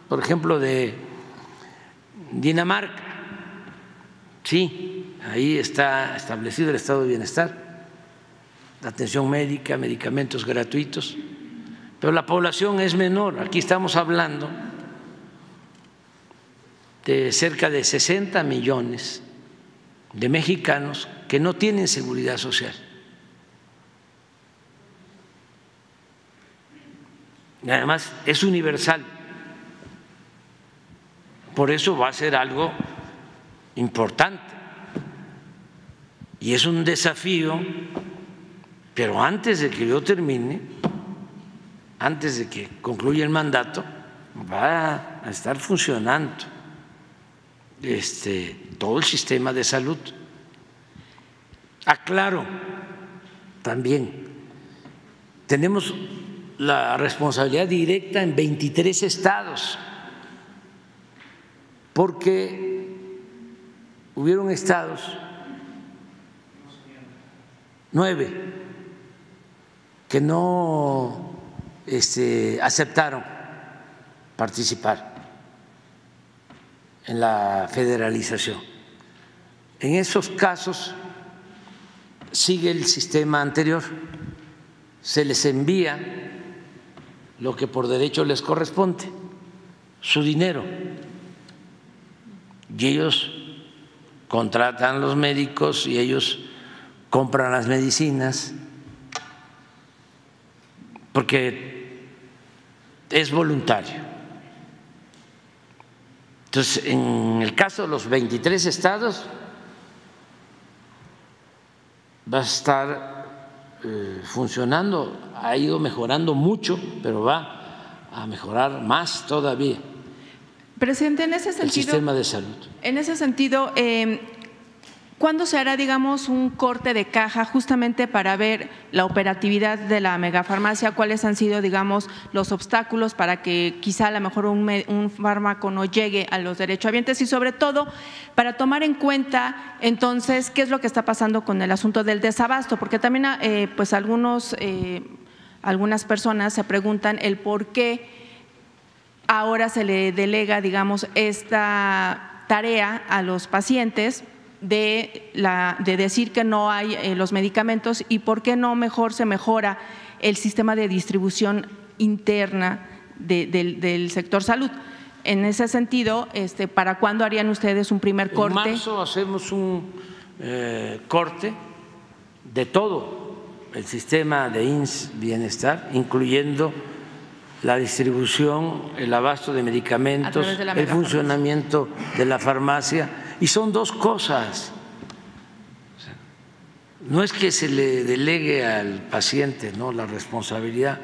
por ejemplo, de Dinamarca, sí, ahí está establecido el estado de bienestar, atención médica, medicamentos gratuitos, pero la población es menor, aquí estamos hablando de cerca de 60 millones de mexicanos que no tienen seguridad social. Además es universal. Por eso va a ser algo importante. Y es un desafío, pero antes de que yo termine, antes de que concluya el mandato, va a estar funcionando este, todo el sistema de salud. Aclaro también, tenemos la responsabilidad directa en 23 estados, porque hubieron estados, nueve, que no este, aceptaron participar en la federalización. En esos casos sigue el sistema anterior, se les envía lo que por derecho les corresponde, su dinero. Y ellos contratan los médicos y ellos compran las medicinas, porque es voluntario. Entonces, en el caso de los 23 estados, va a estar eh, funcionando, ha ido mejorando mucho, pero va a mejorar más todavía. Presidente, en ese sentido. El sistema de salud. En ese sentido, eh, ¿cuándo se hará, digamos, un corte de caja justamente para ver la operatividad de la megafarmacia? ¿Cuáles han sido, digamos, los obstáculos para que quizá a lo mejor un, un fármaco no llegue a los derechohabientes? Y sobre todo, para tomar en cuenta, entonces, qué es lo que está pasando con el asunto del desabasto, porque también, eh, pues, algunos, eh, algunas personas se preguntan el por qué ahora se le delega, digamos, esta tarea a los pacientes de, la, de decir que no hay eh, los medicamentos y por qué no mejor se mejora el sistema de distribución interna del, sector salud. En ese sentido, este, ¿para cuándo harían ustedes un primer corte? En marzo hacemos un eh, corte de todo el sistema de INS Bienestar, incluyendo la distribución, el abasto de medicamentos, el funcionamiento de la farmacia y son dos cosas. No es que se le delegue al paciente ¿no? la responsabilidad.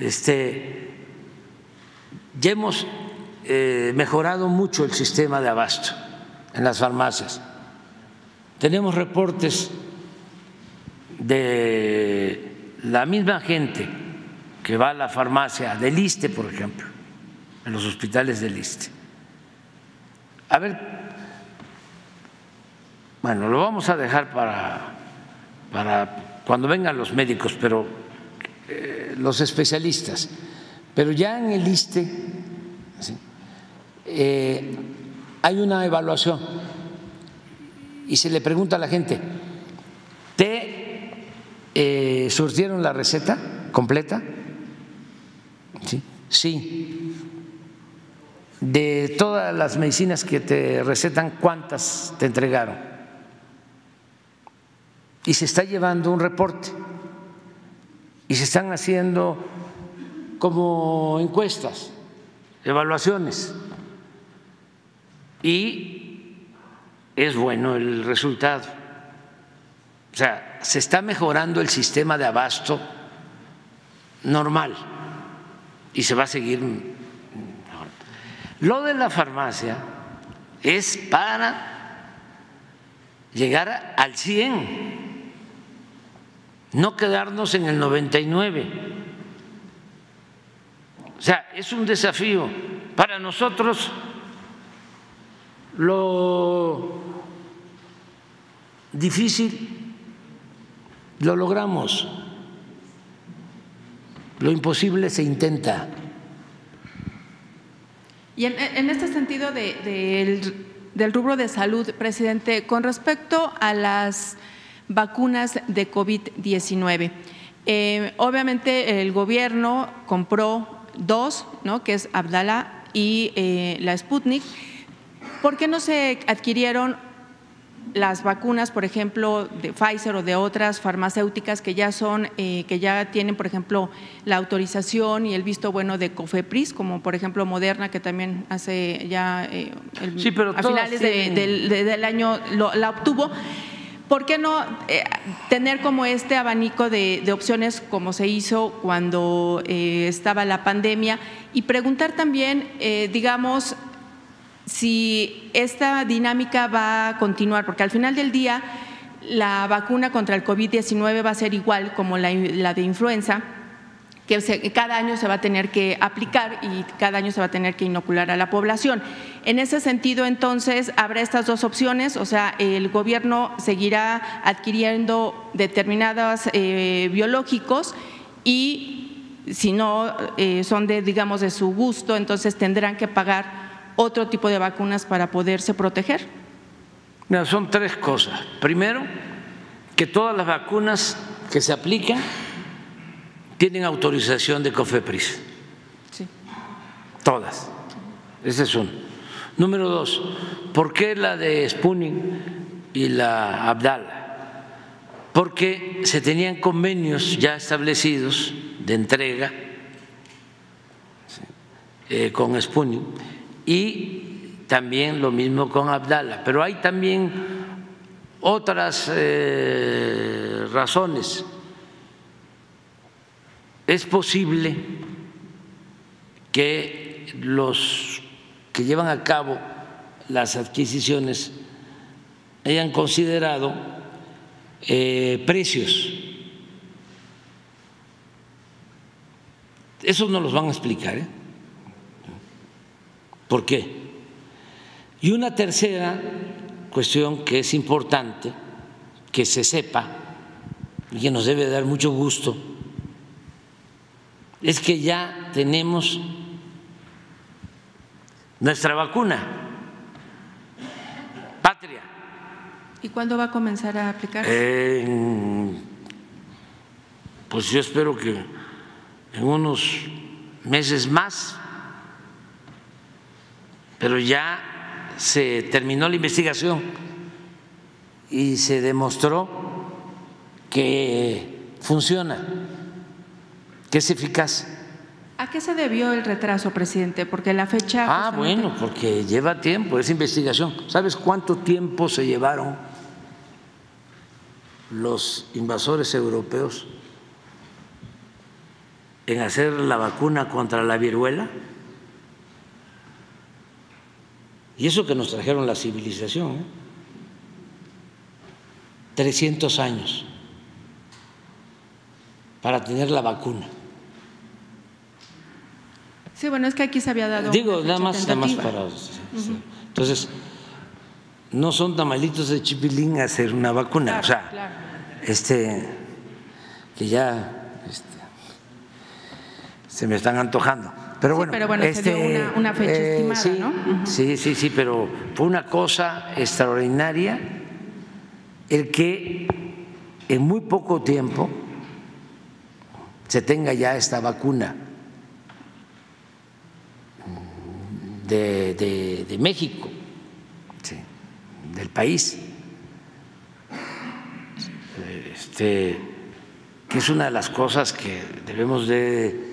Este, ya hemos eh, mejorado mucho el sistema de abasto en las farmacias. Tenemos reportes de la misma gente que va a la farmacia, del ISTE, por ejemplo, en los hospitales del ISTE. A ver, bueno, lo vamos a dejar para, para cuando vengan los médicos, pero eh, los especialistas. Pero ya en el ISTE eh, hay una evaluación y se le pregunta a la gente, ¿te eh, surtieron la receta completa? Sí. De todas las medicinas que te recetan, ¿cuántas te entregaron? Y se está llevando un reporte y se están haciendo como encuestas, evaluaciones. Y es bueno el resultado. O sea, se está mejorando el sistema de abasto normal y se va a seguir. Lo de la farmacia es para llegar al 100, no quedarnos en el 99. O sea, es un desafío para nosotros. Lo difícil lo logramos. Lo imposible se intenta. Y en, este sentido del rubro de salud, presidente, con respecto a las vacunas de COVID-19, eh, obviamente el gobierno compró dos, ¿no? que es Abdala y eh, la Sputnik. ¿Por qué no se adquirieron las vacunas, por ejemplo, de Pfizer o de otras farmacéuticas que ya son, eh, que ya tienen, por ejemplo, la autorización y el visto bueno de COFEPRIS, como por ejemplo Moderna, que también hace ya eh, a finales del año la obtuvo. ¿Por qué no eh, tener como este abanico de, opciones como se hizo cuando estaba la pandemia? Y preguntar también, digamos, si esta dinámica va a continuar, porque al final del día la vacuna contra el COVID-19 va a ser igual como la, de influenza, que cada año se va a tener que aplicar y cada año se va a tener que inocular a la población. En ese sentido, entonces, habrá estas dos opciones, o sea, el gobierno seguirá adquiriendo determinados eh, biológicos y si no eh, son de, digamos, de su gusto, entonces tendrán que pagar otro tipo de vacunas para poderse proteger? son tres cosas. Primero, que todas las vacunas que se aplican tienen autorización de COFEPRIS. Sí. Todas. Ese es uno. Número dos, ¿por qué la de Sputnik y la Abdala? Porque se tenían convenios ya establecidos de entrega eh, con Sputnik y también lo mismo con Abdala. Pero hay también otras eh, razones. Es posible que los que llevan a cabo las adquisiciones hayan considerado eh, precios. Eso no los van a explicar. ¿eh? ¿Por qué? Y una tercera cuestión que es importante que se sepa y que nos debe dar mucho gusto es que ya tenemos nuestra vacuna, patria. ¿Y cuándo va a comenzar a aplicarse? pues yo espero que en unos meses más pero ya se terminó la investigación y se demostró que funciona, que es eficaz. ¿A qué se debió el retraso, presidente? Porque la fecha... Ah, bueno, porque lleva tiempo esa investigación. ¿Sabes cuánto tiempo se llevaron los invasores europeos en hacer la vacuna contra la viruela? Y eso que nos trajeron la civilización, 300 ¿eh? años para tener la vacuna. Sí, bueno, es que aquí se había dado. Digo, nada más, nada más para. Entonces, no son tamalitos de chipilín hacer una vacuna. o sea, este, que ya este, se me están antojando. Pero bueno, pero bueno se dio este, una, fecha eh, estimada, sí, ¿no? Sí, sí, sí, pero fue una cosa extraordinaria el que en muy poco tiempo se tenga ya esta vacuna de, de, México, del país, este, que es una de las cosas que debemos de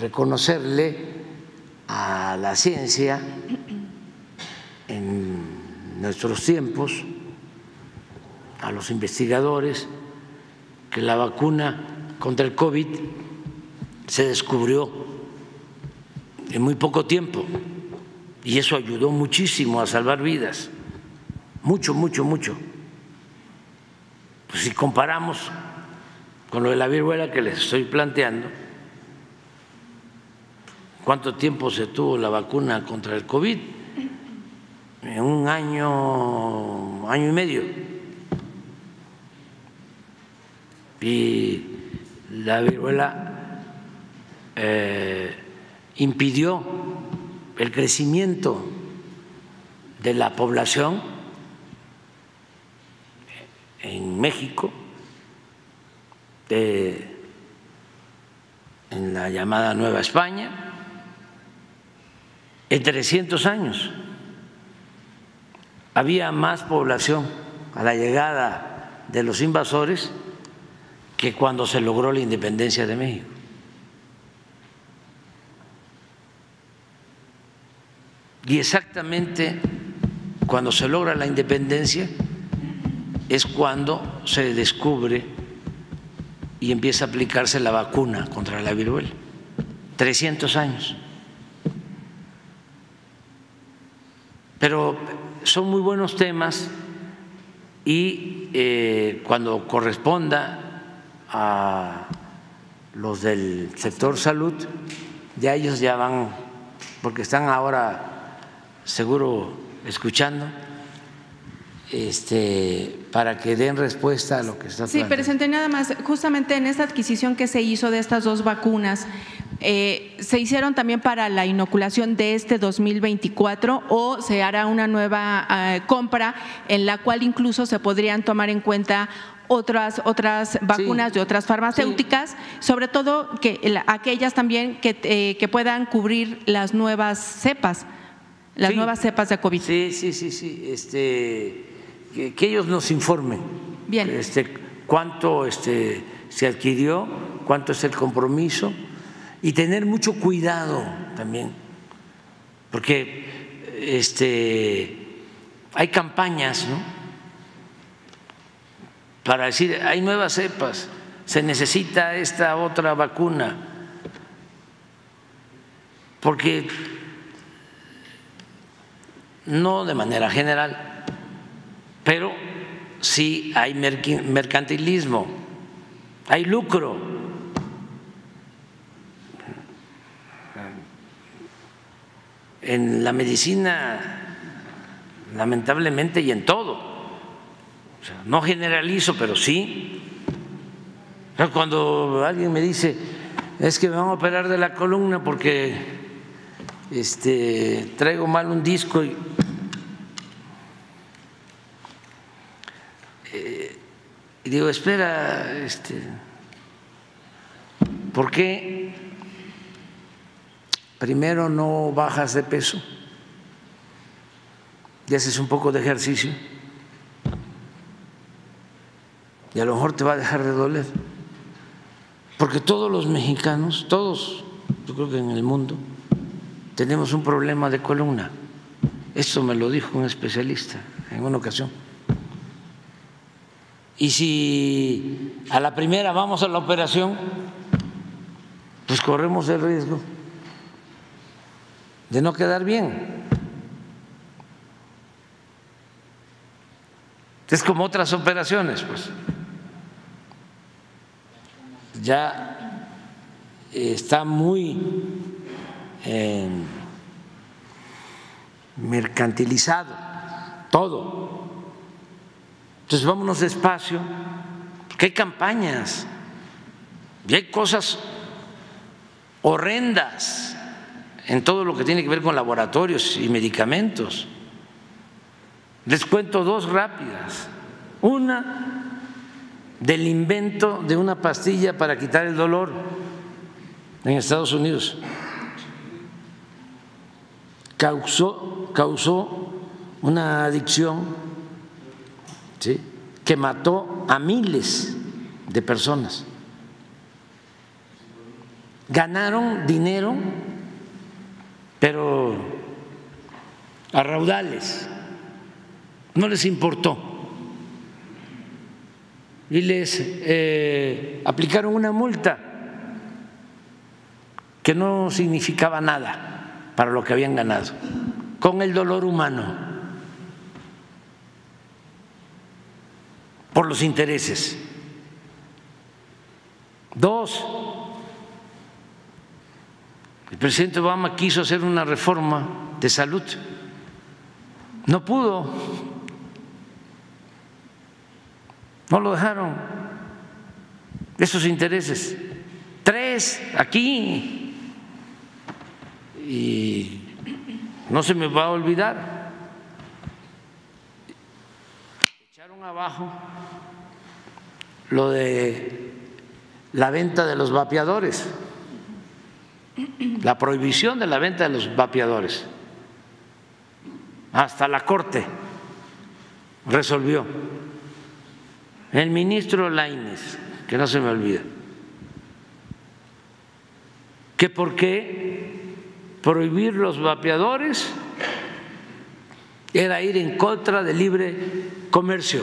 reconocerle a la ciencia en nuestros tiempos, a los investigadores, que la vacuna contra el COVID se descubrió en muy poco tiempo y eso ayudó muchísimo a salvar vidas, mucho, mucho, mucho. Pues si comparamos con lo de la viruela que les estoy planteando, ¿cuánto tiempo se tuvo la vacuna contra el COVID? En un año, año y medio. Y la viruela eh, impidió el crecimiento de la población en México, en la llamada Nueva España, en 300 años. Había más población a la llegada de los invasores que cuando se logró la independencia de México. Y exactamente cuando se logra la independencia es cuando se descubre y empieza a aplicarse la vacuna contra la viruela. 300 años. Pero son muy buenos temas y eh, cuando corresponda a los del sector salud, ya ellos ya van, porque están ahora seguro escuchando, este, para que den respuesta a lo que está Sí, presidente, nada más, justamente en esta adquisición que se hizo de estas dos vacunas, eh, ¿se hicieron también para la inoculación de este 2024 o se hará una nueva eh, compra en la cual incluso se podrían tomar en cuenta otras otras vacunas de otras farmacéuticas, sobre todo que aquellas también que, eh, que puedan cubrir las nuevas cepas? las nuevas cepas de COVID. Sí, sí, sí, sí. Este, que, ellos nos informen. Bien. Este, cuánto este, se adquirió, cuánto es el compromiso y tener mucho cuidado también, porque este, hay campañas, ¿no? Para decir, hay nuevas cepas, se necesita esta otra vacuna, porque no de manera general, pero sí hay mercantilismo, hay lucro. En la medicina, lamentablemente, y en todo. no generalizo, pero sí. Cuando alguien me dice, es que me van a operar de la columna porque este, traigo mal un disco y Y digo, espera, este, ¿por qué primero no bajas de peso y haces un poco de ejercicio? Y a lo mejor te va a dejar de doler. Porque todos los mexicanos, todos, yo creo que en el mundo, tenemos un problema de columna. Esto me lo dijo un especialista en una ocasión. Y si a la primera vamos a la operación, pues corremos el riesgo de no quedar bien. Es como otras operaciones, pues. Ya está muy eh, mercantilizado, todo. Entonces vámonos despacio, porque hay campañas y hay cosas horrendas en todo lo que tiene que ver con laboratorios y medicamentos. Les cuento dos rápidas. Una del invento de una pastilla para quitar el dolor en Estados Unidos. Causó, una adicción que mató a miles de personas. Ganaron dinero, pero a raudales, no les importó. Y les eh, aplicaron una multa que no significaba nada para lo que habían ganado, con el dolor humano, por los intereses. Dos, el presidente Obama quiso hacer una reforma de salud, no pudo, no lo dejaron, esos intereses. Tres, aquí, y no se me va a olvidar, echaron abajo lo de la venta de los vapeadores, la prohibición de la venta de los vapeadores. Hasta la Corte resolvió. El ministro Laines, que no se me olvida, que por qué prohibir los vapeadores era ir en contra del libre comercio.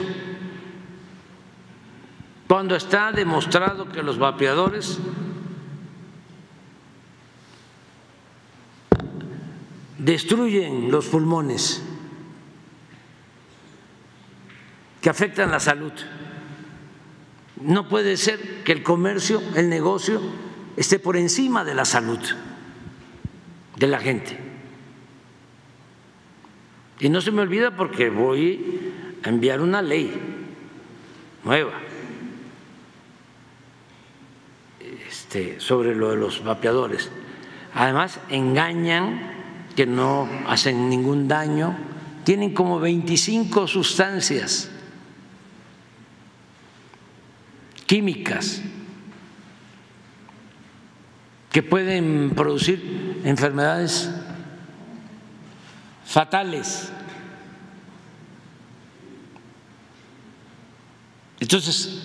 Cuando está demostrado que los vapeadores destruyen los pulmones, que afectan la salud. No puede ser que el comercio, el negocio, esté por encima de la salud de la gente. Y no se me olvida porque voy a enviar una ley nueva este, sobre lo de los vapeadores. Además, engañan que no hacen ningún daño, tienen como 25 sustancias químicas que pueden producir enfermedades fatales. Entonces,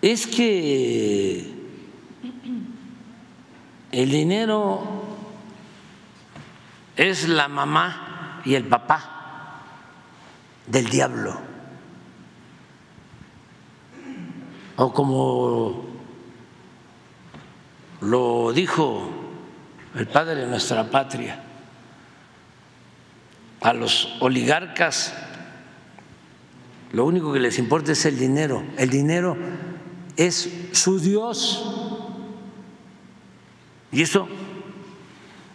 es que el dinero es la mamá y el papá del diablo. O como lo dijo el padre de nuestra patria, a los oligarcas lo único que les importa es el dinero, el dinero es su Dios. Y eso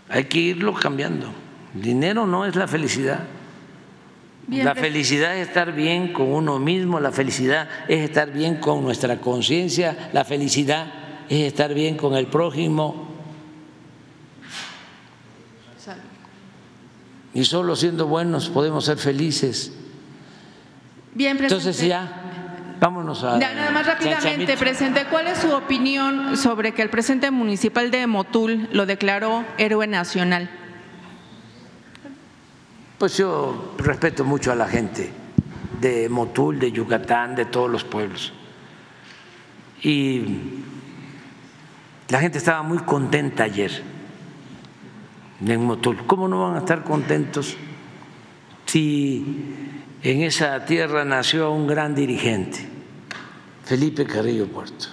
hay que irlo cambiando. El dinero no es la felicidad. la felicidad es estar bien con uno mismo, la felicidad es estar bien con nuestra conciencia, la felicidad es estar bien con el prójimo. Y solo siendo buenos podemos ser felices. Bien, presidente. Entonces ya, vámonos a... nada más rápidamente, presidente, ¿cuál es su opinión sobre que el presidente municipal de Motul lo declaró héroe nacional? Pues yo respeto mucho a la gente de Motul, de Yucatán, de todos los pueblos. Y la gente estaba muy contenta ayer en Motul. ¿Cómo no van a estar contentos si en esa tierra nació un gran dirigente, Felipe Carrillo Puerto,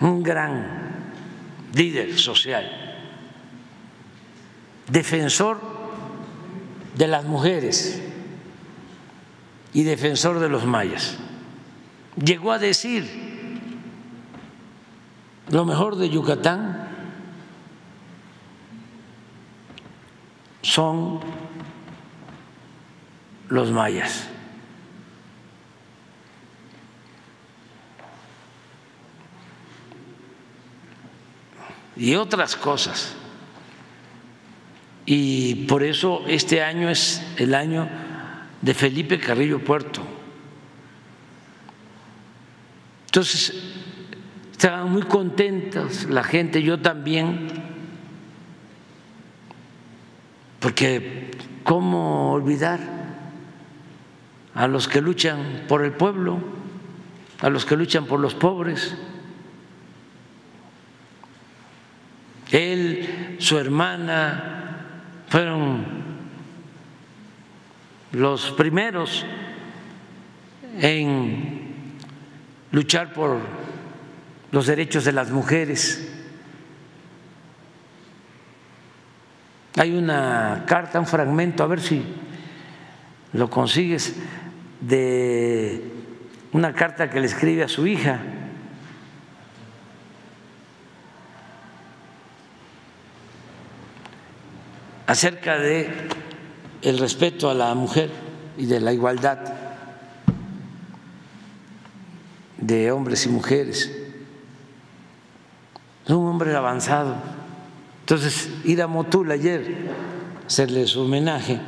un gran líder social, defensor de las mujeres y defensor de los mayas. Llegó a decir lo mejor de Yucatán son los mayas. Y otras cosas. Y por eso este año es el año de Felipe Carrillo Puerto. Entonces, estaban muy contentos la gente, yo también, porque ¿cómo olvidar a los que luchan por el pueblo, a los que luchan por los pobres? Él, su hermana, fueron los primeros en luchar por los derechos de las mujeres. Hay una carta, un fragmento, a ver si lo consigues, de una carta que le escribe a su hija. acerca de el respeto a la mujer y de la igualdad de hombres y mujeres. Es un hombre avanzado. Entonces, ir a Motul ayer, hacerle su homenaje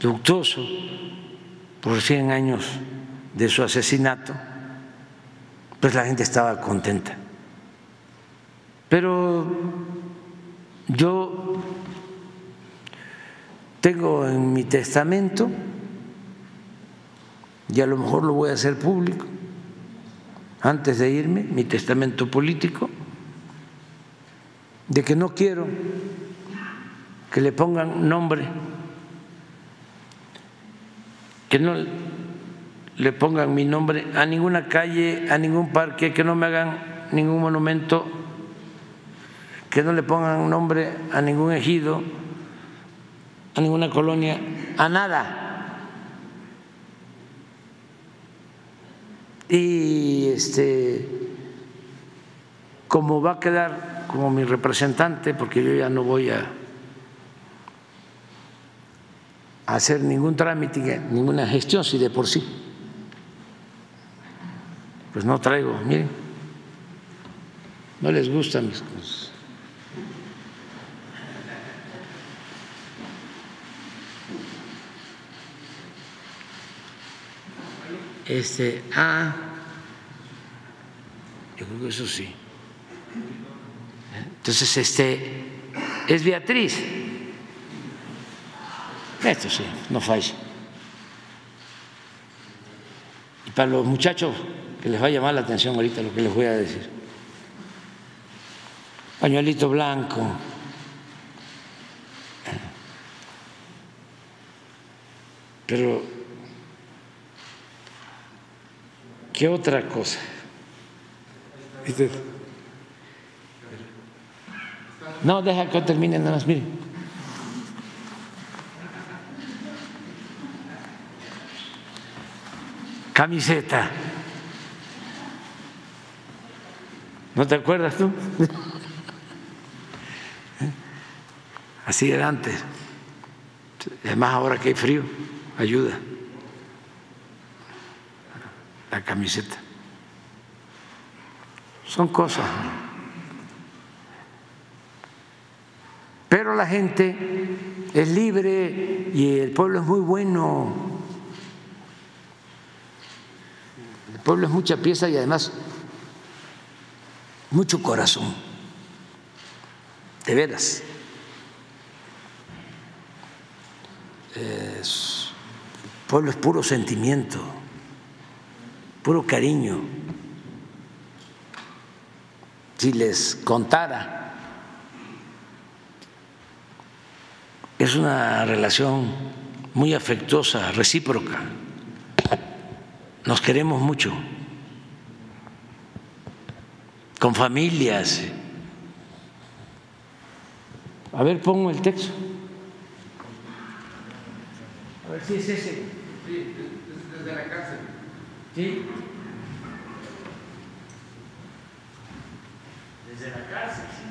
luctuoso por 100 años de su asesinato, pues la gente estaba contenta. Pero yo tengo en mi testamento, y a lo mejor lo voy a hacer público, antes de irme, mi testamento político, de que no quiero que le pongan nombre, que no le pongan mi nombre a ninguna calle, a ningún parque, que no me hagan ningún monumento, que no le pongan nombre a ningún ejido, a ninguna colonia, a nada. y este como va a quedar como mi representante, porque yo ya no voy a hacer ningún trámite, ninguna gestión, si de por sí, pues no traigo, miren, no les gustan mis cosas. Este, ah, yo creo que eso sí. Entonces, este, es Beatriz. Esto sí, no falla. Y para los muchachos que les va a llamar la atención ahorita lo que les voy a decir. Pañuelito blanco. Pero ¿Qué otra cosa? No, deja que termine nada más, mire. Camiseta. ¿No te acuerdas tú? Así era antes. Además ahora que hay frío, ayuda la camiseta. Son cosas. Pero la gente es libre y el pueblo es muy bueno. El pueblo es mucha pieza y además mucho corazón. De veras. el pueblo es puro sentimiento puro cariño. Si les contara, es una relación muy afectuosa, recíproca. Nos queremos mucho, con familias. A ver, pongo el texto. A ver si es ese. Sí, desde la cárcel. ¿Sí? Desde la cárcel, sí.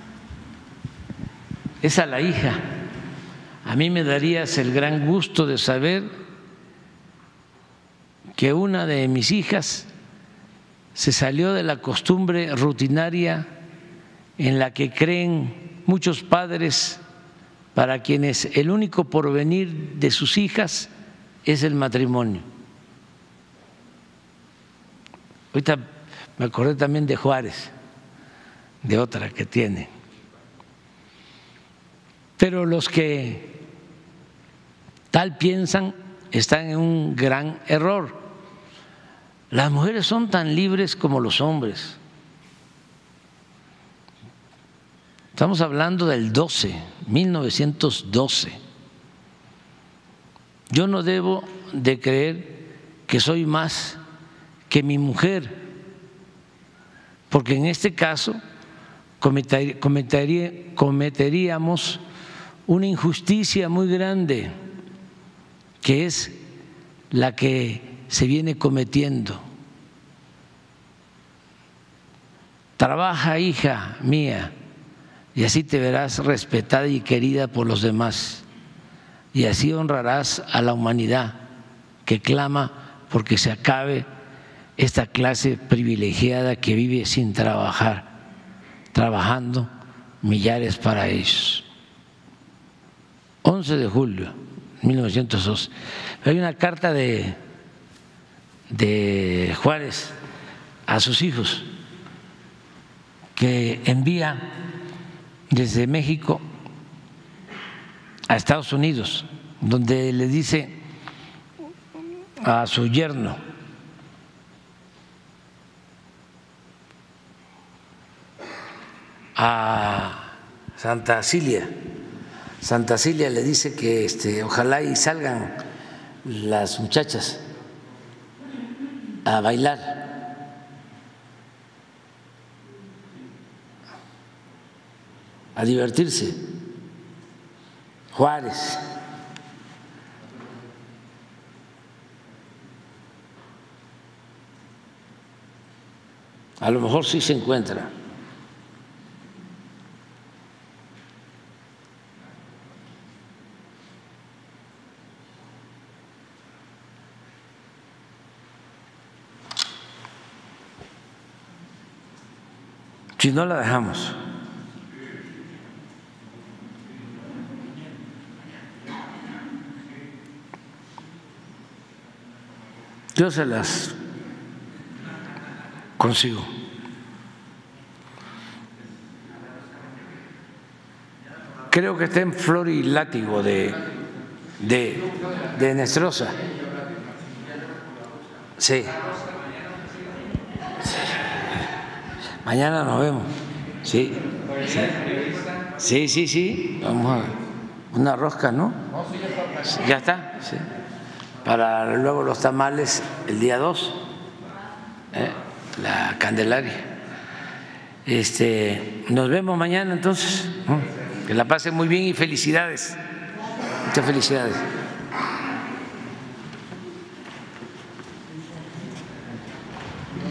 Es a la hija, a mí me darías el gran gusto de saber que una de mis hijas se salió de la costumbre rutinaria en la que creen muchos padres para quienes el único porvenir de sus hijas es el matrimonio. Ahorita me acordé también de Juárez, de otra que tiene. Pero los que tal piensan están en un gran error. Las mujeres son tan libres como los hombres. Estamos hablando del 12, 1912. Yo no debo de creer que soy más que mi mujer, porque en este caso cometeríamos una injusticia muy grande, que es la que se viene cometiendo. Trabaja, hija mía, y así te verás respetada y querida por los demás, y así honrarás a la humanidad que clama porque se acabe esta clase privilegiada que vive sin trabajar, trabajando millares para ellos. 11 de julio 1902. Hay una carta de, de Juárez a sus hijos que envía desde México a Estados Unidos, donde le dice a su yerno, a Santa Cilia, Santa Cilia le dice que este, ojalá y salgan las muchachas a bailar. a divertirse. Juárez. A lo mejor sí se encuentra. Si no la dejamos. Yo se las consigo. Creo que está en Flor y Látigo de, de, de Nestrosa. Sí. Mañana nos vemos. Sí. Sí, sí, sí. Vamos a una rosca, ¿no? Ya está. Sí para luego los tamales el día 2, ¿eh? la Candelaria. Este, nos vemos mañana entonces. Que la pasen muy bien y felicidades. Muchas felicidades.